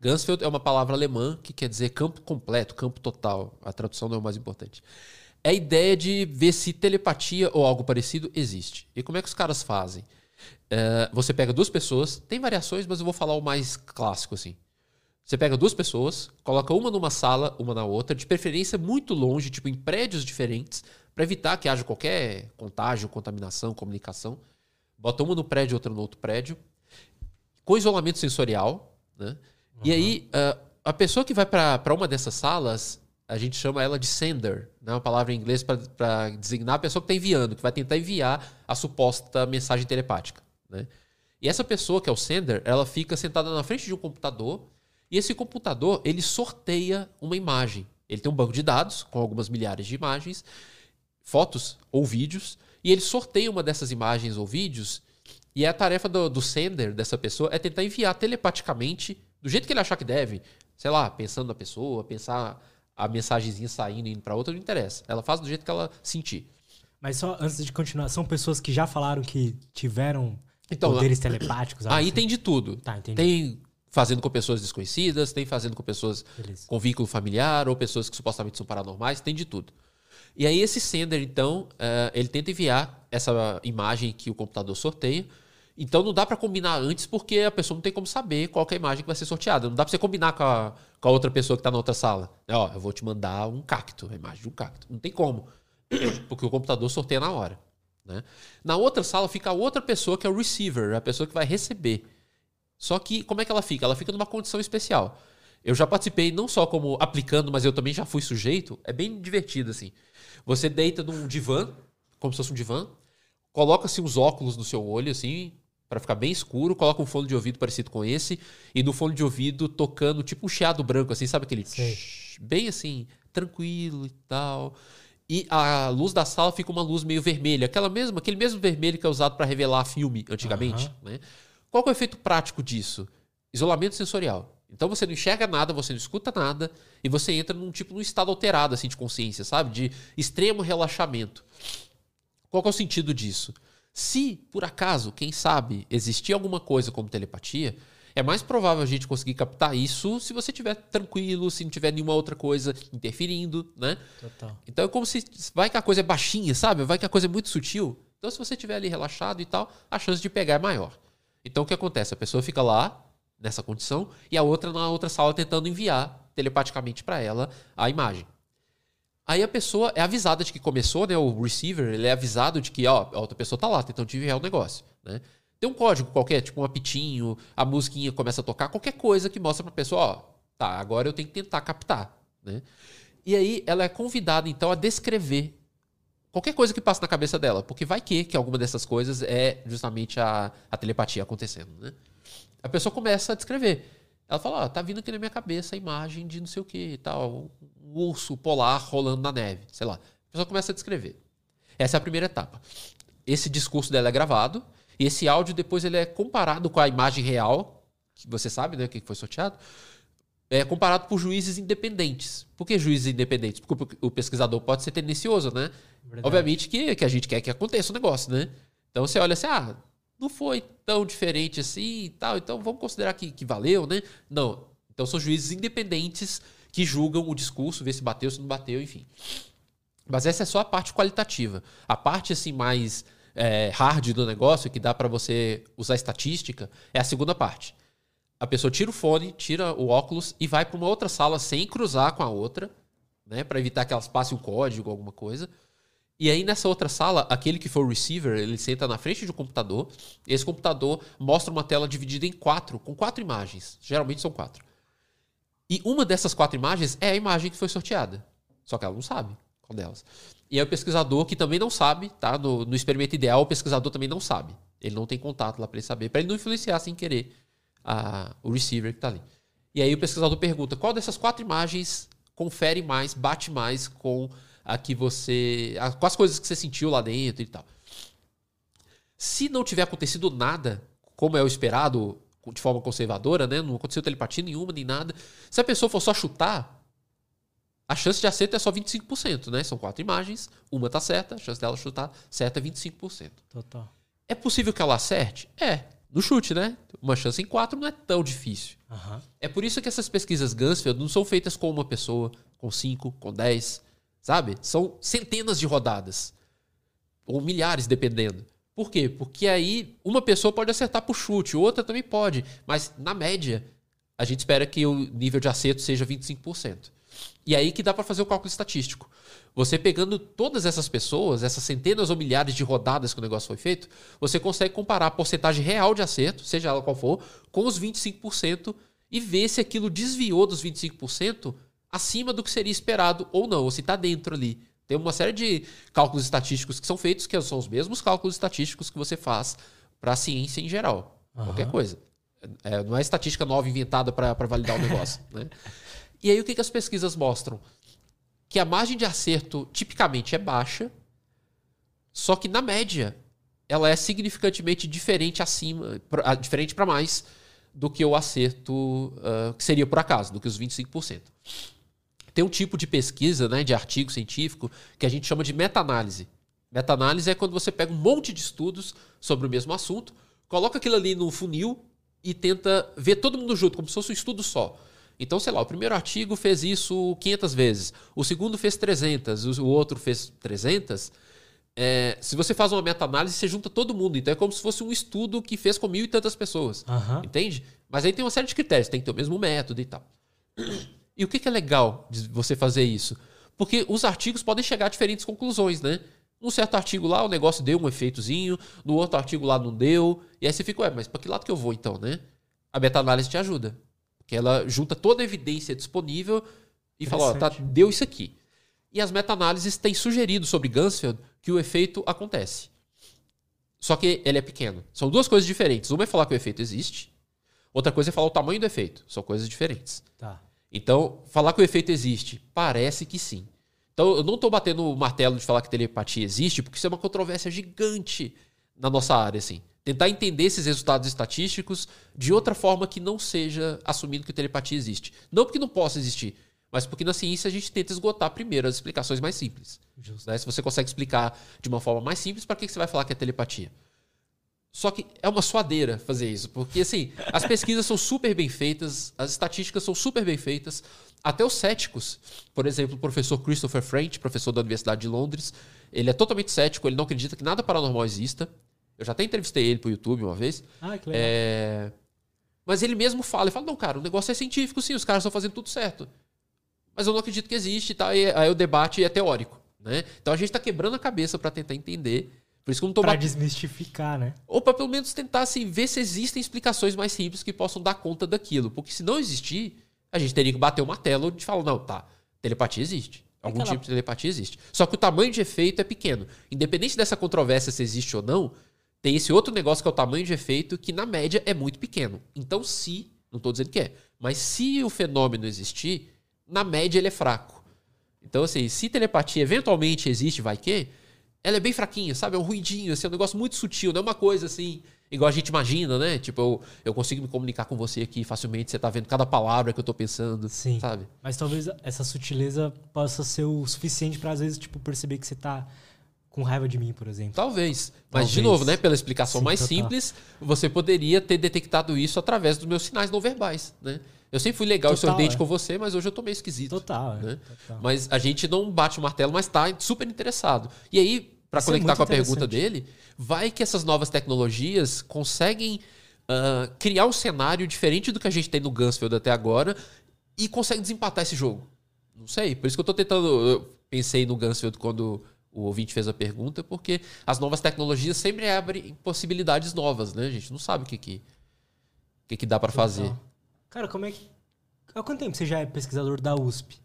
Gansfeld é uma palavra alemã que quer dizer campo completo, campo total. A tradução não é o mais importante. É a ideia de ver se telepatia ou algo parecido existe. E como é que os caras fazem? É, você pega duas pessoas, tem variações, mas eu vou falar o mais clássico assim. Você pega duas pessoas, coloca uma numa sala, uma na outra, de preferência muito longe, tipo em prédios diferentes, para evitar que haja qualquer contágio, contaminação, comunicação. Bota uma no prédio, outra no outro prédio, com isolamento sensorial, né? E aí, ah, a pessoa que vai para uma dessas salas, a gente chama ela de sender, né? uma palavra em inglês para designar a pessoa que está enviando, que vai tentar enviar a suposta mensagem telepática. Né? E essa pessoa, que é o sender, ela fica sentada na frente de um computador e esse computador, ele sorteia uma imagem. Ele tem um banco de dados com algumas milhares de imagens, fotos ou vídeos, e ele sorteia uma dessas imagens ou vídeos, e a tarefa do, do sender, dessa pessoa, é tentar enviar telepaticamente, do jeito que ele achar que deve, sei lá, pensando na pessoa, pensar a mensagenzinha saindo e indo para outra, não interessa. Ela faz do jeito que ela sentir. Mas só antes de continuar, são pessoas que já falaram que tiveram Então, poderes telepáticos? Aí assim? tem de tudo. Tá, entendi. Tem fazendo com pessoas desconhecidas, tem fazendo com pessoas Beleza. com vínculo familiar ou pessoas que supostamente são paranormais, tem de tudo. E aí esse sender, então, eh, ele tenta enviar essa imagem que o computador sorteia. Então não dá para combinar antes porque a pessoa não tem como saber qual é a imagem que vai ser sorteada. Não dá para você combinar com a, com a outra pessoa que está na outra sala. É, Ó, eu vou te mandar um cacto, a imagem de um cacto. Não tem como. Porque o computador sorteia na hora. Né? Na outra sala fica a outra pessoa que é o receiver, a pessoa que vai receber. Só que como é que ela fica? Ela fica numa condição especial. Eu já participei não só como aplicando, mas eu também já fui sujeito. É bem divertido assim. Você deita num divã, como se fosse um divã, coloca-se uns óculos no seu olho assim, para ficar bem escuro, coloca um fone de ouvido parecido com esse e no fone de ouvido tocando tipo um chiado branco assim, sabe aquele ambiente. Bem assim, tranquilo e tal. E a luz da sala fica uma luz meio vermelha, aquela mesma, aquele mesmo vermelho que é usado para revelar filme antigamente. Uhum. Né? Qual é o efeito prático disso? Isolamento sensorial. Então você não enxerga nada, você não escuta nada e você entra num tipo num estado alterado assim de consciência, sabe? De extremo relaxamento. Qual é o sentido disso? Se por acaso, quem sabe, existir alguma coisa como telepatia, é mais provável a gente conseguir captar isso se você estiver tranquilo, se não tiver nenhuma outra coisa interferindo, né? Total. Então é como se vai que a coisa é baixinha, sabe? Vai que a coisa é muito sutil. Então se você estiver ali relaxado e tal, a chance de pegar é maior. Então o que acontece? A pessoa fica lá nessa condição e a outra na outra sala tentando enviar telepaticamente para ela a imagem. Aí a pessoa é avisada de que começou, né? O receiver, ele é avisado de que ó, a outra pessoa tá lá tentando te enviar o negócio, né? Tem um código qualquer, tipo um apitinho, a musiquinha começa a tocar, qualquer coisa que mostra pra pessoa, ó, tá, agora eu tenho que tentar captar, né? E aí ela é convidada então a descrever qualquer coisa que passa na cabeça dela, porque vai que que alguma dessas coisas é justamente a, a telepatia acontecendo, né? A pessoa começa a descrever. Ela fala, ó, tá vindo aqui na minha cabeça a imagem de não sei o que e tal, um urso polar rolando na neve, sei lá. A pessoa começa a descrever. Essa é a primeira etapa. Esse discurso dela é gravado, e esse áudio depois ele é comparado com a imagem real, que você sabe, né, que foi sorteado, é comparado por juízes independentes. Por que juízes independentes? Porque o pesquisador pode ser tendencioso, né? Verdade. Obviamente que, que a gente quer que aconteça o negócio, né? Então você olha assim, ah, não foi tão diferente assim e tal, então vamos considerar que, que valeu, né? Não. Então são juízes independentes que julgam o discurso, ver se bateu, se não bateu, enfim. Mas essa é só a parte qualitativa. A parte assim mais é, hard do negócio, que dá para você usar estatística, é a segunda parte. A pessoa tira o fone, tira o óculos e vai para uma outra sala sem cruzar com a outra, né, para evitar que elas passem um código, alguma coisa. E aí nessa outra sala, aquele que for o receiver, ele senta na frente de um computador. E esse computador mostra uma tela dividida em quatro, com quatro imagens. Geralmente são quatro. E uma dessas quatro imagens é a imagem que foi sorteada. Só que ela não sabe qual delas. E é o pesquisador que também não sabe, tá? No, no experimento ideal, o pesquisador também não sabe. Ele não tem contato lá para ele saber, para ele não influenciar sem querer a, o receiver que está ali. E aí o pesquisador pergunta qual dessas quatro imagens confere mais, bate mais com a que você. A, com as coisas que você sentiu lá dentro e tal. Se não tiver acontecido nada, como é o esperado, de forma conservadora, né? Não aconteceu telepatia nenhuma, nem nada. Se a pessoa for só chutar, a chance de acerto é só 25%, né? São quatro imagens, uma tá certa, a chance dela chutar certa é 25%. Total. É possível que ela acerte? É. No chute, né? Uma chance em quatro não é tão difícil. Uhum. É por isso que essas pesquisas Gansfield não são feitas com uma pessoa, com cinco, com dez, sabe? São centenas de rodadas. Ou milhares, dependendo. Por quê? Porque aí uma pessoa pode acertar por chute, outra também pode. Mas, na média, a gente espera que o nível de acerto seja 25%. E aí que dá para fazer o cálculo estatístico. Você pegando todas essas pessoas, essas centenas ou milhares de rodadas que o negócio foi feito, você consegue comparar a porcentagem real de acerto, seja ela qual for, com os 25% e ver se aquilo desviou dos 25% acima do que seria esperado ou não, ou se está dentro ali. Tem uma série de cálculos estatísticos que são feitos, que são os mesmos cálculos estatísticos que você faz para a ciência em geral. Uhum. Qualquer coisa. É, não é estatística nova inventada para validar o negócio. né? E aí o que, que as pesquisas mostram? Que a margem de acerto tipicamente é baixa, só que na média ela é significantemente diferente acima, pra, diferente para mais do que o acerto uh, que seria por acaso, do que os 25%. Tem um tipo de pesquisa, né, de artigo científico, que a gente chama de meta-análise. Meta-análise é quando você pega um monte de estudos sobre o mesmo assunto, coloca aquilo ali no funil e tenta ver todo mundo junto, como se fosse um estudo só. Então, sei lá, o primeiro artigo fez isso 500 vezes, o segundo fez 300, o outro fez 300. É, se você faz uma meta-análise, você junta todo mundo. Então é como se fosse um estudo que fez com mil e tantas pessoas. Uhum. Entende? Mas aí tem uma série de critérios, tem que ter o mesmo método e tal. E o que, que é legal de você fazer isso? Porque os artigos podem chegar a diferentes conclusões, né? Num certo artigo lá, o negócio deu um efeitozinho, no outro artigo lá não deu. E aí você fica, ué, mas para que lado que eu vou então, né? A meta-análise te ajuda. Que ela junta toda a evidência disponível e fala, ó, tá, deu isso aqui. E as meta-análises têm sugerido sobre Gansfeld que o efeito acontece. Só que ele é pequeno. São duas coisas diferentes. Uma é falar que o efeito existe, outra coisa é falar o tamanho do efeito. São coisas diferentes. Tá. Então, falar que o efeito existe, parece que sim. Então, eu não estou batendo o martelo de falar que telepatia existe, porque isso é uma controvérsia gigante na nossa área, assim. Tentar entender esses resultados estatísticos de outra forma que não seja assumindo que telepatia existe. Não porque não possa existir, mas porque na ciência a gente tenta esgotar primeiro as explicações mais simples. Né? Se você consegue explicar de uma forma mais simples, para que você vai falar que é telepatia? Só que é uma suadeira fazer isso, porque assim, as pesquisas são super bem feitas, as estatísticas são super bem feitas, até os céticos, por exemplo, o professor Christopher French, professor da Universidade de Londres, ele é totalmente cético, ele não acredita que nada paranormal exista. Eu já até entrevistei ele pro YouTube uma vez. Ah, que legal. É... Mas ele mesmo fala, ele fala, não, cara, o negócio é científico, sim, os caras estão fazendo tudo certo. Mas eu não acredito que existe, tá? E aí o debate é teórico, né? Então a gente está quebrando a cabeça para tentar entender por isso que eu não tô Pra bat- desmistificar, né? Ou para pelo menos tentar assim, ver se existem explicações mais simples que possam dar conta daquilo. Porque se não existir, a gente teria que bater o martelo de falar, não, tá, telepatia existe. Algum Aquela- tipo de telepatia existe. Só que o tamanho de efeito é pequeno. Independente dessa controvérsia se existe ou não, tem esse outro negócio que é o tamanho de efeito, que na média é muito pequeno. Então, se, não estou dizendo que é, mas se o fenômeno existir, na média ele é fraco. Então, assim, se telepatia eventualmente existe, vai que, ela é bem fraquinha, sabe? É um ruidinho, assim, é um negócio muito sutil, não é uma coisa assim, igual a gente imagina, né? Tipo, eu, eu consigo me comunicar com você aqui facilmente, você tá vendo cada palavra que eu tô pensando, Sim. sabe? Mas talvez essa sutileza possa ser o suficiente pra às vezes, tipo, perceber que você tá com raiva de mim, por exemplo. Talvez. Mas, de Talvez. novo, né? Pela explicação Sim, mais total. simples, você poderia ter detectado isso através dos meus sinais não verbais, né? Eu sempre fui legal e sorridente é. com você, mas hoje eu tô meio esquisito. Total, é. né? Total. Mas a gente não bate o martelo, mas tá super interessado. E aí, para é conectar muito com a pergunta dele, vai que essas novas tecnologias conseguem ah, criar um cenário diferente do que a gente tem no Gunsfield até agora e conseguem desempatar esse jogo. Não sei. Por isso que eu tô tentando. Eu pensei no Gunsfield quando o ouvinte fez a pergunta, porque as novas tecnologias sempre abrem possibilidades novas, né? A gente não sabe o que que, o que, que dá para fazer. Cara, como é que. Há quanto tempo você já é pesquisador da USP?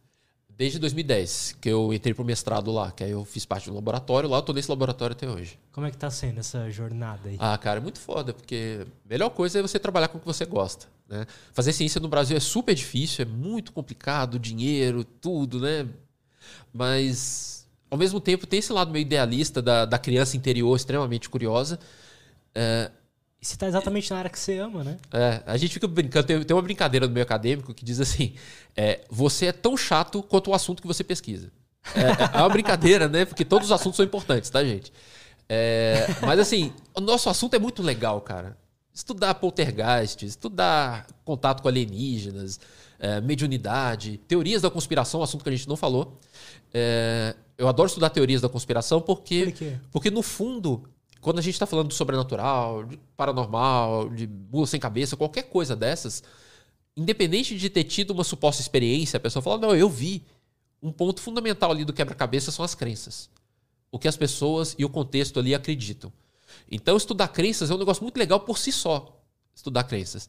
Desde 2010, que eu entrei pro mestrado lá, que aí eu fiz parte do laboratório lá, eu tô nesse laboratório até hoje. Como é que tá sendo essa jornada aí? Ah, cara, é muito foda, porque a melhor coisa é você trabalhar com o que você gosta, né? Fazer ciência no Brasil é super difícil, é muito complicado, dinheiro, tudo, né? Mas, ao mesmo tempo, tem esse lado meio idealista da, da criança interior extremamente curiosa. É, E você tá exatamente na área que você ama, né? é, a gente fica brincando, tem, tem uma brincadeira no meio acadêmico que diz assim: é, você é tão chato quanto o assunto que você pesquisa. É, é uma brincadeira, né? Porque todos os assuntos são importantes, tá, gente? É, mas assim, o nosso assunto é muito legal, cara. Estudar poltergeist, estudar contato com alienígenas, é, mediunidade, teorias da conspiração, assunto que a gente não falou. É, eu adoro estudar teorias da conspiração porque Por quê? porque no fundo, quando a gente está falando do sobrenatural, de paranormal, de mula sem cabeça, qualquer coisa dessas, independente de ter tido uma suposta experiência, a pessoa fala: não, eu vi. Um ponto fundamental ali do quebra-cabeça são as crenças. O que as pessoas e o contexto ali acreditam. Então, estudar crenças é um negócio muito legal por si só. Estudar crenças.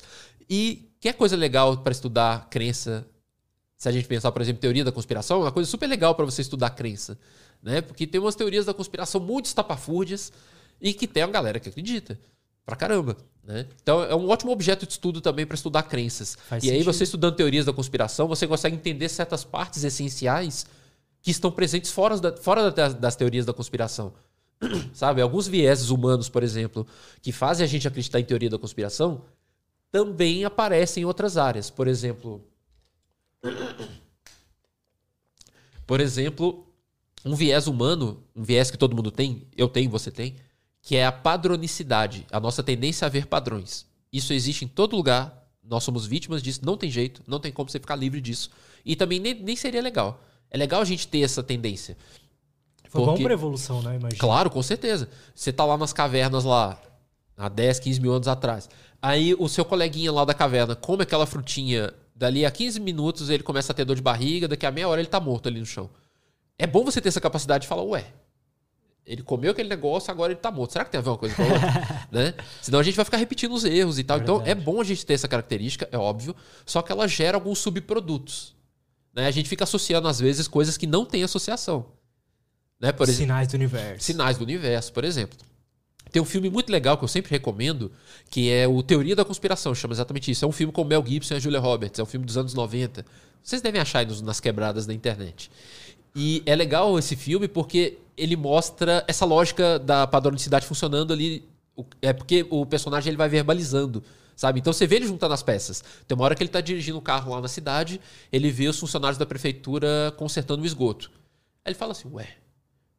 E que coisa legal para estudar crença se a gente pensar, por exemplo, teoria da conspiração, é uma coisa super legal para você estudar crença, né? Porque tem umas teorias da conspiração muito estapafúrdias e que tem uma galera que acredita pra caramba, né? Então é um ótimo objeto de estudo também para estudar crenças. Faz e aí sentido. você estudando teorias da conspiração, você consegue entender certas partes essenciais que estão presentes fora, da- fora das, das teorias da conspiração. Sabe? Alguns vieses humanos, por exemplo, que fazem a gente acreditar em teoria da conspiração, também aparecem em outras áreas. Por exemplo, por exemplo, um viés humano, um viés que todo mundo tem, eu tenho, você tem, que é a padronicidade, a nossa tendência a ver padrões. Isso existe em todo lugar, nós somos vítimas disso, não tem jeito, não tem como você ficar livre disso. E também nem, nem seria legal. É legal a gente ter essa tendência. Foi bom Porque- pra evolução, né? Imagina. Claro, com certeza. Você tá lá nas cavernas lá, há 10, 15 mil anos atrás. Aí o seu coleguinha lá da caverna come aquela frutinha, dali a 15 minutos ele começa a ter dor de barriga, daqui a meia hora ele tá morto ali no chão. É bom você ter essa capacidade de falar, ué, ele comeu aquele negócio, agora ele tá morto. Será que tem a ver uma coisa com a outra? né? Senão a gente vai ficar repetindo os erros e tal. Então é bom a gente ter essa característica, é óbvio, só que ela gera alguns subprodutos. Né? A gente fica associando, às vezes, coisas que não têm associação. Né? Por exemplo, Sinais do universo. Sinais do universo, por exemplo. Tem um filme muito legal que eu sempre recomendo, que é o Teoria da Conspiração, chama exatamente isso. É um filme com Mel Gibson e a Julia Roberts, é um filme dos anos 90. Vocês devem achar aí nas quebradas da internet. E é legal esse filme porque ele mostra essa lógica da padronicidade funcionando ali. É porque o personagem ele vai verbalizando, sabe? Então você vê ele juntando as peças. Tem uma hora que ele está dirigindo um carro lá na cidade, ele vê os funcionários da prefeitura consertando o esgoto. Aí ele fala assim: Ué,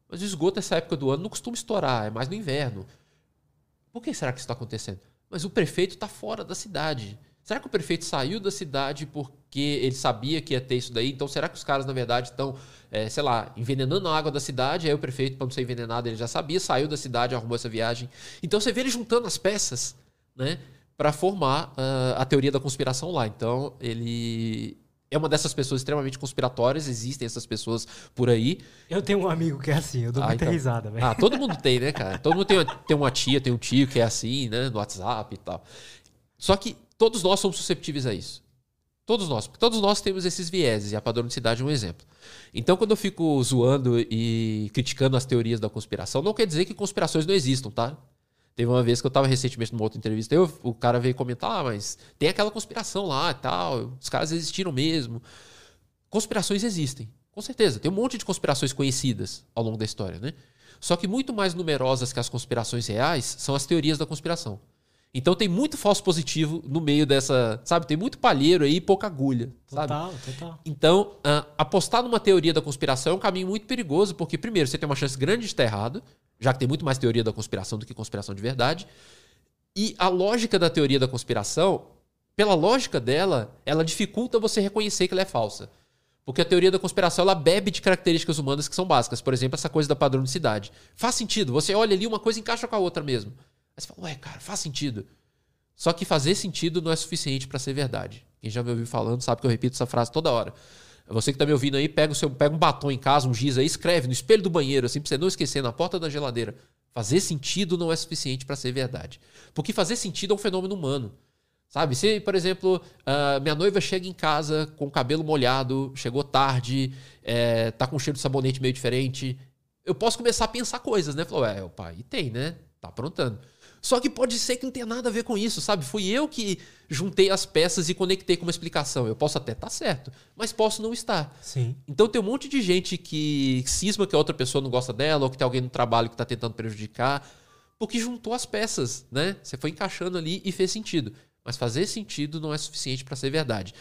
mas o esgoto nessa época do ano não costuma estourar, é mais no inverno. Por que será que isso está acontecendo? Mas o prefeito está fora da cidade. Será que o prefeito saiu da cidade porque ele sabia que ia ter isso daí? Então, será que os caras, na verdade, estão, é, sei lá, envenenando a água da cidade? Aí o prefeito, para não ser envenenado, ele já sabia, saiu da cidade, arrumou essa viagem. Então, você vê ele juntando as peças, né? Para formar uh, a teoria da conspiração lá. Então, ele é uma dessas pessoas extremamente conspiratórias, existem essas pessoas por aí. Eu tenho um amigo que é assim, eu dou ah, muita então... risada, velho. Ah, todo mundo tem, né, cara? Todo mundo tem tem uma tia, tem um tio que é assim, né, no WhatsApp e tal. Só que todos nós somos susceptíveis a isso. Todos nós, porque todos nós temos esses vieses, e a padronicidade é um exemplo. Então, quando eu fico zoando e criticando as teorias da conspiração, não quer dizer que conspirações não existam, tá? Teve uma vez que eu estava recentemente numa outra entrevista, eu, o cara veio comentar, ah, mas tem aquela conspiração lá e tal, os caras existiram mesmo. Conspirações existem, com certeza. Tem um monte de conspirações conhecidas ao longo da história, né? Só que muito mais numerosas que as conspirações reais são as teorias da conspiração. Então tem muito falso positivo no meio dessa, sabe? Tem muito palheiro aí e pouca agulha, total, sabe? Total. Então, uh, apostar numa teoria da conspiração é um caminho muito perigoso, porque primeiro, você tem uma chance grande de estar errado, já que tem muito mais teoria da conspiração do que conspiração de verdade. E a lógica da teoria da conspiração, pela lógica dela, ela dificulta você reconhecer que ela é falsa. Porque a teoria da conspiração ela bebe de características humanas que são básicas. Por exemplo, essa coisa da padronicidade. Faz sentido. Você olha ali, uma coisa encaixa com a outra mesmo. Aí você fala, ué, cara, faz sentido. Só que fazer sentido não é suficiente para ser verdade. Quem já me ouviu falando sabe que eu repito essa frase toda hora. Você que está me ouvindo aí, pega, o seu, pega um batom em casa, um giz aí, escreve no espelho do banheiro, assim, para você não esquecer, na porta da geladeira. Fazer sentido não é suficiente para ser verdade. Porque fazer sentido é um fenômeno humano. Sabe? Se, por exemplo, uh, minha noiva chega em casa com o cabelo molhado, chegou tarde, é, tá com um cheiro de sabonete meio diferente, eu posso começar a pensar coisas, né? Falou, é, o pai tem, né? Tá aprontando. Só que pode ser que não tenha nada a ver com isso, sabe? Fui eu que juntei as peças e conectei com uma explicação. Eu posso até estar tá certo, mas posso não estar. Sim. Então tem um monte de gente que cisma que a outra pessoa não gosta dela, ou que tem alguém no trabalho que está tentando prejudicar, porque juntou as peças, né? Você foi encaixando ali e fez sentido. Mas fazer sentido não é suficiente para ser verdade.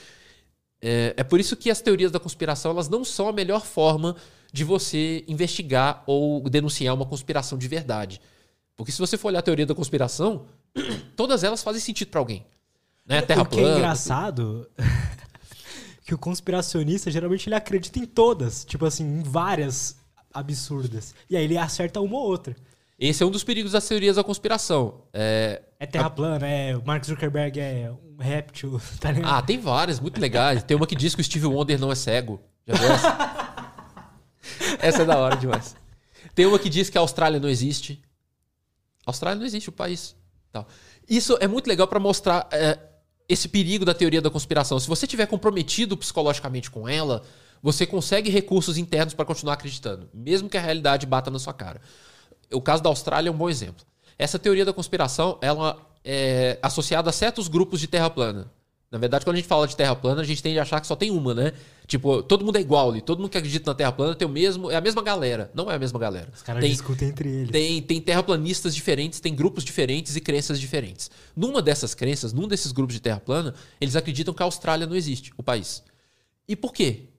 É, é por isso que as teorias da conspiração elas não são a melhor forma de você investigar ou denunciar uma conspiração de verdade. Porque se você for olhar a teoria da conspiração, todas elas fazem sentido para alguém. Né? Terra o que é plana, é engraçado que o conspiracionista geralmente ele acredita em todas, tipo assim, em várias absurdas. E aí ele acerta uma ou outra. Esse é um dos perigos das teorias da conspiração. É, é terra a... plana, é o Mark Zuckerberg é um réptil, tá ligado? Ah, tem várias, muito legais. Tem uma que diz que o Steve Wonder não é cego. Já viu essa? essa é da hora demais. Tem uma que diz que a Austrália não existe. Austrália não existe o país. Tal. Isso é muito legal para mostrar é, esse perigo da teoria da conspiração. Se você estiver comprometido psicologicamente com ela, você consegue recursos internos para continuar acreditando, mesmo que a realidade bata na sua cara. O caso da Austrália é um bom exemplo. Essa teoria da conspiração ela é associada a certos grupos de terra plana. Na verdade, quando a gente fala de terra plana, a gente tende a achar que só tem uma, né? Tipo, todo mundo é igual ali. Todo mundo que acredita na terra plana tem o mesmo. É a mesma galera. Não é a mesma galera. Os caras discutem entre eles. Tem, tem terraplanistas diferentes, tem grupos diferentes e crenças diferentes. Numa dessas crenças, num desses grupos de terra plana, eles acreditam que a Austrália não existe, o país. E por quê?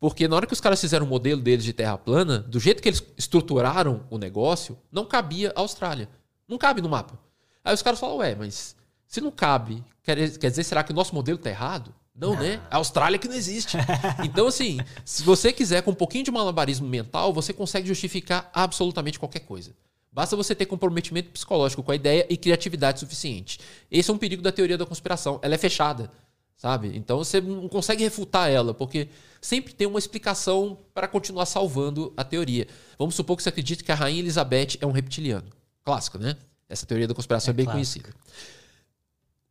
Porque na hora que os caras fizeram o modelo deles de terra plana, do jeito que eles estruturaram o negócio, não cabia a Austrália. Não cabe no mapa. Aí os caras falam, ué, mas se não cabe, quer, quer dizer, será que o nosso modelo está errado? Não, né? A Austrália que não existe. Então, assim, se você quiser com um pouquinho de malabarismo mental, você consegue justificar absolutamente qualquer coisa. Basta você ter comprometimento psicológico com a ideia e criatividade suficiente. Esse é um perigo da teoria da conspiração. Ela é fechada, sabe? Então você não consegue refutar ela, porque sempre tem uma explicação para continuar salvando a teoria. Vamos supor que você acredite que a rainha Elizabeth é um reptiliano. Clássico, né? Essa teoria da conspiração é, é bem clássico. conhecida.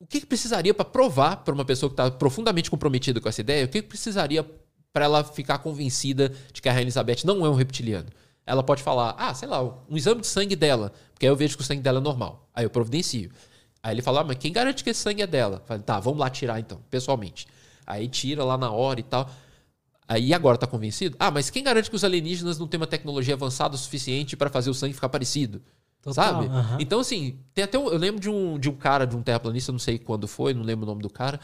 O que, que precisaria para provar para uma pessoa que está profundamente comprometida com essa ideia? O que, que precisaria para ela ficar convencida de que a Rainha Elizabeth não é um reptiliano? Ela pode falar, ah, sei lá, um exame de sangue dela, porque aí eu vejo que o sangue dela é normal. Aí eu providencio. Aí ele fala, ah, mas quem garante que esse sangue é dela? Eu falo, tá, vamos lá tirar então, pessoalmente. Aí tira lá na hora e tal. Aí agora tá convencido? Ah, mas quem garante que os alienígenas não têm uma tecnologia avançada o suficiente para fazer o sangue ficar parecido? Total, sabe? Então, assim, tem até um, eu lembro de um, de um cara, de um terraplanista, não sei quando foi, não lembro o nome do cara,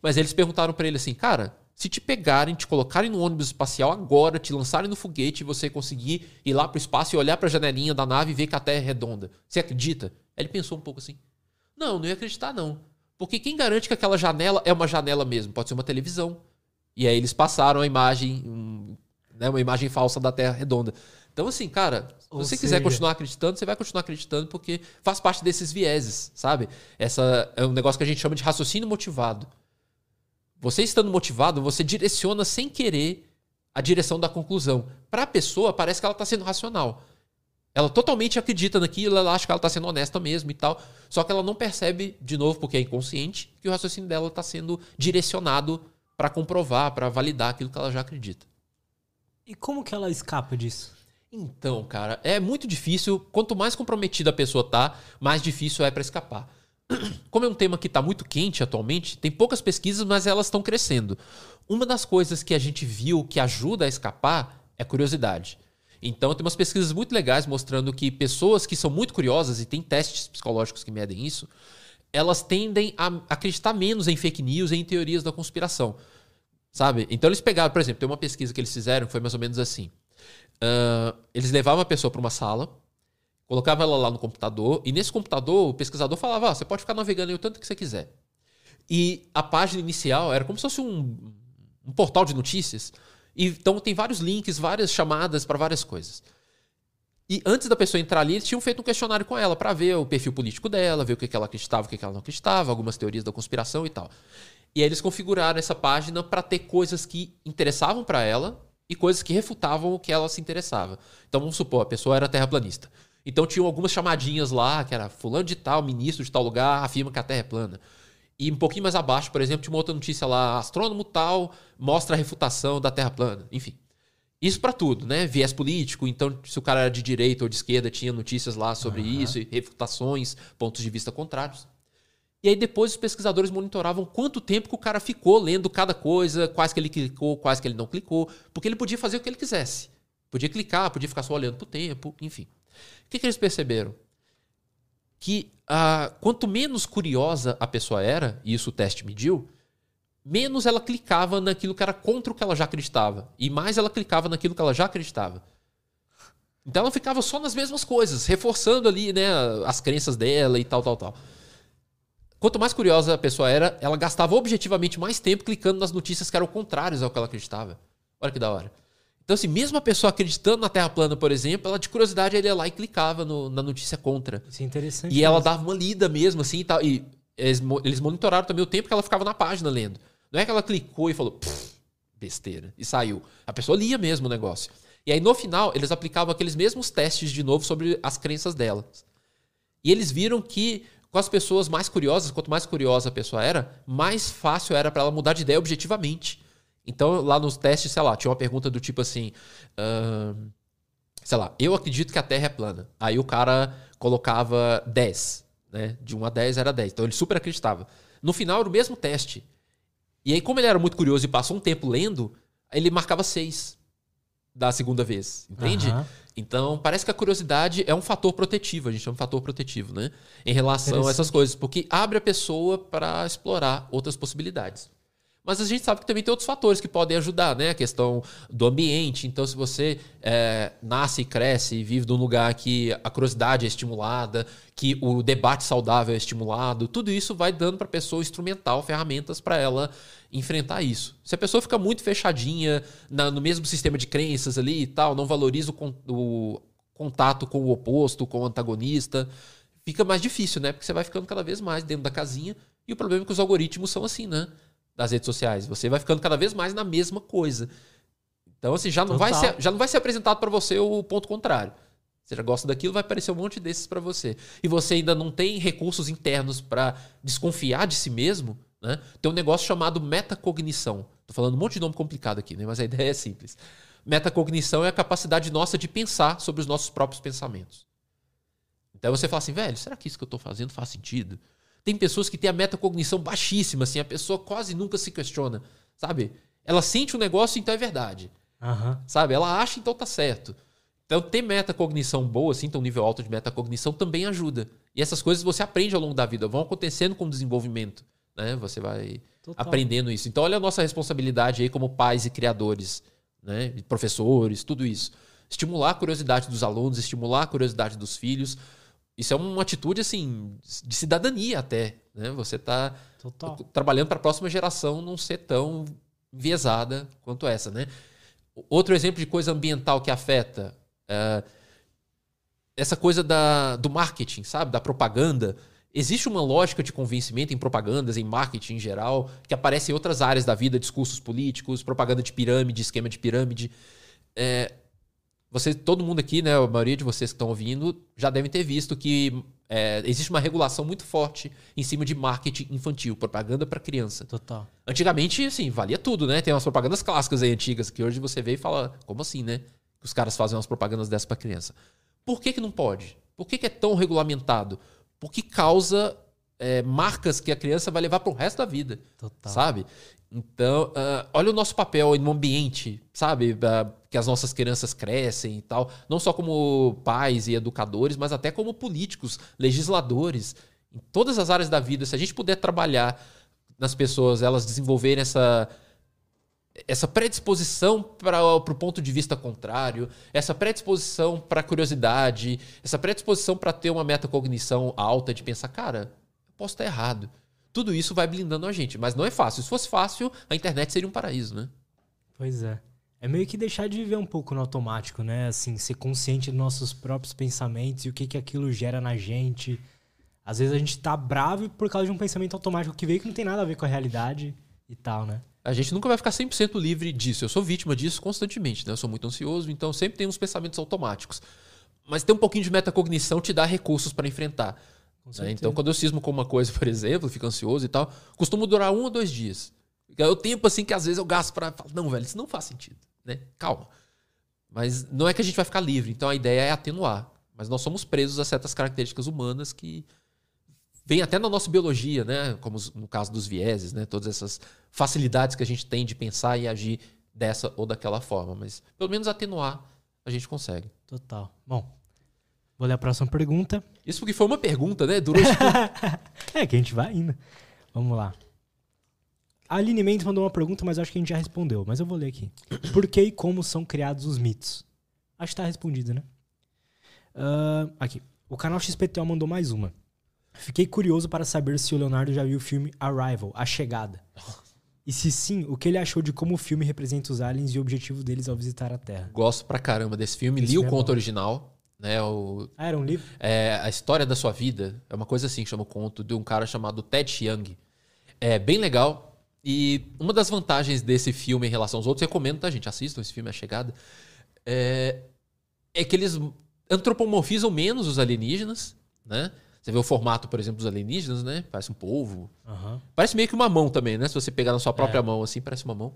mas eles perguntaram para ele assim, cara, se te pegarem, te colocarem no ônibus espacial agora, te lançarem no foguete e você conseguir ir lá pro espaço e olhar para a janelinha da nave e ver que a Terra é redonda, você acredita? Ele pensou um pouco assim: não, não ia acreditar não. Porque quem garante que aquela janela é uma janela mesmo? Pode ser uma televisão. E aí eles passaram a imagem, um, né, uma imagem falsa da Terra redonda. Então, assim, cara, se Ou você seja... quiser continuar acreditando, você vai continuar acreditando porque faz parte desses vieses, sabe? Essa é um negócio que a gente chama de raciocínio motivado. Você estando motivado, você direciona sem querer a direção da conclusão. Para a pessoa, parece que ela está sendo racional. Ela totalmente acredita naquilo, ela acha que ela está sendo honesta mesmo e tal. Só que ela não percebe, de novo, porque é inconsciente, que o raciocínio dela está sendo direcionado para comprovar, para validar aquilo que ela já acredita. E como que ela escapa disso? Então, cara, é muito difícil. Quanto mais comprometida a pessoa tá, mais difícil é para escapar. como é um tema que está muito quente atualmente, tem poucas pesquisas, mas elas estão crescendo. Uma das coisas que a gente viu que ajuda a escapar é curiosidade. Então, tem umas pesquisas muito legais mostrando que pessoas que são muito curiosas, e tem testes psicológicos que medem isso, elas tendem a acreditar menos em fake news e em teorias da conspiração. Sabe? Então, eles pegaram, por exemplo, tem uma pesquisa que eles fizeram foi mais ou menos assim. Uh, eles levavam a pessoa para uma sala, Colocava ela lá no computador e nesse computador o pesquisador falava: ah, você pode ficar navegando aí o tanto que você quiser. E a página inicial era como se fosse um, um portal de notícias. E, então tem vários links, várias chamadas para várias coisas. E antes da pessoa entrar ali, eles tinham feito um questionário com ela para ver o perfil político dela, ver o que ela acreditava, o que ela não acreditava, algumas teorias da conspiração e tal. E aí eles configuraram essa página para ter coisas que interessavam para ela e coisas que refutavam o que ela se interessava. Então vamos supor, a pessoa era terraplanista. Então tinham algumas chamadinhas lá, que era fulano de tal, ministro de tal lugar, afirma que a Terra é plana. E um pouquinho mais abaixo, por exemplo, tinha uma outra notícia lá, astrônomo tal mostra a refutação da Terra plana. Enfim. Isso para tudo, né? Viés político, então se o cara era de direita ou de esquerda, tinha notícias lá sobre uhum. isso, e refutações, pontos de vista contrários. E aí depois os pesquisadores monitoravam quanto tempo que o cara ficou lendo cada coisa, quais que ele clicou, quais que ele não clicou, porque ele podia fazer o que ele quisesse. Podia clicar, podia ficar só olhando pro tempo, enfim. O que, que eles perceberam? Que ah, quanto menos curiosa a pessoa era, e isso o teste mediu, menos ela clicava naquilo que era contra o que ela já acreditava. E mais ela clicava naquilo que ela já acreditava. Então ela ficava só nas mesmas coisas, reforçando ali né, as crenças dela e tal, tal, tal. Quanto mais curiosa a pessoa era, ela gastava objetivamente mais tempo clicando nas notícias que eram contrárias ao que ela acreditava. Olha que da hora. Então, assim, mesmo a pessoa acreditando na Terra plana, por exemplo, ela de curiosidade ele ia lá e clicava no, na notícia contra. Isso é interessante. E ela dava uma lida mesmo, assim e tal. E eles, eles monitoraram também o tempo que ela ficava na página lendo. Não é que ela clicou e falou, besteira, e saiu. A pessoa lia mesmo o negócio. E aí, no final, eles aplicavam aqueles mesmos testes de novo sobre as crenças delas. E eles viram que com as pessoas mais curiosas, quanto mais curiosa a pessoa era, mais fácil era para ela mudar de ideia objetivamente. Então, lá nos testes, sei lá, tinha uma pergunta do tipo assim. Uh, sei lá, eu acredito que a Terra é plana. Aí o cara colocava 10, né? De 1 a 10 era 10. Então ele super acreditava. No final era o mesmo teste. E aí, como ele era muito curioso e passou um tempo lendo, ele marcava 6 da segunda vez. Entende? Uhum. Então, parece que a curiosidade é um fator protetivo, a gente chama um fator protetivo, né? Em relação a essas coisas, porque abre a pessoa para explorar outras possibilidades. Mas a gente sabe que também tem outros fatores que podem ajudar, né? A questão do ambiente. Então, se você é, nasce cresce e vive num lugar que a curiosidade é estimulada, que o debate saudável é estimulado, tudo isso vai dando para a pessoa instrumental, ferramentas para ela enfrentar isso. Se a pessoa fica muito fechadinha na, no mesmo sistema de crenças ali e tal, não valoriza o, o contato com o oposto, com o antagonista, fica mais difícil, né? Porque você vai ficando cada vez mais dentro da casinha. E o problema é que os algoritmos são assim, né? Das redes sociais. Você vai ficando cada vez mais na mesma coisa. Então, assim, já não, vai ser, já não vai ser apresentado para você o ponto contrário. Você já gosta daquilo, vai aparecer um monte desses para você. E você ainda não tem recursos internos para desconfiar de si mesmo, né? Tem um negócio chamado metacognição. Tô falando um monte de nome complicado aqui, né? Mas a ideia é simples. Metacognição é a capacidade nossa de pensar sobre os nossos próprios pensamentos. Então você fala assim, velho, será que isso que eu estou fazendo faz sentido? Tem pessoas que têm a metacognição baixíssima, assim, a pessoa quase nunca se questiona, sabe? Ela sente o um negócio, então é verdade. Uhum. Sabe? Ela acha, então tá certo. Então, ter metacognição boa, assim, ter um nível alto de metacognição também ajuda. E essas coisas você aprende ao longo da vida, vão acontecendo com o desenvolvimento. Né? Você vai Total. aprendendo isso. Então, olha a nossa responsabilidade aí como pais e criadores, né? professores, tudo isso. Estimular a curiosidade dos alunos, estimular a curiosidade dos filhos. Isso é uma atitude, assim, de cidadania até. Né? Você está trabalhando para a próxima geração não ser tão enviesada quanto essa, né? Outro exemplo de coisa ambiental que afeta é, essa coisa da, do marketing, sabe? Da propaganda. Existe uma lógica de convencimento em propagandas, em marketing em geral, que aparece em outras áreas da vida, discursos políticos, propaganda de pirâmide, esquema de pirâmide. É, você, todo mundo aqui, né, a maioria de vocês que estão ouvindo, já devem ter visto que é, existe uma regulação muito forte em cima de marketing infantil, propaganda para criança. Total. Antigamente, assim, valia tudo, né? Tem umas propagandas clássicas aí antigas que hoje você vê e fala, como assim, né? Que os caras fazem umas propagandas dessas para criança. Por que, que não pode? Por que, que é tão regulamentado? Porque causa é, marcas que a criança vai levar para o resto da vida. Total. Sabe? Então, uh, olha o nosso papel no ambiente, sabe? Uh, que as nossas crianças crescem e tal. Não só como pais e educadores, mas até como políticos, legisladores. Em todas as áreas da vida, se a gente puder trabalhar nas pessoas, elas desenvolverem essa, essa predisposição para o ponto de vista contrário, essa predisposição para curiosidade, essa predisposição para ter uma metacognição alta de pensar, cara, eu posso estar errado. Tudo isso vai blindando a gente, mas não é fácil. Se fosse fácil, a internet seria um paraíso, né? Pois é. É meio que deixar de viver um pouco no automático, né? Assim, ser consciente dos nossos próprios pensamentos e o que, que aquilo gera na gente. Às vezes a gente tá bravo por causa de um pensamento automático que veio que não tem nada a ver com a realidade e tal, né? A gente nunca vai ficar 100% livre disso. Eu sou vítima disso constantemente, né? Eu sou muito ansioso, então sempre tem uns pensamentos automáticos. Mas ter um pouquinho de metacognição te dá recursos para enfrentar. Né? Então, quando eu cismo com uma coisa, por exemplo, fico ansioso e tal, costumo durar um ou dois dias. É o tempo assim que às vezes eu gasto para falar, não, velho, isso não faz sentido, né? Calma. Mas não é que a gente vai ficar livre, então a ideia é atenuar. Mas nós somos presos a certas características humanas que vêm até na nossa biologia, né? Como no caso dos vieses, né? Todas essas facilidades que a gente tem de pensar e agir dessa ou daquela forma. Mas pelo menos atenuar a gente consegue. Total. Bom, Vou ler a próxima pergunta. Isso porque foi uma pergunta, né? Durou. É que a gente vai ainda. Vamos lá. A Aline Mendes mandou uma pergunta, mas acho que a gente já respondeu. Mas eu vou ler aqui. Por que e como são criados os mitos? Acho que tá respondido, né? Uh, aqui. O canal XPTO mandou mais uma. Fiquei curioso para saber se o Leonardo já viu o filme Arrival, A Chegada. E se sim, o que ele achou de como o filme representa os aliens e o objetivo deles ao visitar a Terra. Gosto pra caramba desse filme. Esse Li o é conto original. Né, o, ah, era um livro? É, a História da Sua Vida. É uma coisa assim que chama o conto de um cara chamado Ted Chiang. É bem legal. E uma das vantagens desse filme em relação aos outros, recomendo, tá, gente? Assistam esse filme, A Chegada. É, é que eles antropomorfizam menos os alienígenas, né? Você vê o formato, por exemplo, dos alienígenas, né? Parece um polvo. Uhum. Parece meio que uma mão também, né? Se você pegar na sua própria é. mão, assim, parece uma mão.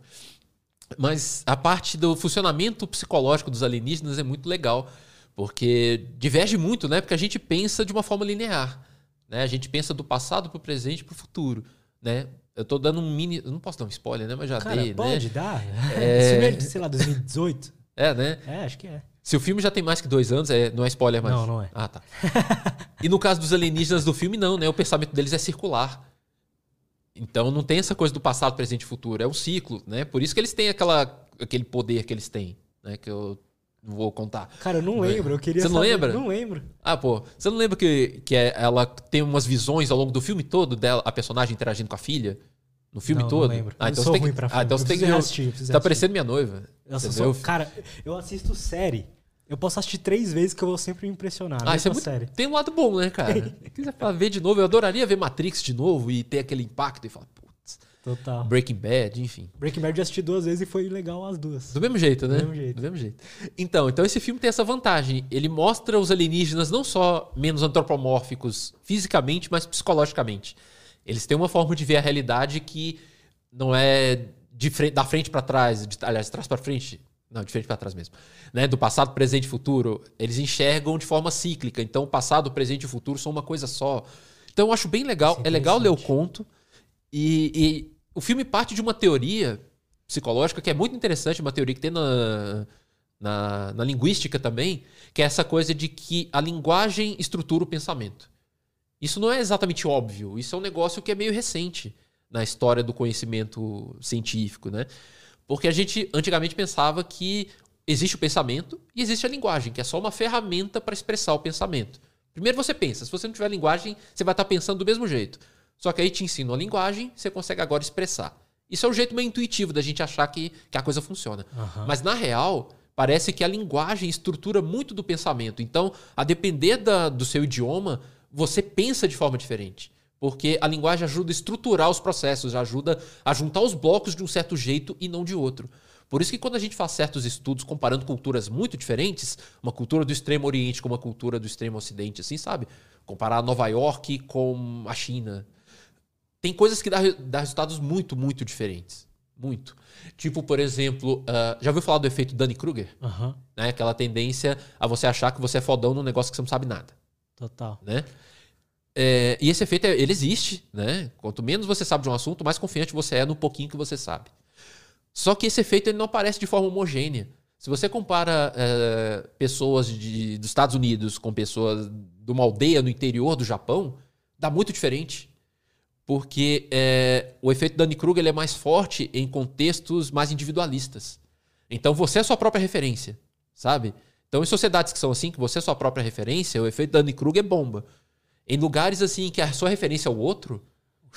Mas a parte do funcionamento psicológico dos alienígenas é muito legal. Porque diverge muito, né? Porque a gente pensa de uma forma linear. Né? A gente pensa do passado para o presente para o futuro. Né? Eu tô dando um mini. Eu não posso dar um spoiler, né? Mas já Cara, dei. Pode né? dar. É... é sei lá, 2018. É, né? É, acho que é. Se o filme já tem mais que dois anos, é, não é spoiler mais. Não, não é. Ah, tá. e no caso dos alienígenas do filme, não, né? O pensamento deles é circular. Então não tem essa coisa do passado, presente e futuro. É um ciclo, né? Por isso que eles têm aquela, aquele poder que eles têm. Né? Que eu não vou contar. Cara, eu não lembro. Eu queria Você não saber. lembra? Não lembro. Ah, pô. Você não lembra que, que é, ela tem umas visões ao longo do filme todo dela, a personagem interagindo com a filha? No filme não, todo? Não lembro. Ah, então você tem, ah, então você tem que. Assistir, tá parecendo minha noiva. Nossa, sou, cara, eu assisto série. Eu posso assistir três vezes que eu vou sempre me impressionar. Ah, isso é muito, série. Tem um lado bom, né, cara? quiser ver de novo, eu adoraria ver Matrix de novo e ter aquele impacto e falar, Total. Breaking Bad, enfim. Breaking Bad eu assisti duas vezes e foi legal as duas. Do mesmo jeito, né? Do mesmo jeito. Do mesmo jeito. Então, então esse filme tem essa vantagem. Ele mostra os alienígenas não só menos antropomórficos fisicamente, mas psicologicamente. Eles têm uma forma de ver a realidade que não é de frente, da frente para trás, de, aliás, de trás para frente. Não, de frente para trás mesmo. Né? Do passado, presente e futuro, eles enxergam de forma cíclica. Então, o passado, o presente e o futuro são uma coisa só. Então, eu acho bem legal. É, é legal ler o conto. E, e, o filme parte de uma teoria psicológica que é muito interessante, uma teoria que tem na, na, na linguística também, que é essa coisa de que a linguagem estrutura o pensamento. Isso não é exatamente óbvio. Isso é um negócio que é meio recente na história do conhecimento científico, né? Porque a gente antigamente pensava que existe o pensamento e existe a linguagem, que é só uma ferramenta para expressar o pensamento. Primeiro você pensa, se você não tiver linguagem, você vai estar pensando do mesmo jeito. Só que aí te ensino a linguagem, você consegue agora expressar. Isso é um jeito meio intuitivo da gente achar que, que a coisa funciona. Uhum. Mas na real, parece que a linguagem estrutura muito do pensamento. Então, a depender da, do seu idioma, você pensa de forma diferente. Porque a linguagem ajuda a estruturar os processos, ajuda a juntar os blocos de um certo jeito e não de outro. Por isso que quando a gente faz certos estudos comparando culturas muito diferentes, uma cultura do extremo oriente com uma cultura do extremo ocidente, assim, sabe? Comparar Nova York com a China. Tem coisas que dá, dá resultados muito, muito diferentes. Muito. Tipo, por exemplo, uh, já ouviu falar do efeito Dunning-Kruger? Uhum. Né? Aquela tendência a você achar que você é fodão num negócio que você não sabe nada. Total. Né? É, e esse efeito, ele existe, né? Quanto menos você sabe de um assunto, mais confiante você é no pouquinho que você sabe. Só que esse efeito ele não aparece de forma homogênea. Se você compara é, pessoas de, dos Estados Unidos com pessoas de uma aldeia no interior do Japão, dá muito diferente. Porque é, o efeito Dunning-Kruger é mais forte em contextos mais individualistas. Então você é a sua própria referência, sabe? Então em sociedades que são assim, que você é a sua própria referência, o efeito Dunning-Kruger é bomba em lugares assim que a sua referência é o outro,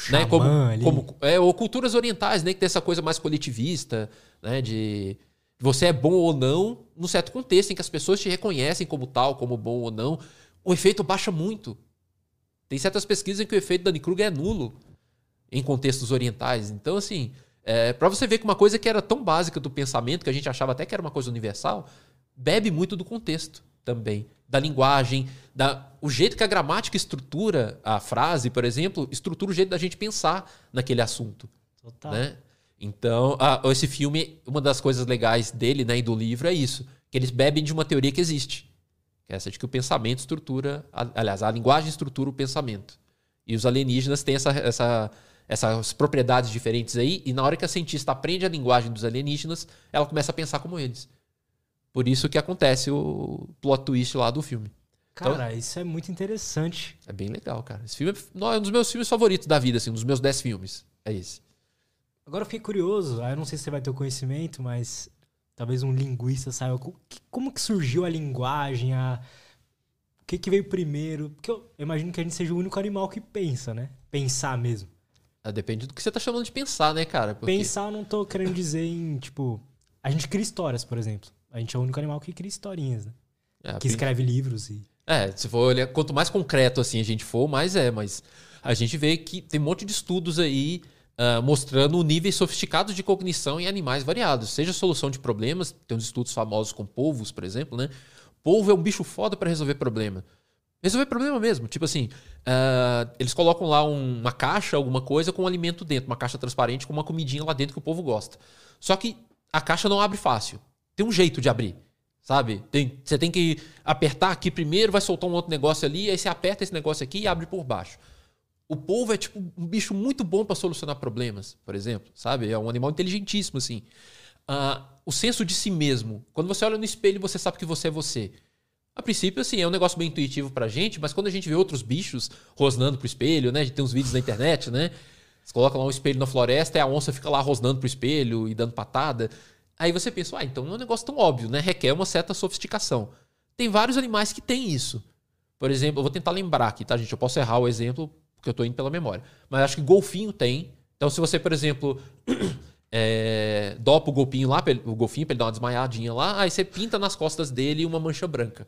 o né? Como, como é, ou culturas orientais, né? Que tem essa coisa mais coletivista, né? De você é bom ou não, num certo contexto em que as pessoas te reconhecem como tal, como bom ou não, o efeito baixa muito. Tem certas pesquisas em que o efeito Dunning-Kruger é nulo em contextos orientais. Então, assim, é, para você ver que uma coisa que era tão básica do pensamento, que a gente achava até que era uma coisa universal, bebe muito do contexto também da linguagem, da, o jeito que a gramática estrutura a frase, por exemplo, estrutura o jeito da gente pensar naquele assunto. Total. Né? Então, a, esse filme, uma das coisas legais dele né, e do livro é isso: que eles bebem de uma teoria que existe. Que é essa de que o pensamento estrutura. Aliás, a linguagem estrutura o pensamento. E os alienígenas têm essa, essa, essas propriedades diferentes aí, e na hora que a cientista aprende a linguagem dos alienígenas, ela começa a pensar como eles. Por isso que acontece o plot twist lá do filme. Cara, então, isso é muito interessante. É bem legal, cara. Esse filme é um dos meus filmes favoritos da vida, assim, um dos meus 10 filmes. É esse. Agora eu fiquei curioso, eu não sei se você vai ter o conhecimento, mas talvez um linguista saiba. Como que surgiu a linguagem, a... o que, que veio primeiro? Porque eu imagino que a gente seja o único animal que pensa, né? Pensar mesmo. Ah, depende do que você tá chamando de pensar, né, cara? Porque... Pensar eu não tô querendo dizer em, tipo... A gente cria histórias, por exemplo. A gente é o único animal que cria historinhas, né? É, que escreve livros e. É, se for olhar, quanto mais concreto assim a gente for, mais é, mas a gente vê que tem um monte de estudos aí uh, mostrando níveis sofisticados de cognição em animais variados, seja solução de problemas, tem uns estudos famosos com polvos, por exemplo, né? Polvo é um bicho foda para resolver problema. Resolver problema mesmo. Tipo assim, uh, eles colocam lá um, uma caixa, alguma coisa com um alimento dentro, uma caixa transparente com uma comidinha lá dentro que o povo gosta. Só que a caixa não abre fácil tem um jeito de abrir. Sabe? Tem, você tem que apertar aqui primeiro, vai soltar um outro negócio ali, aí você aperta esse negócio aqui e abre por baixo. O polvo é tipo um bicho muito bom para solucionar problemas, por exemplo, sabe? É um animal inteligentíssimo, assim. Uh, o senso de si mesmo. Quando você olha no espelho, você sabe que você é você. A princípio, assim, é um negócio bem intuitivo pra gente, mas quando a gente vê outros bichos rosnando pro espelho, né? A gente tem uns vídeos na internet, né? Você coloca lá um espelho na floresta e a onça fica lá rosnando pro espelho e dando patada. Aí você pensa, ah, então não é um negócio tão óbvio, né? Requer uma certa sofisticação. Tem vários animais que têm isso. Por exemplo, eu vou tentar lembrar aqui, tá, gente? Eu posso errar o exemplo, porque eu tô indo pela memória. Mas acho que golfinho tem. Então, se você, por exemplo, é, dopa o golfinho lá, o golfinho pra ele dar uma desmaiadinha lá, aí você pinta nas costas dele uma mancha branca.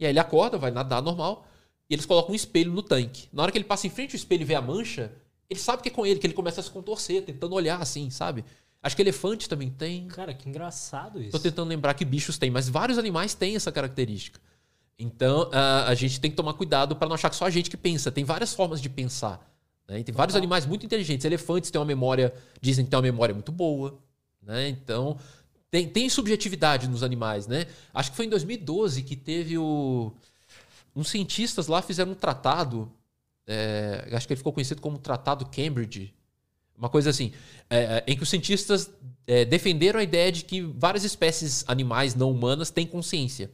E aí ele acorda, vai nadar normal, e eles colocam um espelho no tanque. Na hora que ele passa em frente ao espelho e vê a mancha, ele sabe que é com ele, que ele começa a se contorcer, tentando olhar assim, sabe? Acho que elefante também tem. Cara, que engraçado isso. Tô tentando lembrar que bichos têm, mas vários animais têm essa característica. Então, a, a gente tem que tomar cuidado para não achar que só a gente que pensa. Tem várias formas de pensar. Né? Tem vários animais muito inteligentes. Elefantes têm uma memória, dizem que têm uma memória muito boa. Né? Então, tem, tem subjetividade nos animais, né? Acho que foi em 2012 que teve o. Uns cientistas lá fizeram um tratado. É, acho que ele ficou conhecido como Tratado Cambridge. Uma coisa assim, é, em que os cientistas é, defenderam a ideia de que várias espécies animais não humanas têm consciência.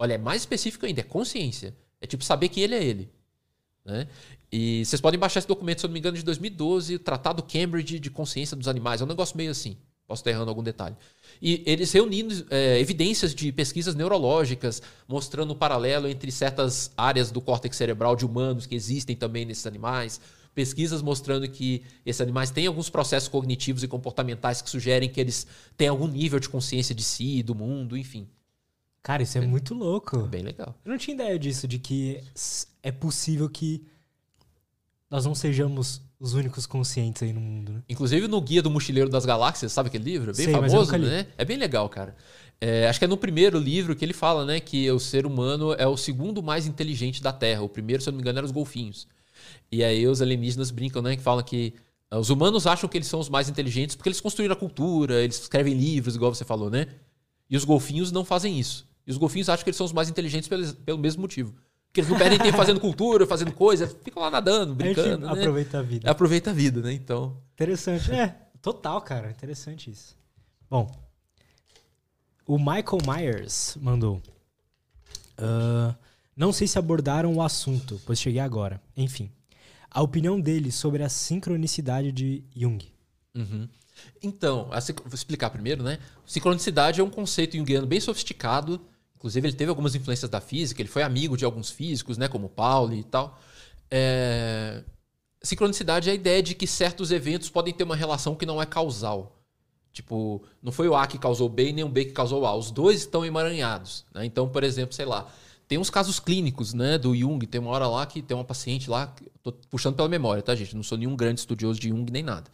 Olha, é mais específico ainda, é consciência. É tipo saber que ele é ele. Né? E vocês podem baixar esse documento, se eu não me engano, de 2012, Tratado Cambridge de Consciência dos Animais. É um negócio meio assim. Posso estar errando algum detalhe. E eles reunindo é, evidências de pesquisas neurológicas, mostrando o um paralelo entre certas áreas do córtex cerebral de humanos que existem também nesses animais. Pesquisas mostrando que esses animais têm alguns processos cognitivos e comportamentais que sugerem que eles têm algum nível de consciência de si, do mundo, enfim. Cara, isso é, é muito louco. Bem legal. Eu não tinha ideia disso, de que é possível que nós não sejamos os únicos conscientes aí no mundo, né? Inclusive no Guia do Mochileiro das Galáxias, sabe aquele livro? Bem Sei, famoso, né? É bem legal, cara. É, acho que é no primeiro livro que ele fala, né, que o ser humano é o segundo mais inteligente da Terra. O primeiro, se eu não me engano, eram os golfinhos. E aí os alienígenas brincam, né, que falam que ah, os humanos acham que eles são os mais inteligentes porque eles construíram a cultura, eles escrevem livros, igual você falou, né? E os golfinhos não fazem isso. E os golfinhos acham que eles são os mais inteligentes pelo, pelo mesmo motivo. Porque eles não perdem tempo fazendo cultura, fazendo coisa, ficam lá nadando, brincando. A né? Aproveita a vida. Aproveita a vida, né? Então. Interessante. É, total, cara. Interessante isso. Bom. O Michael Myers mandou. Uh, não sei se abordaram o assunto, pois cheguei agora. Enfim. A opinião dele sobre a sincronicidade de Jung. Uhum. Então, vou explicar primeiro, né? Sincronicidade é um conceito junguiano bem sofisticado Inclusive, ele teve algumas influências da física, ele foi amigo de alguns físicos, né, como Pauli e tal. É... Sincronicidade é a ideia de que certos eventos podem ter uma relação que não é causal. Tipo, não foi o A que causou B nem o B que causou A. Os dois estão emaranhados. Né? Então, por exemplo, sei lá, tem uns casos clínicos né, do Jung. Tem uma hora lá que tem uma paciente lá, tô puxando pela memória, tá, gente? Não sou nenhum grande estudioso de Jung nem nada.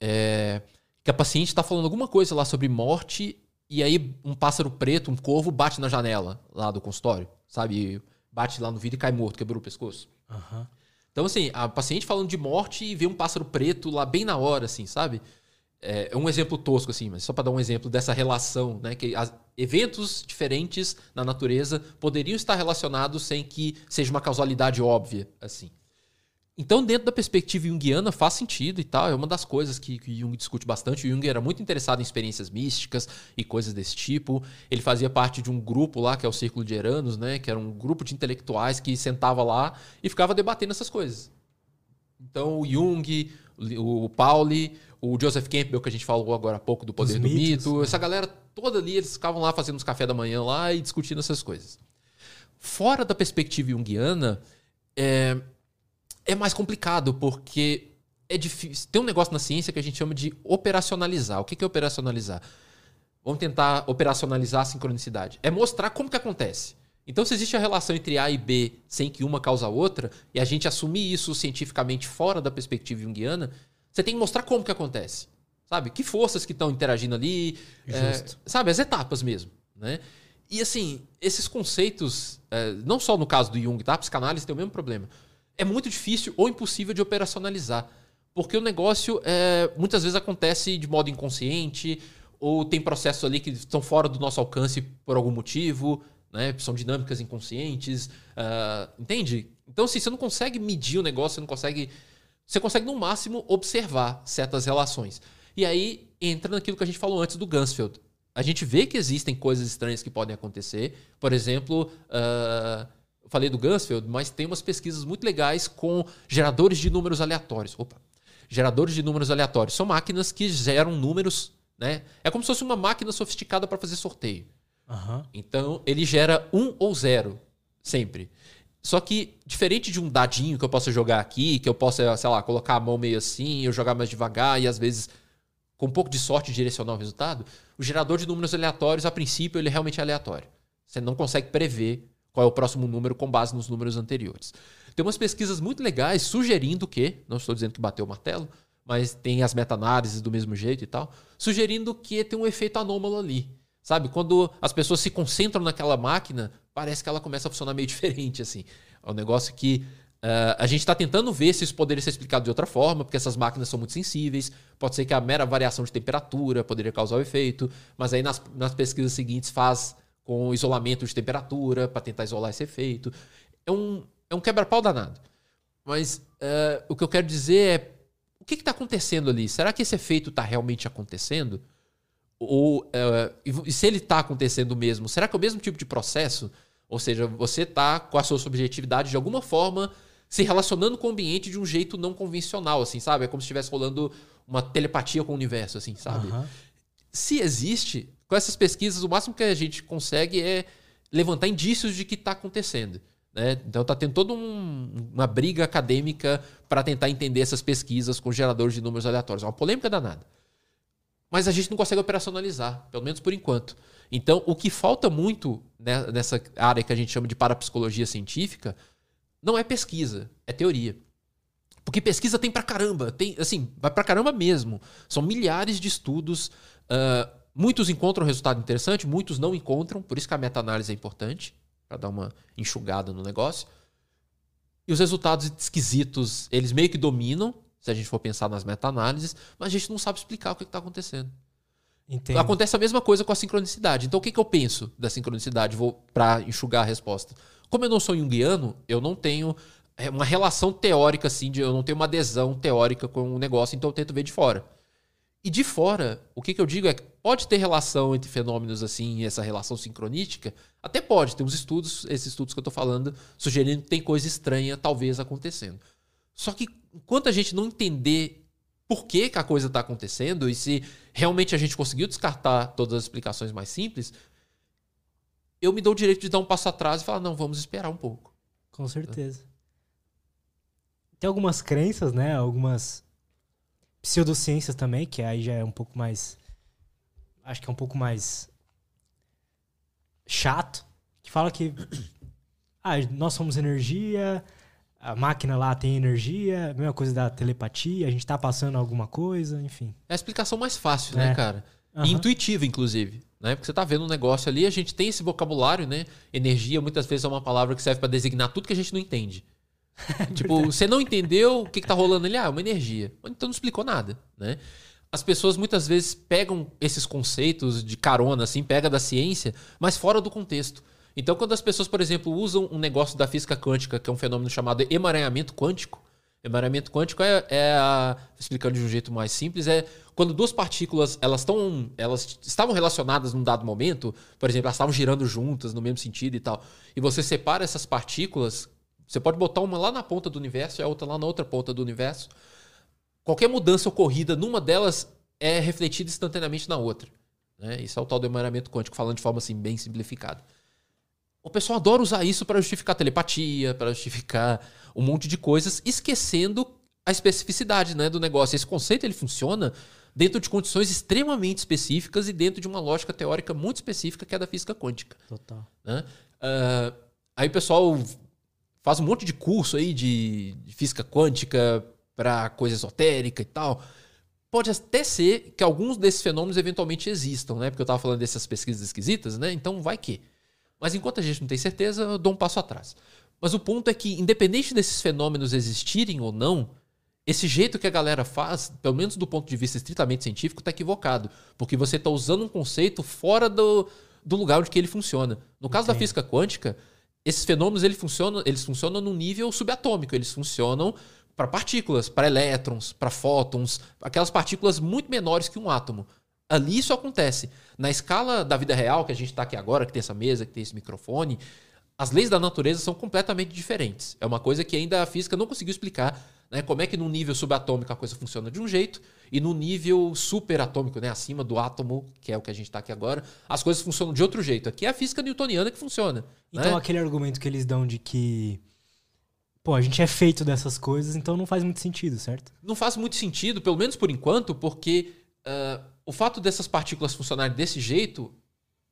É, que a paciente está falando alguma coisa lá sobre morte e aí um pássaro preto, um corvo, bate na janela lá do consultório, sabe? Bate lá no vidro e cai morto, quebrou o pescoço. Uhum. Então, assim, a paciente falando de morte e vê um pássaro preto lá bem na hora, assim, sabe? É um exemplo tosco, assim, mas só para dar um exemplo dessa relação, né? Que as, eventos diferentes na natureza poderiam estar relacionados sem que seja uma causalidade óbvia, assim. Então, dentro da perspectiva junguiana, faz sentido e tal. É uma das coisas que, que Jung discute bastante. O Jung era muito interessado em experiências místicas e coisas desse tipo. Ele fazia parte de um grupo lá, que é o Círculo de Eranos, né? Que era um grupo de intelectuais que sentava lá e ficava debatendo essas coisas. Então, o Jung, o Pauli, o Joseph Campbell, que a gente falou agora há pouco do Poder Os do mitos, Mito, né? essa galera toda ali, eles ficavam lá fazendo os café da manhã lá e discutindo essas coisas. Fora da perspectiva junguiana, é, é mais complicado, porque é difícil. Tem um negócio na ciência que a gente chama de operacionalizar. O que é operacionalizar? Vamos tentar operacionalizar a sincronicidade. É mostrar como que acontece. Então, se existe a relação entre A e B sem que uma causa a outra, e a gente assumir isso cientificamente fora da perspectiva junguiana, você tem que mostrar como que acontece. Sabe? Que forças que estão interagindo ali. É, sabe? As etapas mesmo. Né? E assim, esses conceitos, é, não só no caso do Jung, tá? A psicanálise tem o mesmo problema é muito difícil ou impossível de operacionalizar. Porque o negócio é, muitas vezes acontece de modo inconsciente, ou tem processos ali que estão fora do nosso alcance por algum motivo, né? São dinâmicas inconscientes. Uh, entende? Então, assim, você não consegue medir o negócio, você não consegue. Você consegue, no máximo, observar certas relações. E aí entra naquilo que a gente falou antes do Gansfeld. A gente vê que existem coisas estranhas que podem acontecer. Por exemplo, uh, falei do Gansfeld, mas tem umas pesquisas muito legais com geradores de números aleatórios. Opa. Geradores de números aleatórios. São máquinas que geram números, né? É como se fosse uma máquina sofisticada para fazer sorteio. Uhum. Então, ele gera um ou zero, sempre. Só que, diferente de um dadinho que eu possa jogar aqui, que eu possa, sei lá, colocar a mão meio assim, eu jogar mais devagar e às vezes, com um pouco de sorte, direcionar o resultado, o gerador de números aleatórios, a princípio, ele realmente é aleatório. Você não consegue prever qual é o próximo número com base nos números anteriores. Tem umas pesquisas muito legais sugerindo que, não estou dizendo que bateu o martelo, mas tem as meta-análises do mesmo jeito e tal, sugerindo que tem um efeito anômalo ali. Sabe, quando as pessoas se concentram naquela máquina, parece que ela começa a funcionar meio diferente, assim. É um negócio que Uh, a gente está tentando ver se isso poderia ser explicado de outra forma, porque essas máquinas são muito sensíveis. Pode ser que a mera variação de temperatura poderia causar o efeito, mas aí nas, nas pesquisas seguintes faz com isolamento de temperatura para tentar isolar esse efeito. É um, é um quebra-pau danado. Mas uh, o que eu quero dizer é o que está acontecendo ali? Será que esse efeito está realmente acontecendo? Ou uh, e se ele está acontecendo mesmo, será que é o mesmo tipo de processo? Ou seja, você está com a sua subjetividade de alguma forma se relacionando com o ambiente de um jeito não convencional, assim, sabe? É como se estivesse rolando uma telepatia com o universo, assim, sabe? Uhum. Se existe, com essas pesquisas, o máximo que a gente consegue é levantar indícios de que está acontecendo. Né? Então está tendo toda um, uma briga acadêmica para tentar entender essas pesquisas com geradores de números aleatórios. É uma polêmica danada. Mas a gente não consegue operacionalizar, pelo menos por enquanto. Então, o que falta muito né, nessa área que a gente chama de parapsicologia científica não é pesquisa, é teoria. Porque pesquisa tem pra caramba, tem, assim, vai pra caramba mesmo. São milhares de estudos, uh, muitos encontram resultado interessante, muitos não encontram, por isso que a meta-análise é importante, para dar uma enxugada no negócio. E os resultados esquisitos, eles meio que dominam, se a gente for pensar nas meta-análises, mas a gente não sabe explicar o que está acontecendo. Entendo. Acontece a mesma coisa com a sincronicidade. Então, o que, que eu penso da sincronicidade? Vou para enxugar a resposta. Como eu não sou junguiano, eu não tenho é, uma relação teórica, assim, de, eu não tenho uma adesão teórica com o negócio, então eu tento ver de fora. E de fora, o que, que eu digo é que pode ter relação entre fenômenos assim, essa relação sincronística? Até pode, tem uns estudos, esses estudos que eu estou falando, sugerindo que tem coisa estranha talvez acontecendo. Só que enquanto a gente não entender por que, que a coisa está acontecendo e se realmente a gente conseguiu descartar todas as explicações mais simples, eu me dou o direito de dar um passo atrás e falar, não, vamos esperar um pouco. Com certeza. Tem algumas crenças, né? Algumas pseudociências também, que aí já é um pouco mais. Acho que é um pouco mais chato. Que fala que ah, nós somos energia, a máquina lá tem energia, a mesma coisa da telepatia, a gente tá passando alguma coisa, enfim. É a explicação mais fácil, né, é. cara? Uhum. Intuitiva, inclusive né? Porque você está vendo um negócio ali, a gente tem esse vocabulário, né? Energia muitas vezes é uma palavra que serve para designar tudo que a gente não entende. tipo, você não entendeu o que, está rolando ali? Ah, é uma energia. Então não explicou nada, né? As pessoas muitas vezes pegam esses conceitos de carona, assim, pega da ciência, mas fora do contexto. Então, quando as pessoas, por exemplo, usam um negócio da física quântica, que é um fenômeno chamado emaranhamento quântico, emaranhamento quântico é, é a, explicando de um jeito mais simples, é quando duas partículas elas estão elas estavam relacionadas num dado momento, por exemplo, elas estavam girando juntas no mesmo sentido e tal, e você separa essas partículas, você pode botar uma lá na ponta do universo e a outra lá na outra ponta do universo. Qualquer mudança ocorrida numa delas é refletida instantaneamente na outra. Né? Isso é o tal do emaranhamento quântico, falando de forma assim bem simplificada. O pessoal adora usar isso para justificar telepatia, para justificar um monte de coisas, esquecendo a especificidade né, do negócio. Esse conceito ele funciona dentro de condições extremamente específicas e dentro de uma lógica teórica muito específica que é da física quântica. Total. Né? Uh, aí o pessoal faz um monte de curso aí de, de física quântica para coisa esotérica e tal. Pode até ser que alguns desses fenômenos eventualmente existam, né? Porque eu estava falando dessas pesquisas esquisitas, né? Então vai que. Mas enquanto a gente não tem certeza, eu dou um passo atrás. Mas o ponto é que, independente desses fenômenos existirem ou não, esse jeito que a galera faz, pelo menos do ponto de vista estritamente científico, está equivocado. Porque você está usando um conceito fora do, do lugar onde que ele funciona. No caso da física quântica, esses fenômenos eles funcionam, eles funcionam no nível subatômico. Eles funcionam para partículas, para elétrons, para fótons, aquelas partículas muito menores que um átomo. Ali isso acontece. Na escala da vida real, que a gente está aqui agora, que tem essa mesa, que tem esse microfone, as leis da natureza são completamente diferentes. É uma coisa que ainda a física não conseguiu explicar né? Como é que no nível subatômico a coisa funciona de um jeito e no nível superatômico, né? acima do átomo, que é o que a gente está aqui agora, as coisas funcionam de outro jeito. Aqui é a física newtoniana que funciona. Então né? aquele argumento que eles dão de que pô, a gente é feito dessas coisas, então não faz muito sentido, certo? Não faz muito sentido, pelo menos por enquanto, porque uh, o fato dessas partículas funcionarem desse jeito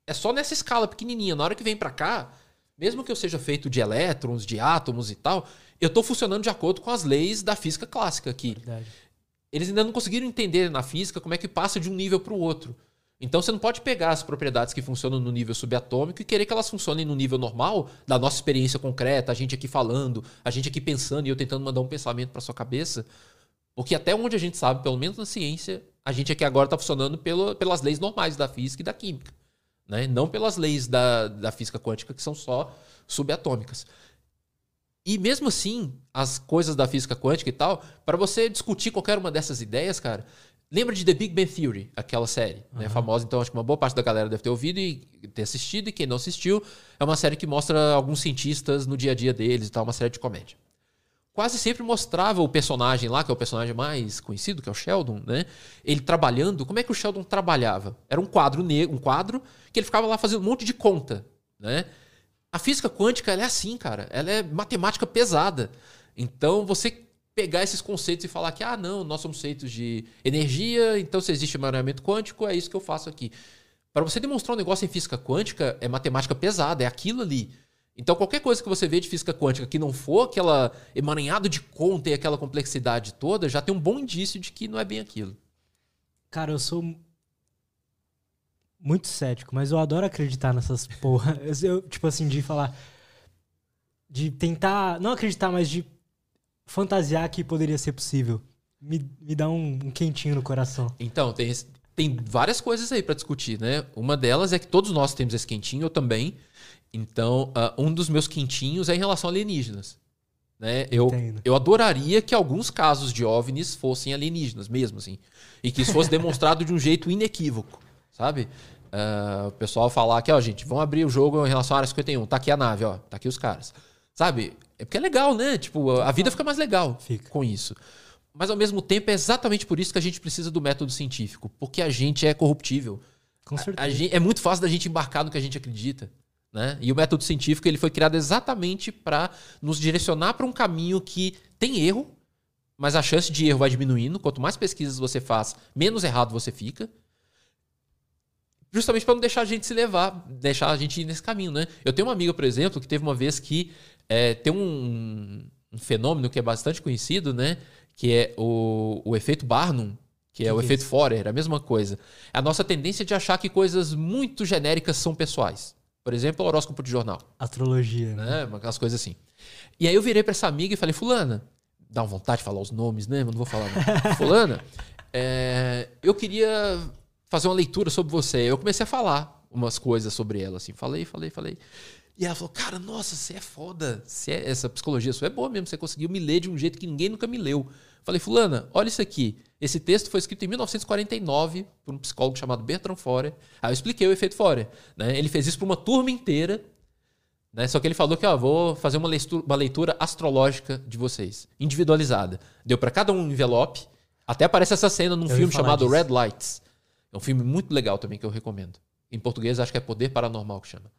é só nessa escala pequenininha. Na hora que vem para cá, mesmo que eu seja feito de elétrons, de átomos e tal, eu estou funcionando de acordo com as leis da física clássica aqui. Verdade. Eles ainda não conseguiram entender na física como é que passa de um nível para o outro. Então você não pode pegar as propriedades que funcionam no nível subatômico e querer que elas funcionem no nível normal da nossa experiência concreta, a gente aqui falando, a gente aqui pensando e eu tentando mandar um pensamento para sua cabeça. Porque até onde a gente sabe, pelo menos na ciência, a gente aqui agora está funcionando pelo, pelas leis normais da física e da química. Né? Não pelas leis da, da física quântica, que são só subatômicas. E mesmo assim, as coisas da física quântica e tal, para você discutir qualquer uma dessas ideias, cara, Lembra de The Big Bang Theory, aquela série, uhum. né, famosa? Então acho que uma boa parte da galera deve ter ouvido e ter assistido, e quem não assistiu, é uma série que mostra alguns cientistas no dia a dia deles e tal, uma série de comédia. Quase sempre mostrava o personagem lá, que é o personagem mais conhecido, que é o Sheldon, né? Ele trabalhando. Como é que o Sheldon trabalhava? Era um quadro negro, um quadro que ele ficava lá fazendo um monte de conta, né? A física quântica é assim, cara. Ela é matemática pesada. Então você pegar esses conceitos e falar que, ah, não, nós somos feitos de energia, então se existe emaranhamento quântico, é isso que eu faço aqui. Para você demonstrar um negócio em física quântica, é matemática pesada, é aquilo ali. Então, qualquer coisa que você vê de física quântica que não for aquela emaranhado de conta e aquela complexidade toda, já tem um bom indício de que não é bem aquilo. Cara, eu sou muito cético, mas eu adoro acreditar nessas porra. Eu, tipo assim, de falar. De tentar. Não acreditar, mas de fantasiar que poderia ser possível. Me, me dá um, um quentinho no coração. Então, tem, tem várias coisas aí para discutir, né? Uma delas é que todos nós temos esse quentinho, eu também. Então, uh, um dos meus quentinhos é em relação a alienígenas. Né? Eu, eu adoraria que alguns casos de OVNIs fossem alienígenas mesmo, assim. E que isso fosse demonstrado de um jeito inequívoco, sabe? Uh, o pessoal falar que, ó, gente, vamos abrir o jogo em relação à área 51. Tá aqui a nave, ó. Tá aqui os caras. Sabe? É porque é legal, né? Tipo, a vida fica mais legal fica. com isso. Mas ao mesmo tempo é exatamente por isso que a gente precisa do método científico, porque a gente é corruptível. Com certeza. A, a gente, é muito fácil da gente embarcar no que a gente acredita. Né? E o método científico ele foi criado exatamente para nos direcionar para um caminho que tem erro, mas a chance de erro vai diminuindo. Quanto mais pesquisas você faz, menos errado você fica. Justamente para não deixar a gente se levar, deixar a gente ir nesse caminho, né? Eu tenho uma amiga, por exemplo, que teve uma vez que é, tem um, um, fenômeno que é bastante conhecido, né? Que é o, o efeito Barnum, que é que o que efeito é Forer, a mesma coisa. É a nossa tendência de achar que coisas muito genéricas são pessoais. Por exemplo, o horóscopo de jornal. Astrologia. Né? né? Aquelas coisas assim. E aí eu virei para essa amiga e falei, fulana, dá uma vontade de falar os nomes, né? Mas não vou falar não. fulana, é, eu queria fazer uma leitura sobre você. Eu comecei a falar umas coisas sobre ela, assim. Falei, falei, falei. E ela falou, cara, nossa, você é foda. Você é, essa psicologia sua é boa mesmo. Você conseguiu me ler de um jeito que ninguém nunca me leu. Falei, fulana, olha isso aqui. Esse texto foi escrito em 1949 por um psicólogo chamado Bertrand Forer. Aí eu expliquei o efeito Forer. Né? Ele fez isso para uma turma inteira. Né? Só que ele falou que ó, vou fazer uma leitura, uma leitura astrológica de vocês, individualizada. Deu para cada um envelope. Até aparece essa cena num eu filme chamado disso. Red Lights. É um filme muito legal também que eu recomendo. Em português acho que é Poder Paranormal que chama.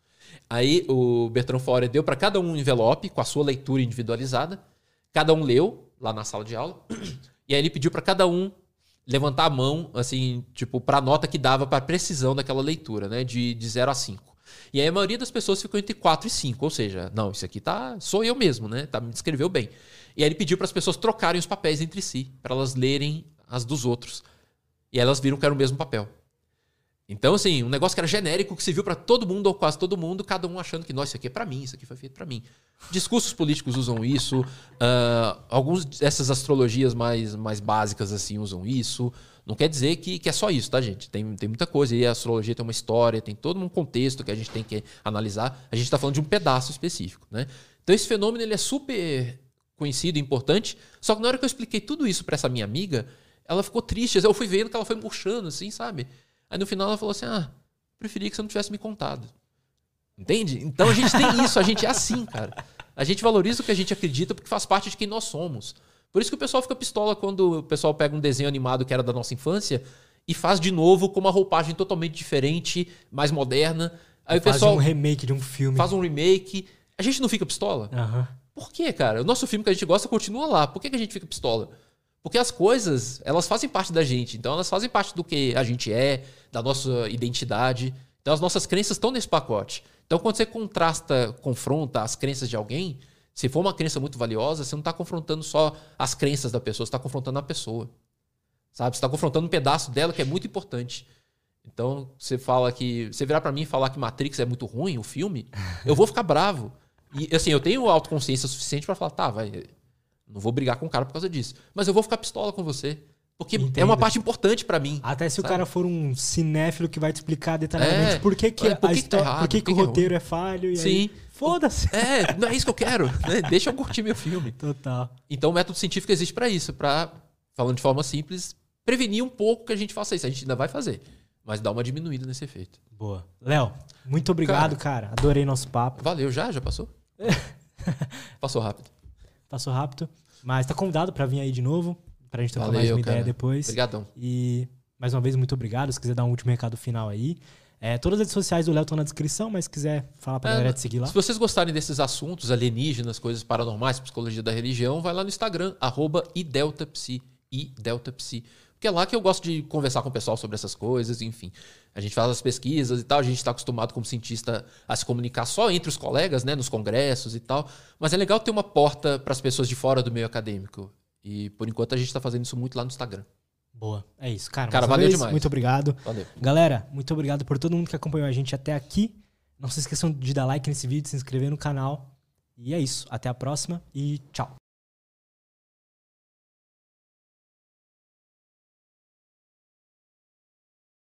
Aí o Bertrand Forer deu para cada um um envelope com a sua leitura individualizada. Cada um leu lá na sala de aula. E aí ele pediu para cada um levantar a mão, assim, tipo, para a nota que dava para precisão daquela leitura, né, de, de 0 a 5. E aí a maioria das pessoas ficou entre 4 e 5, ou seja, não, isso aqui tá sou eu mesmo, né? Tá me descreveu bem. E aí ele pediu para as pessoas trocarem os papéis entre si, para elas lerem as dos outros. E elas viram que era o mesmo papel. Então, assim, um negócio que era genérico, que se viu para todo mundo, ou quase todo mundo, cada um achando que, nossa, isso aqui é para mim, isso aqui foi feito para mim. Discursos políticos usam isso, uh, alguns dessas astrologias mais, mais básicas, assim, usam isso. Não quer dizer que, que é só isso, tá, gente? Tem, tem muita coisa. E a astrologia tem uma história, tem todo um contexto que a gente tem que analisar. A gente está falando de um pedaço específico, né? Então, esse fenômeno ele é super conhecido e importante. Só que na hora que eu expliquei tudo isso para essa minha amiga, ela ficou triste. Eu fui vendo que ela foi murchando, assim, sabe? Aí no final ela falou assim: ah, preferia que você não tivesse me contado. Entende? Então a gente tem isso, a gente é assim, cara. A gente valoriza o que a gente acredita porque faz parte de quem nós somos. Por isso que o pessoal fica pistola quando o pessoal pega um desenho animado que era da nossa infância e faz de novo com uma roupagem totalmente diferente, mais moderna. Aí faz o pessoal um remake de um filme. Faz um remake. A gente não fica pistola? Uhum. Por quê, cara? O nosso filme que a gente gosta continua lá. Por que, que a gente fica pistola? Porque as coisas, elas fazem parte da gente. Então, elas fazem parte do que a gente é, da nossa identidade. Então, as nossas crenças estão nesse pacote. Então, quando você contrasta, confronta as crenças de alguém, se for uma crença muito valiosa, você não está confrontando só as crenças da pessoa, você está confrontando a pessoa. Sabe? Você está confrontando um pedaço dela que é muito importante. Então, você fala que. Você virar para mim e falar que Matrix é muito ruim, o filme, eu vou ficar bravo. E assim, eu tenho autoconsciência suficiente para falar, tá, vai. Não vou brigar com o cara por causa disso. Mas eu vou ficar pistola com você. Porque Entendo. é uma parte importante para mim. Até se sabe? o cara for um cinéfilo que vai te explicar detalhadamente É, por que, que é, por a que que tá errado, por que, que que o que é roteiro é falho e Sim. Foda-se. É, não é isso que eu quero. né? Deixa eu curtir meu filme. Total. Então o método científico existe para isso, para, falando de forma simples, prevenir um pouco que a gente faça isso. A gente ainda vai fazer, mas dá uma diminuída nesse efeito. Boa. Léo, muito obrigado, cara. Adorei nosso papo. Valeu, já? Já passou? Passou rápido. Passou rápido. Mas tá convidado pra vir aí de novo, pra gente trocar mais Valeu, uma ideia cara. depois. Obrigadão. E mais uma vez, muito obrigado. Se quiser dar um último recado final aí. É, todas as redes sociais do Léo estão na descrição, mas se quiser falar pra É, galera te seguir lá. Se vocês gostarem desses assuntos, alienígenas, coisas paranormais, psicologia da religião, vai lá no Instagram, arroba ideltapsi, ideltapsi. Porque é lá que eu gosto de conversar com o pessoal sobre essas coisas, enfim. A gente faz as pesquisas e tal, a gente está acostumado como cientista a se comunicar só entre os colegas, né, nos congressos e tal. Mas é legal ter uma porta para as pessoas de fora do meio acadêmico. E por enquanto a gente está fazendo isso muito lá no Instagram. Boa. É isso, cara. Cara, uma valeu vez, demais. Muito obrigado. Valeu. Galera, muito obrigado por todo mundo que acompanhou a gente até aqui. Não se esqueçam de dar like nesse vídeo, se inscrever no canal. E é isso. Até a próxima e tchau.